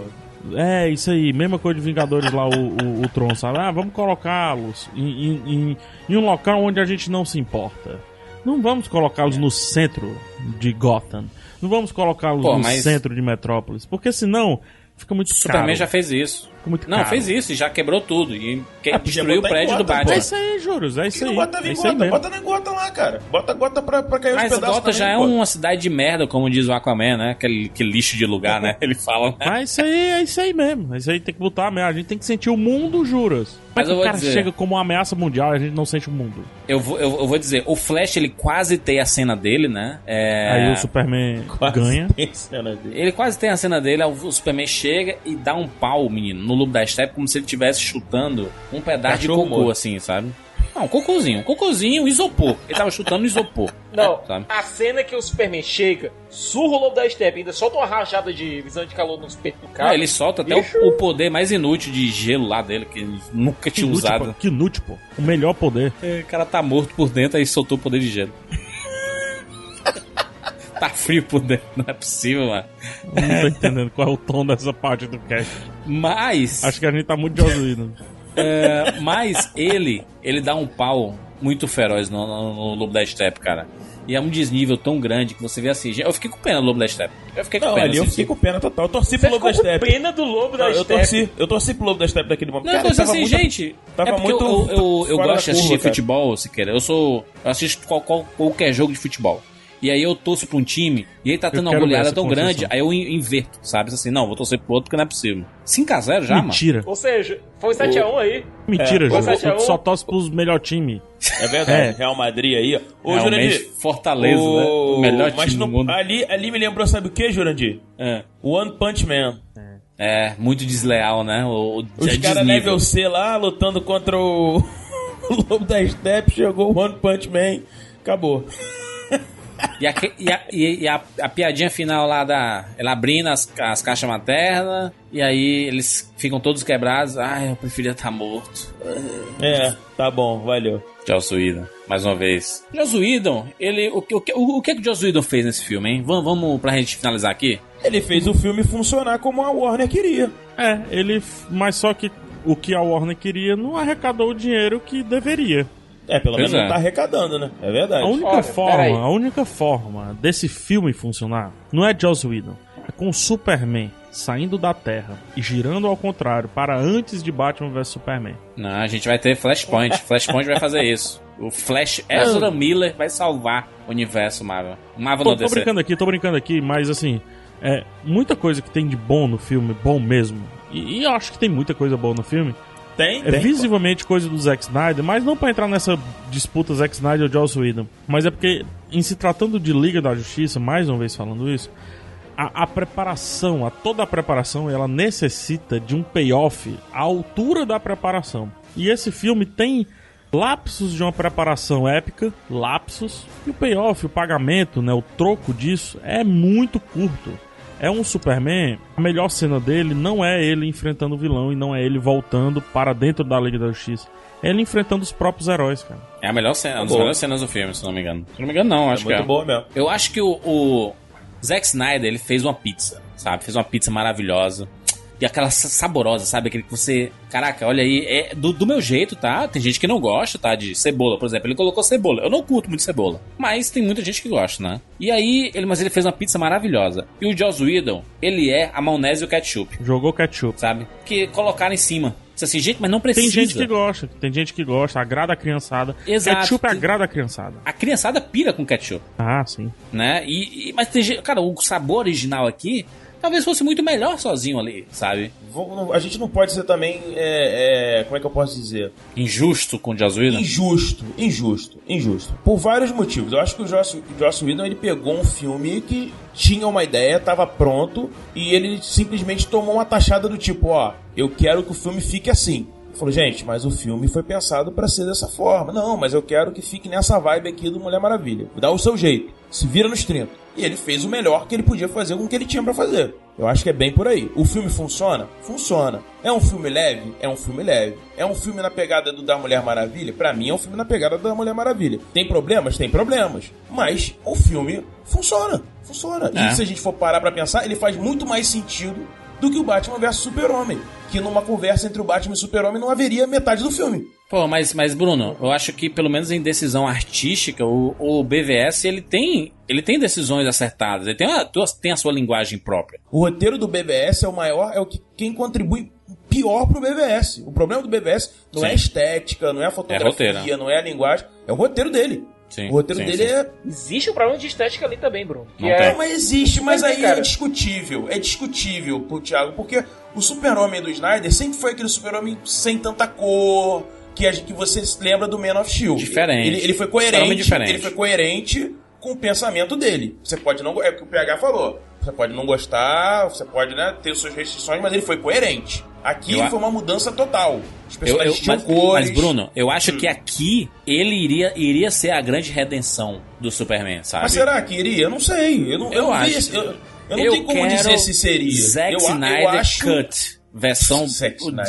É, isso aí, mesma coisa de Vingadores lá, o, o, o Tron, sabe? Ah, vamos colocá-los em, em, em, em um local onde a gente não se importa. Não vamos colocá-los no centro de Gotham. Não vamos colocá-los no mas- centro de Metrópolis. Porque senão fica muito Superman caro. já fez isso. Fica muito Não, caro. fez isso e já quebrou tudo. E que- Ah, destruiu o prédio do Batman. É isso aí, juros, é isso aí. não bota É isso aí gota? mesmo. Bota na gota lá, cara. Bota gota pra, pra cair os Mas pedaços Gotham já também, é uma cidade de merda, como diz o Aquaman, né? Aquele, aquele lixo de lugar, né? (laughs) Ele fala. né? Mas isso aí é isso aí mesmo. Isso aí tem que botar mesmo. A gente tem que sentir o mundo, juras. Como é Mas que o vou cara dizer- chega como uma ameaça mundial e a gente não sente o mundo? Eu vou, eu, eu vou dizer, o Flash, ele quase tem a cena dele, né? É... Aí o Superman Quase ganha. tem cena dele. Ele quase tem a cena dele, aí o Superman chega e dá um pau, menino, no lobo da steppe, como se ele estivesse chutando um pedaço de Cachorro cocô, morto. assim, sabe? Não, um cocôzinho, um cocôzinho, isopor. Ele tava chutando isopor. Não, Sabe? a cena que o Superman chega, surra o Lobo da Steppe, ainda solta uma rajada de visão de calor nos peitos do cara. Não, ele solta até o, o poder mais inútil de gelo lá dele, que ele nunca Que tinha inútil, usado. pô. Que inútil, pô. O melhor poder. O cara tá morto por dentro, aí soltou o poder de gelo. Tá frio por dentro, não é possível, mano. Não tô entendendo qual é o tom dessa parte do cast. Mas. Acho que a gente tá muito de ouvido. É, mas ele, ele dá um pau muito feroz no, no- no Lobo da Steppe, cara. E é um desnível tão grande que você vê assim. Eu fiquei com pena do Lobo da Steppe. Eu fiquei com Não, pena. ali eu assim. fiquei com pena total. Eu torci Você pro Lobo da Steppe. pena do Lobo da Não, eu Steppe. torci, eu torci pro Lobo da Steppe daquele momento. Não, Cara, eu tava assim, muito- gente. tava é porque muito eu, eu, eu gosto de assistir curva, cara. futebol, se quer. Eu sou. Eu assisto qual, qual- qualquer jogo de futebol. E aí eu torço pra um time, e aí tá tendo uma goleada tão grande, aí eu in- inverto, sabe? Assim, não, vou torcer pro outro porque não é possível. 5x0 já, mano. Mentira. Ou seja, foi 7x1 aí. Mentira, É, João. foi 7 a 1. Tu só torce pros melhor time. É verdade, É. Real Madrid aí. ó. Ô, Realmente, Jurandir. Fortaleza, né? O melhor Mas time no- do mundo. Ali, ali me lembrou, sabe o que, Jurandir? É. One Punch Man. É, muito desleal, né? O, o Os é caras level C lá, lutando contra o... (laughs) o Lobo da Step, chegou o One Punch Man, acabou. E, a, e, a, e- a- a piadinha final lá da. Ela abrindo as, as caixas maternas, e aí eles ficam todos quebrados. Ai, eu preferia estar morto. É, tá bom, valeu. Joss Whedon, mais uma vez. Joss Whedon, ele. O, que- o, que- o, o que que o Joss Whedon fez nesse filme, hein? Vamos, vamos pra gente finalizar aqui? Ele fez o filme funcionar como a Warner queria. É, ele. Mas só que o que a Warner queria não arrecadou o dinheiro que deveria. É, pelo Pois menos é. não tá arrecadando, né? É verdade. A única Olha, peraí. forma, a única forma desse filme funcionar não é Joss Whedon, é com o Superman saindo da Terra e girando ao contrário para antes de Batman vs Superman. Não, a gente vai ter Flashpoint. (laughs) Flashpoint vai fazer isso. O Flash Ezra Miller vai salvar o universo Marvel. Marvel Tô, não tô brincando aqui, tô brincando aqui, mas assim, é muita coisa que tem de bom no filme, bom mesmo. E, e eu acho que tem muita coisa boa no filme. Tem, É tem. visivelmente coisa do Zack Snyder, mas não pra entrar nessa disputa Zack Snyder ou Joss Whedon. Mas é porque, em se tratando de Liga da Justiça, mais uma vez falando isso, a, a preparação, a toda a preparação, ela necessita de um payoff à altura da preparação. E esse filme tem lapsos de uma preparação épica, lapsos, e o payoff, o pagamento, né, o troco disso é muito curto. É um Superman, a melhor cena dele não é ele enfrentando o vilão e não é ele voltando para dentro da Liga da Justiça. É ele enfrentando os próprios heróis, cara. É a melhor cena, uma das melhores cenas do filme, se não me engano. Se não me engano, não, É acho muito que é. boa mesmo. Eu acho que o, o Zack Snyder, ele fez uma pizza, sabe? Fez uma pizza maravilhosa. E aquela sa- saborosa, sabe? Aquele que você. Caraca, olha aí, é do, do meu jeito, tá? Tem gente que não gosta, tá? De cebola, por exemplo. Ele colocou cebola. Eu não curto muito cebola. Mas tem muita gente que gosta, né? E aí, ele, mas ele fez uma pizza maravilhosa. E o Joss Whedon, ele é a maionese e o ketchup, Jogou ketchup. sabe? Que colocaram em cima. Disse assim, gente, mas não precisa. Tem gente que gosta, tem gente que gosta, agrada a criançada. Exato. Ketchup agrada a criançada. A criançada pira com ketchup. Ah, sim. né? E, e- mas tem gente, cara, o sabor original aqui talvez fosse muito melhor sozinho ali, sabe? A gente não pode ser também. é, é, como é que eu posso dizer? Injusto com o Joss Whedon. Injusto, injusto, injusto. Por vários motivos. Eu acho que o Joss, Joss Whedon ele pegou um filme que tinha uma ideia, estava pronto, e ele simplesmente tomou uma taxada do tipo: ó, eu quero que o filme fique assim. Falou, gente, mas o filme foi pensado pra ser dessa forma. Não, mas eu quero que fique nessa vibe aqui do Mulher Maravilha. Dá o seu jeito. Se vira nos 30. E ele fez o melhor que ele podia fazer com o que ele tinha pra fazer. Eu acho que é bem por aí. O filme funciona? Funciona. É um filme leve? É um filme leve. É um filme na pegada do da Mulher Maravilha? Pra mim é um filme na pegada da Mulher Maravilha. Tem problemas? Tem problemas. Mas o filme funciona. Funciona. É. E se a gente for parar pra pensar, ele faz muito mais sentido do que o Batman vs Super-Homem. Que numa conversa entre o Batman e o Super-Homem não haveria metade do filme. Pô, mas, mas Bruno, eu acho que pelo menos em decisão artística, o, o BVS ele tem, ele tem decisões acertadas, ele tem a, tem a sua linguagem própria. O roteiro do BBS é o maior, é o que quem contribui pior pro BBS. O problema do BBS não é a Sim. estética, não é a fotografia, roteiro. não é a linguagem, é o roteiro dele. Sim, o roteiro sim, dele sim. é. Existe um problema de estética ali também, Bruno. Não é... Não, mas existe, mas, Mas, aí cara- é discutível. É discutível pro Thiago, porque o super-homem do Snyder sempre foi aquele super-homem sem tanta cor, que, a gente- que você se lembra do Man of Steel. Diferente. Ele, ele foi coerente, diferente. ele foi coerente com o pensamento dele. Você pode não... É o que o PH falou. Você pode não gostar, você pode né, ter suas restrições, mas ele foi coerente. Aqui Eu foi uma mudança total. Eu, personagens eu- tinham mas, cores. mas, Bruno, eu acho Hum. que aqui ele iria, iria ser a grande redenção do Superman, sabe? Mas será que iria? Eu não sei. Eu não, eu Eu não acho. esse- eu, eu não tenho como dizer se seria. Zack eu, eu Snyder acho... Cut. Versão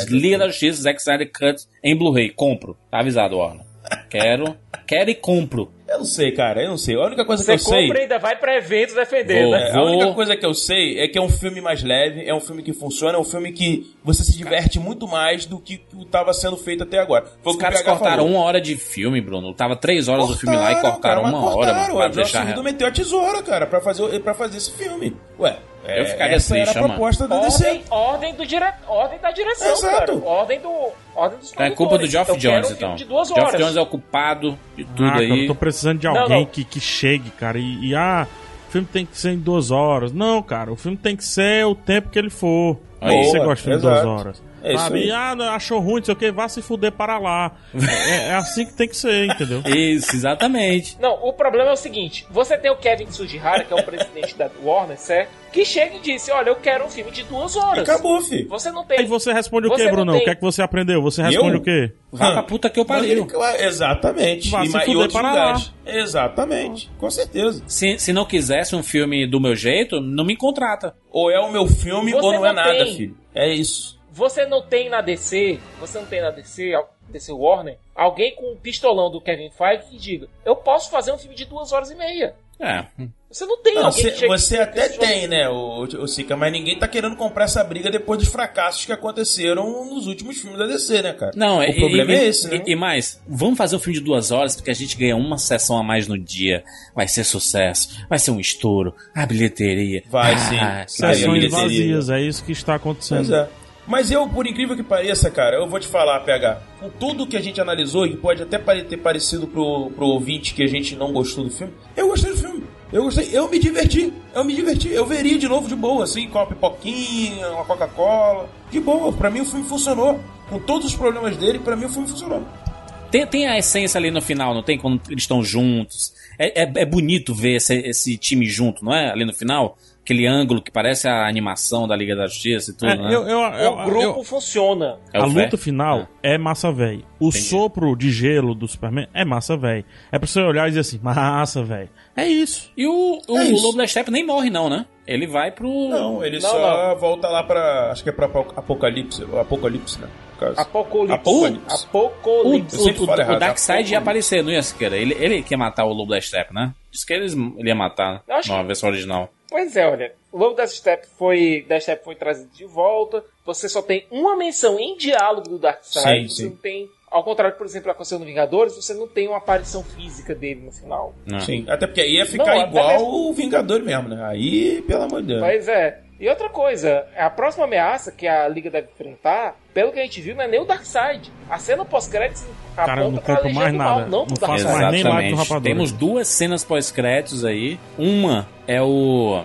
Liga da Justiça, Zack Snyder Cut em Blu-ray. Compro. Tá avisado, Warner. Quero. quero e compro. Eu não sei, cara. Eu não sei. A única coisa que Você eu sei... compra e ainda vai pra evento defender, Vou. né? É, a única coisa que eu sei é que é um filme mais leve, é um filme que funciona, é um filme que você se diverte muito mais do que estava sendo feito até agora. Foi Os que caras cortaram falou. uma hora de filme, Bruno. Tava três horas do filme lá e cortaram cara, uma hora cortaram. pra O deixar. Meteu a tesoura, cara, pra fazer, pra fazer esse filme. Ué, Eu é, ficaria essa triste, era a mano. proposta da DC. Ordem, ordem, do dire... ordem da direção, Exato. cara. Ordem do. Ordem dos É culpa do. Geoff Eu quero Jones, um então. De duas Geoff. Jones é o culpado de tudo ah, cara, aí. eu tô precisando de Não, alguém não. Que, que chegue, cara. E, e, ah, o filme tem que ser em duas horas. Não, cara, o filme tem que ser o tempo que ele for. Aí. Aí você Boa, gosta de filme de duas horas. É isso sabe? aí. E, ah, não, achou ruim, não sei o que, vá se fuder para lá. (laughs) é, é assim que tem que ser, entendeu? Isso, exatamente. Não, o problema é o seguinte: você tem o Kevin Tsujihara, que é o presidente da Warner, certo? Que chega e disse: Olha, eu quero um filme de duas horas. Acabou, fi. Você não tem. Aí você responde o não Brunão? tem- O que é que você aprendeu? Você responde Eu? o quê? Vai pra puta que eu pariu. Exatamente. Vá e, se e fuder para lugares. Exatamente. Com certeza. Se, se não quisesse um filme do meu jeito, não me contrata. Ou é o meu filme Você ou não, é não nada, tem. filho. É isso. Você não tem na DC, você não tem na DC, DC Warner, alguém com um pistolão do Kevin Feige que diga: Eu posso fazer um filme de duas horas e meia. É. Você não tem Não, alguém você, você e até tem, né, o, o Sica, mas ninguém tá querendo comprar essa briga depois dos fracassos que aconteceram nos últimos filmes da DC, né, cara? Não, o e- problema e, é esse, né? E, e mais, vamos fazer um filme de duas horas porque a gente ganha uma sessão a mais no dia. Vai ser sucesso, vai ser um estouro, a bilheteria. Vai, Ah, sim. cara, Sessões vazias, é isso que está acontecendo. Pois é. Mas eu, por incrível que pareça, cara, eu vou te falar, PH, com tudo que a gente analisou, e pode até ter parecido pro, pro ouvinte que a gente não gostou do filme, eu gostei do filme. Eu gostei, eu me diverti, eu me diverti, eu veria de novo de boa, assim, com uma pipoquinha, uma Coca-Cola, de boa. Pra mim o filme funcionou. Com todos os problemas dele, pra mim o filme funcionou. Tem, tem a essência ali no final, não tem? Quando eles estão juntos. É, é, é bonito ver esse, esse time junto, não é? Ali no final. Aquele ângulo que parece a animação da Liga da Justiça e tudo, É, né? eu, eu, eu, O grupo eu- funciona. É a o luta Fé? final é massa velho. O Entendi. sopro de gelo do Superman é massa velho. É pra você olhar e dizer assim, massa velho. É isso. E o, o, É isso. Lobo da Steppe nem morre, não, né? Ele vai pro. Não, ele Não, só volta lá pra. Acho que é pra Apo- Apocalipse. Apocalipse, né? Apocalipse. Apocalipse. O, Apocalipse. Eu sempre o, falo o errado, Darkseid Apocalipse. ia aparecer, não ia Siqueira? Ele, ele que ia matar o Lobo da Steppe, né? Diz que eles, ele ia matar acho na versão original. Pois é, olha. O Lobo da Step foi, da Step foi trazido de volta. Você só tem uma menção em diálogo do Darkseid. Sim, Você sim. não tem. Ao contrário, por exemplo, aconteceu no Vingadores, você não tem uma aparição física dele no final. Não. Sim, até porque aí ia ficar Não, igual mesmo- o Vingador mesmo, né? Aí, pelo amor de Deus. Pois é. E outra coisa, a próxima ameaça que a Liga deve enfrentar, pelo que a gente viu, não é nem o Darkseid. A cena pós-créditos Cara, eu não aponta pra mais do Mal, nada. não Não faço mais nem live do Rapadura. Temos duas cenas pós-créditos aí. Uma é o.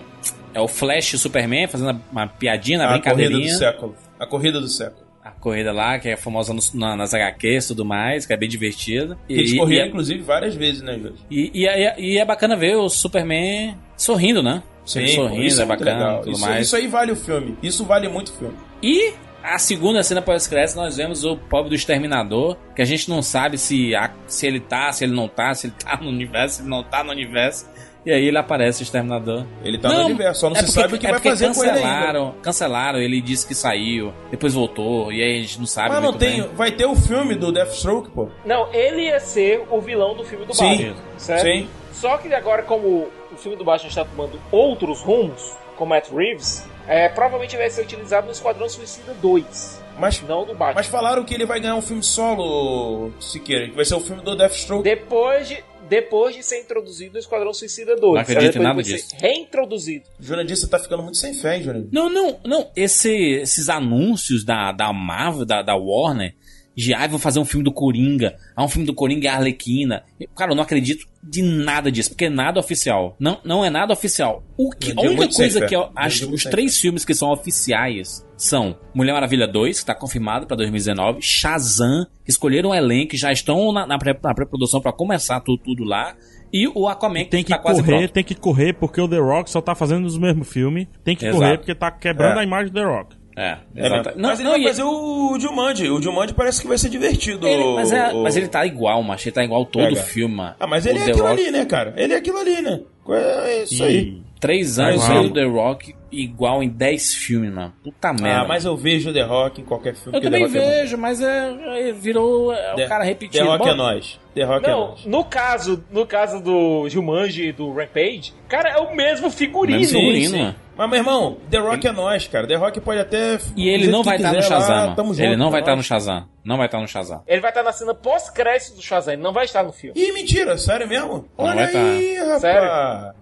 É o Flash Superman fazendo uma piadinha na a corrida do século. A corrida do século. A corrida lá, que é famosa nos- na- nas HQs e tudo mais, que é bem divertida. Que eles corriam, e, inclusive, várias vezes, né, Jorge? e, e, é- e é bacana ver o Superman sorrindo, né? Ele sorrindo, isso é muito bacana legal. tudo Isso, mais. isso aí vale o filme. Isso vale muito o filme. E a segunda cena pós-crédito nós vemos o pobre do Exterminador, que a gente não sabe se, a- se ele tá, se ele não tá, se ele tá no universo, se ele não tá no universo. E aí ele aparece, o Exterminador. Ele tá no universo, só não se porque- sabe o que é vai porque fazer com ele ainda. cancelaram, Cancelaram, ele disse que saiu, depois voltou, e aí a gente não sabe Mas não tem. bem. Vai ter o filme do Deathstroke, pô. Não, ele ia ser o vilão do filme do Sim, Batman. Certo? sim. Só que agora, como o filme do Batman está tomando outros rumos, com Matt Reeves, é, provavelmente vai ser utilizado no Esquadrão Suicida 2. Mas, não do Batman. mas falaram que ele vai ganhar um filme solo, Siqueira, que vai ser o filme do Deathstroke. Depois de, depois de ser introduzido no Esquadrão Suicida 2. Não acredito em nada disso. Reintroduzido. Jurandir, você tá ficando muito sem fé, hein, Jurandir? Não, não, não. Esse, esses anúncios da, da Marvel, da, da Warner, de ah, vão fazer um filme do Coringa, ah, um filme do Coringa e a Arlequina. Cara, eu não acredito de nada disso, porque é nada oficial. Não, não é nada oficial. O que, a única coisa que eu Eu acho, os três filmes que são oficiais são Mulher Maravilha 2, que tá confirmado pra 2019, Shazam, que escolheram o elenco, e já estão na, na pré- pré-produção pra começar tudo, tudo lá, e o Aquaman, que, Tem que tá quase correr, pronto. tem que correr, porque o The Rock só tá fazendo os mesmos filmes. Tem que Exato. correr, porque tá quebrando É. a imagem do The Rock. É, É exato. mesmo. Não, mas ele não, vai e- fazer o Jumanji. O Jumanji parece que vai ser divertido. Ele- mas, é- o- mas ele tá igual, macho. Ele tá igual todo Pega. filme. Ah, mas O ele é The aquilo Rock- ali, né, cara? Ele é aquilo ali, né? É isso aí. Três Tá anos aí o The Rock igual em 10 filmes, mano. Puta merda. Ah, mas eu vejo The Rock em qualquer filme. Eu que também The Rock é vejo, mas é, é- virou é, The- o cara repetindo. The Rock Bom, é nós. The Rock é Não, nós. no caso, no caso do Jumanji e do Rampage, cara, é o mesmo figurino. Mesmo figurino, sim. Mas, meu irmão, The Rock é nós, cara. The Rock pode até. E ele do não vai estar no quiser lá, Shazam, mano. tamo Ele junto, não vai estar no nóis. Shazam. Não vai estar no Shazam. Ele vai estar na cena pós-crédito do Shazam, ele não vai estar no filme. Ih, mentira, sério mesmo? Não Olha vai tá. aí, rapaz. Sério?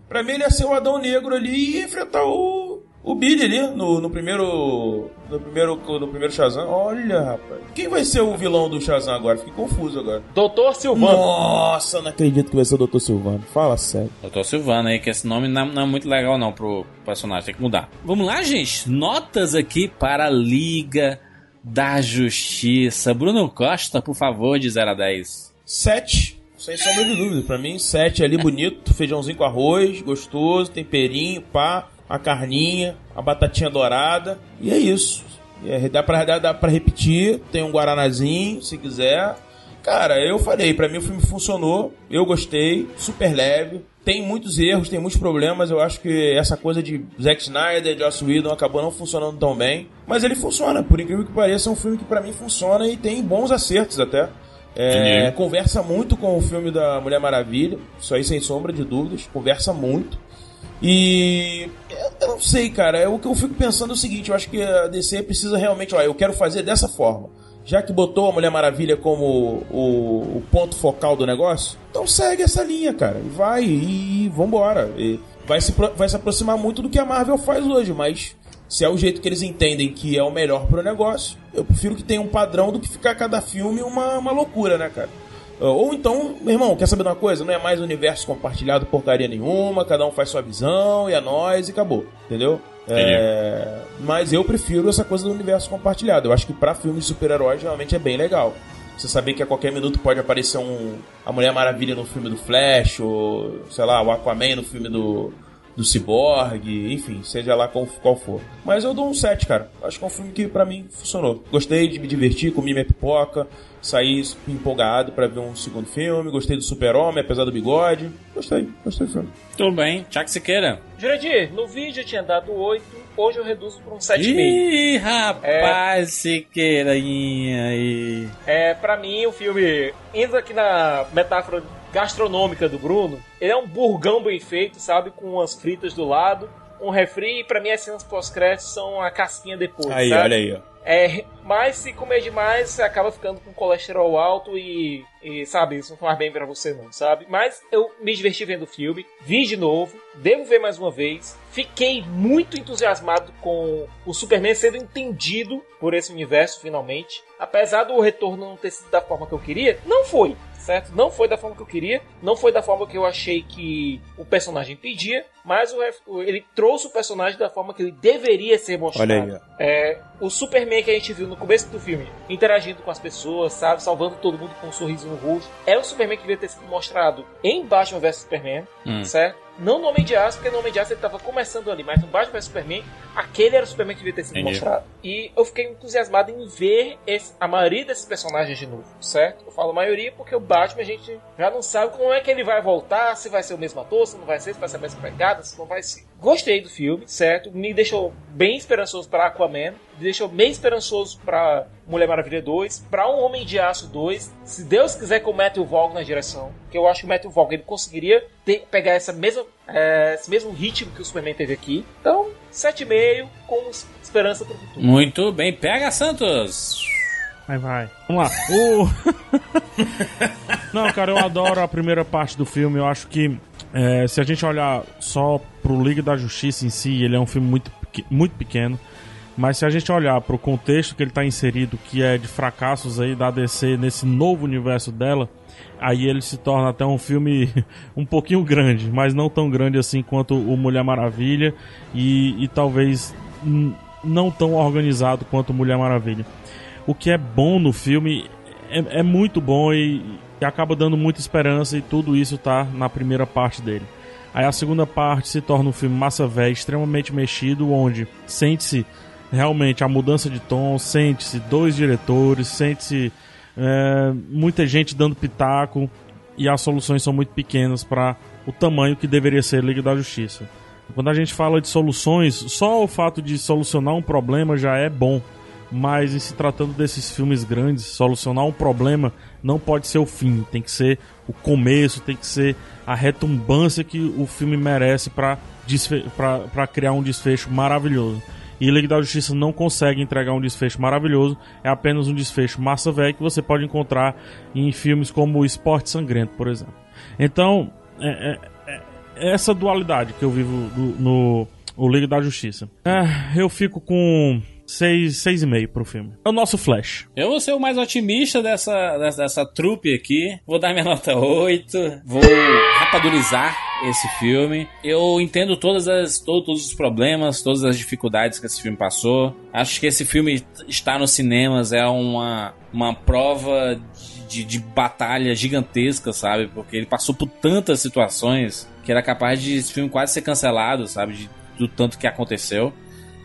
Pra mim ele ia ser o Adão Negro ali e enfrentar o. O Billy ali no, no primeiro. No primeiro. No primeiro Shazam. Olha, rapaz. Quem vai ser o vilão do Shazam agora? Fiquei confuso agora. Doutor Silvano. Nossa, não acredito que vai ser o Dr. Silvano. Fala sério. Tô Silvano aí, que esse nome não, não é muito legal não pro personagem, tem que mudar. Vamos lá, gente. Notas aqui para a Liga da Justiça. Bruno Costa, por favor, de 0 a 10. 7. Sem sombra de dúvida. Pra mim, 7 ali bonito. Feijãozinho com arroz, gostoso, temperinho, pá, a carninha, a batatinha dourada. E é isso. É, dá, pra, dá, dá pra repetir. Tem um guaranazinho, se quiser. Cara, eu falei, pra mim o filme funcionou. Eu gostei. Super leve. Tem muitos erros, tem muitos problemas. Eu acho que essa coisa de Zack Snyder, Joss Whedon acabou não funcionando tão bem. Mas ele funciona, por incrível que pareça, é um filme que pra mim funciona e tem bons acertos até. É, conversa muito com o filme da Mulher Maravilha, isso aí sem sombra de dúvidas, conversa muito. E eu, não sei, cara, é o que eu fico pensando é o seguinte, eu acho que a DC precisa realmente, ó, eu quero fazer dessa forma. Já que botou a Mulher Maravilha como o, o ponto focal do negócio, então segue essa linha, cara. E vai, e vambora. E vai, se, vai se aproximar muito do que a Marvel faz hoje, mas se é o jeito que eles entendem que é o melhor pro negócio, eu prefiro que tenha um padrão do que ficar cada filme uma, uma loucura, né, cara? Ou então, meu irmão, quer saber de uma coisa? Não é mais universo compartilhado porcaria nenhuma, cada um faz sua visão e é nós e acabou, entendeu? É, mas eu prefiro essa coisa do universo compartilhado. Eu acho que pra filmes de super-heróis realmente é bem legal. Você saber que a qualquer minuto pode aparecer um a Mulher Maravilha no filme do Flash, ou sei lá, o Aquaman no filme do, do Cyborg, enfim, seja lá qual, qual for. Mas eu dou um 7, cara. Acho que é um filme que pra mim funcionou. Gostei de me divertir, comi minha pipoca, saí empolgado pra ver um segundo filme, gostei do Super-Homem, apesar do bigode. Gostei, gostei do filme. Tudo bem, Tiago Siqueira. Jurandir, no vídeo eu tinha dado 8, hoje eu reduzo pra um 7,5. Ih, rapaz, Siqueirinha aí. É, pra mim, o filme, indo aqui na metáfora gastronômica do Bruno, ele é um burgão bem feito, sabe? Com umas fritas do lado, um refri, e pra mim as cenas pós-créditos são a casquinha depois, Aí, sabe? olha aí, ó. É, mas se comer demais, você acaba ficando com colesterol alto e, e, sabe, isso não faz bem pra você não, sabe? Mas eu me diverti vendo o filme, vi de novo, devo ver mais uma vez. Fiquei muito entusiasmado com o Superman sendo entendido por esse universo finalmente. Apesar do retorno não ter sido da forma que eu queria, não foi, certo? Não foi da forma que eu queria, não foi da forma que eu achei que o personagem pedia, mas o ele trouxe o personagem da forma que ele deveria ser mostrado. Olha aí, ó. É, o Superman que a gente viu no começo do filme, interagindo com as pessoas, sabe? Salvando todo mundo com um sorriso no rosto. É o Superman que devia ter sido mostrado em Batman vs Superman, Hum. certo? Não no Homem de Aço, porque no Homem de Aço ele tava começando ali, mas no Batman vs Superman, aquele era o Superman que devia ter sido Entendi. mostrado. E eu fiquei entusiasmado em ver esse- a maioria desses personagens de novo, certo? Eu falo maioria porque o Batman a gente já não sabe como é que ele vai voltar, se vai ser o mesmo ator, se não vai ser, se vai ser a mesma pegada, se não vai ser. Gostei do filme, certo? Me deixou bem esperançoso para Aquaman, me deixou bem esperançoso para Mulher Maravilha 2, para Um Homem de Aço 2, se Deus quiser com o Matthew Vaughn na direção, que eu acho que o Matthew Vaughn ele conseguiria ter- pegar essa mesma, é, esse mesmo ritmo que o Superman teve aqui. Então, 7,5 com es- esperança para o futuro. Muito bem, pega Santos. Vai, vai. Vamos lá. O... (laughs) Não, cara, eu adoro a primeira parte do filme. Eu acho que é, se a gente olhar só pro Liga da Justiça em si, ele é um filme muito, muito pequeno. Mas se a gente olhar pro contexto que ele tá inserido, que é de fracassos aí da DC nesse novo universo dela, aí ele se torna até um filme (laughs) um pouquinho grande, mas não tão grande assim quanto o Mulher Maravilha e, e talvez não tão organizado quanto Mulher Maravilha. O que é bom no filme é, é muito bom e, e acaba dando muita esperança e tudo isso tá na primeira parte dele. Aí a segunda parte se torna um filme massa velho, extremamente mexido, onde sente-se realmente a mudança de tom, sente-se dois diretores, sente-se é, muita gente dando pitaco e as soluções são muito pequenas para o tamanho que deveria ser a Liga da Justiça. Quando a gente fala de soluções, só o fato de solucionar um problema já é bom. Mas em se tratando desses filmes grandes, solucionar um problema não pode ser o fim, tem que ser o começo, tem que ser a retumbância que o filme merece para criar um desfecho maravilhoso. E Liga da Justiça não consegue entregar um desfecho maravilhoso, é apenas um desfecho massa velho que você pode encontrar em filmes como Esporte Sangrento, por exemplo. Então, é, é- é essa dualidade que eu vivo do- no o Liga da Justiça. É, eu fico com 6, 6,5 pro filme. É o nosso Flash. Eu vou ser o mais otimista dessa, dessa, dessa trupe aqui. Vou dar minha (laughs) nota 8. Vou rapadurizar esse filme. Eu entendo todas as, todos os problemas, todas as dificuldades que esse filme passou. Acho que esse filme estar nos cinemas é uma, uma prova de, de batalha gigantesca, sabe? Porque ele passou por tantas situações que era capaz de esse filme quase ser cancelado, sabe? De, do tanto que aconteceu.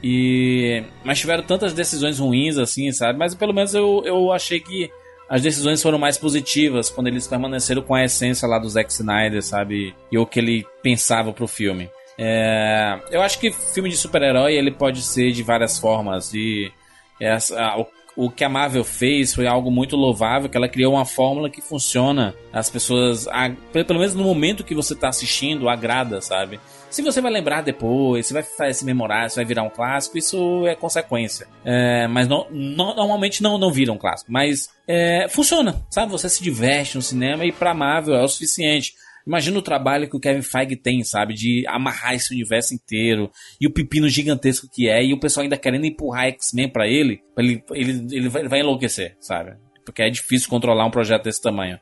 E. Mas tiveram tantas decisões ruins, assim, sabe? Mas pelo menos eu, eu achei que as decisões foram mais positivas quando eles permaneceram com a essência lá do Zack Snyder, sabe? E o que ele pensava pro filme. É, eu acho que filme de super-herói ele pode ser de várias formas. E essa, o, que a Marvel fez foi algo muito louvável, que ela criou uma fórmula que funciona. As pessoas, pelo menos no momento que você está assistindo, agrada, sabe? Se você vai lembrar depois, se vai se memorar, se vai virar um clássico, isso é consequência. É, mas não, não, normalmente não, não vira um clássico. Mas é, funciona, sabe? Você se diverte no cinema e pra Marvel é o suficiente. Imagina o trabalho que o Kevin Feige tem, sabe? De amarrar esse universo inteiro e o pepino gigantesco que é, e o pessoal ainda querendo empurrar X-Men pra ele, ele, ele, ele, vai, enlouquecer, sabe? Porque é difícil controlar um projeto desse tamanho.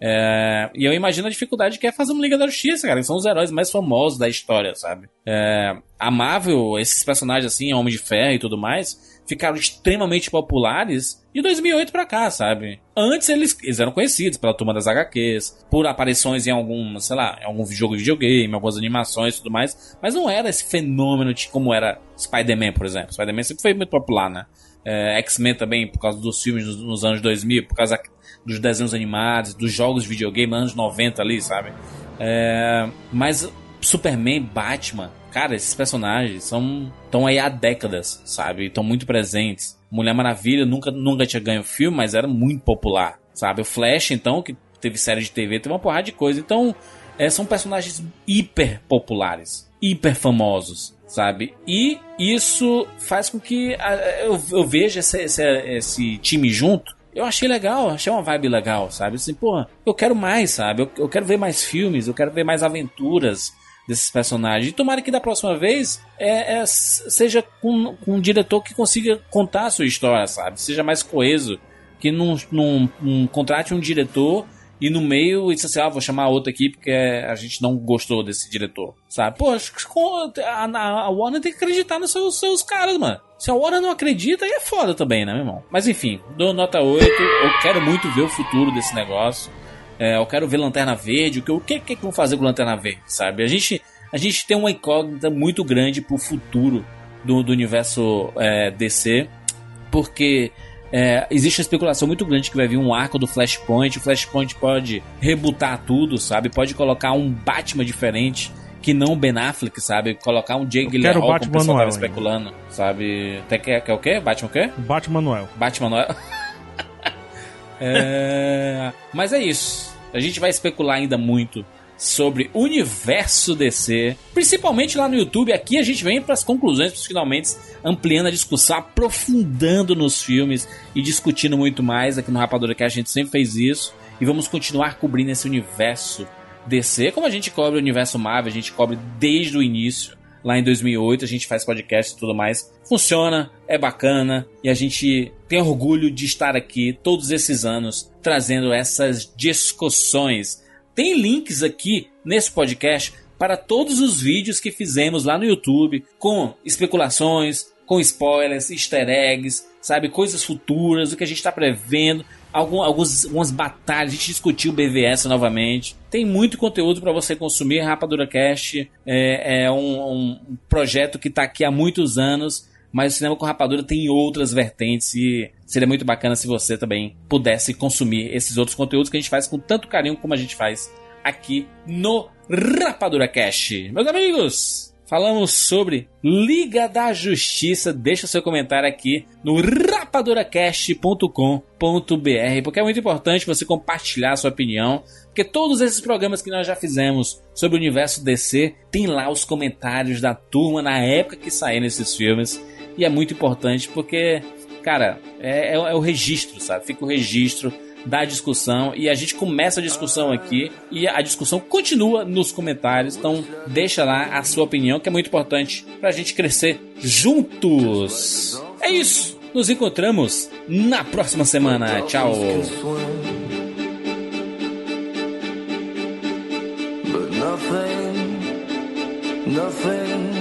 É, e eu imagino a dificuldade que é fazer uma Liga da Justiça, cara. Que são os heróis mais famosos da história, sabe? É, a Marvel, esses personagens assim, Homem de Ferro e tudo mais, ficaram extremamente populares de 2008 pra cá, sabe? Antes eles, eles eram conhecidos pela turma das HQs, por aparições em algum, sei lá, em algum jogo de videogame, algumas animações e tudo mais, mas não era esse fenômeno de como era Spider-Man, por exemplo. Spider-Man sempre foi muito popular, né? É, X-Men também, por causa dos filmes nos, nos anos 2000, por causa dos desenhos animados, dos jogos de videogame anos 90 ali, sabe? É, mas Superman, Batman, cara, esses personagens são estão aí há décadas, sabe? Estão muito presentes. Mulher Maravilha nunca, nunca tinha ganho filme, mas era muito popular, sabe? O Flash, então, que teve série de TV, teve uma porrada de coisa. Então, é, são personagens hiper populares, hiper famosos, sabe? E isso faz com que eu, eu veja esse, esse, esse time junto eu achei legal, achei uma vibe legal, sabe? Assim, pô, eu quero mais, sabe? Eu, eu quero ver mais filmes, eu quero ver mais aventuras desses personagens. E tomara que da próxima vez é, é, seja com, com, um diretor que consiga contar a sua história, sabe? Seja mais coeso. Que não, não, não contrate um diretor e no meio disse assim: ah, vou chamar outro aqui porque a gente não gostou desse diretor, sabe? Pô, a, a Warner tem que acreditar nos seus, seus caras, mano. Se a Warner não acredita, aí é foda também, né, meu irmão? Mas enfim, dou nota 8. Eu quero muito ver o futuro desse negócio. É, eu quero ver Lanterna Verde. O que, o que, que vão fazer com Lanterna Verde, sabe? A gente, a gente tem uma incógnita muito grande pro futuro do, do universo é, DC. Porque é, existe uma especulação muito grande que vai vir um arco do Flashpoint. O Flashpoint pode rebutar tudo, sabe? Pode colocar um Batman diferente que não o Ben Affleck, sabe? Colocar um Jake Gyllenhaal como o pessoal tava especulando, sabe? Até que, que é o quê? Batman o quê? Batman Noel. Batman Noel. (laughs) é... Mas é isso. A gente vai especular ainda muito sobre o universo DC, principalmente lá no YouTube. Aqui a gente vem para as conclusões, finalmente ampliando a discussão, aprofundando nos filmes e discutindo muito mais. Aqui no Rapadura que a gente sempre fez isso e vamos continuar cobrindo esse universo DC, como a gente cobre o universo Marvel, a gente cobre desde o início. Lá em 2008 a gente faz podcast e tudo mais. Funciona, é bacana e a gente tem orgulho de estar aqui todos esses anos trazendo essas discussões tem links aqui nesse podcast para todos os vídeos que fizemos lá no YouTube, com especulações, com spoilers, easter eggs, sabe, coisas futuras, o que a gente está prevendo, algum, alguns, algumas batalhas, a gente discutiu o BVS novamente. Tem muito conteúdo para você consumir. Rapadura Cast é, é um, um, projeto que está aqui há muitos anos, mas o Cinema com Rapadura tem outras vertentes e seria muito bacana se você também pudesse consumir esses outros conteúdos que a gente faz com tanto carinho como a gente faz aqui no Rapadura Cast. Meus amigos, falamos sobre Liga da Justiça. Deixa seu comentário aqui no rapaduracast.com.br, porque é muito importante você compartilhar a sua opinião, porque todos esses programas que nós já fizemos sobre o universo DC tem lá os comentários da turma na época que saíram esses filmes, e é muito importante porque cara, é, é, é, o registro, sabe? Fica o registro da discussão e a gente começa a discussão aqui e a discussão continua nos comentários. Então, deixa lá a sua opinião, que é muito importante pra gente crescer juntos. É isso. Nos encontramos na próxima semana. Tchau. Nothing, nothing